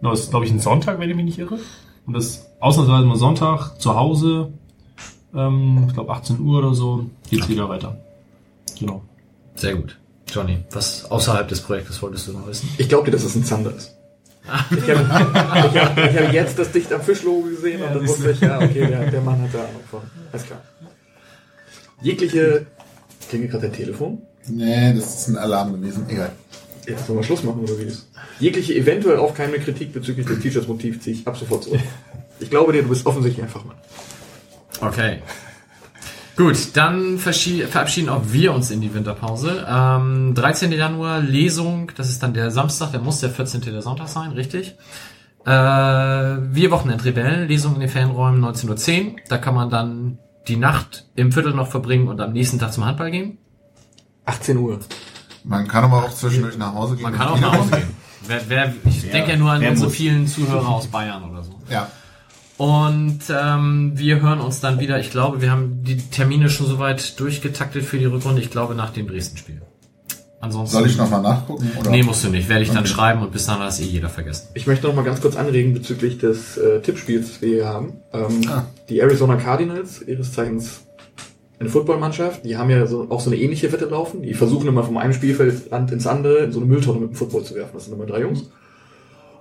No, das ist, glaube ich, ein Sonntag, wenn ich mich nicht irre. Und das ausnahmsweise mal Sonntag zu Hause, ähm, ich glaube 18 Uhr oder so, geht's wieder weiter. Genau. Sehr gut. Johnny, was außerhalb des Projektes wolltest du noch wissen? Ich glaube dir, dass es ein Zander ist. Ich habe hab, hab jetzt das Dicht am Fischlogo gesehen und dann wusste ich, ja, okay, der, der Mann hat da Ahnung von. Alles klar. Jegliche. Klingelt gerade der Telefon? Nee, das ist ein Alarm gewesen. Egal. Ja, sollen wir Schluss machen oder wie ist? Jegliche eventuell aufkeimende Kritik bezüglich des T-Shirts-Motiv ziehe ich ab sofort zurück. Ich glaube dir, du bist offensichtlich ein Fachmann. Okay. Gut, dann verabschieden auch wir uns in die Winterpause. Ähm, 13. Januar Lesung, das ist dann der Samstag, der muss der 14. der Sonntag sein, richtig? Äh, wir Wochenendrebellen, Lesung in den Fanräumen 19.10 Uhr. Da kann man dann die Nacht im Viertel noch verbringen und am nächsten Tag zum Handball gehen. 18 Uhr. Man kann aber auch zwischendurch nach Hause gehen. Man kann auch nach Hause gehen. Wer, wer, ich denke ja nur an unsere muss. vielen Zuhörer aus Bayern oder so. Ja. Und ähm, wir hören uns dann wieder. Ich glaube, wir haben die Termine schon soweit durchgetaktet für die Rückrunde. Ich glaube nach dem Dresden-Spiel. Ansonsten. Soll ich nochmal nachgucken? Oder? Nee, musst du nicht. Werde ich dann Okay. schreiben und bis dann hat es eh jeder vergessen. Ich möchte noch mal ganz kurz anregen bezüglich des äh, Tippspiels, das wir hier haben. Ähm, Ah. Die Arizona Cardinals, ihres Zeichens eine Footballmannschaft, die haben ja so, auch so eine ähnliche Wette laufen. Die versuchen immer vom einen Spielfeldrand ins andere in so eine Mülltonne mit dem Football zu werfen. Das sind immer drei Jungs.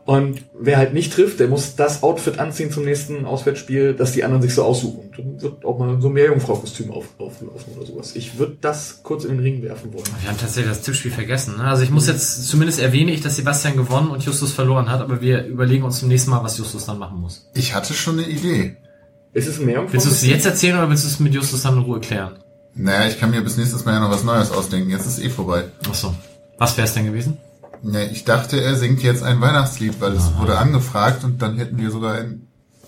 Und wer halt nicht trifft, der muss das Outfit anziehen zum nächsten Auswärtsspiel, das die anderen sich so aussuchen. Dann wird auch mal so ein Meerjungfrau-Kostüm auf, auflaufen oder sowas. Ich würde das kurz in den Ring werfen wollen. Wir haben tatsächlich das Tippspiel vergessen. Ne? Also ich muss jetzt zumindest erwähne ich, dass Sebastian gewonnen und Justus verloren hat, aber wir überlegen uns zum nächsten Mal, was Justus dann machen muss. Ich hatte schon eine Idee. Ist es ein Meerjungfrau? Willst du es jetzt erzählen oder willst du es mit Justus dann in Ruhe klären? Naja, ich kann mir bis nächstes Mal ja noch was Neues ausdenken. Jetzt ist eh vorbei. Achso. Was wäre es denn gewesen? Ja, ich dachte, er singt jetzt ein Weihnachtslied, weil es wurde angefragt und dann hätten wir sogar einen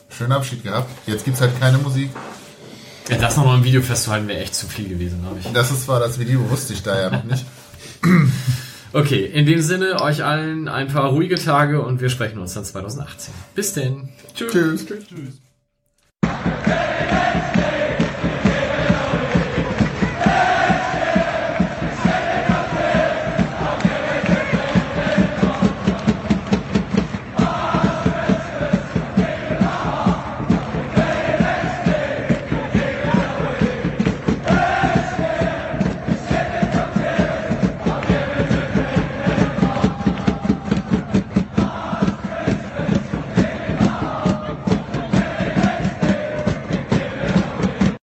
schönen Abschied gehabt. Jetzt gibt's halt keine Musik. Ja, das nochmal im Video festzuhalten wäre echt zu viel gewesen, glaube ich. Das ist zwar das Video, wusste ich da ja noch nicht. Okay, in dem Sinne, euch allen ein paar ruhige Tage und wir sprechen uns dann 2018. Bis denn. Tschüss. Tschüss. Hey!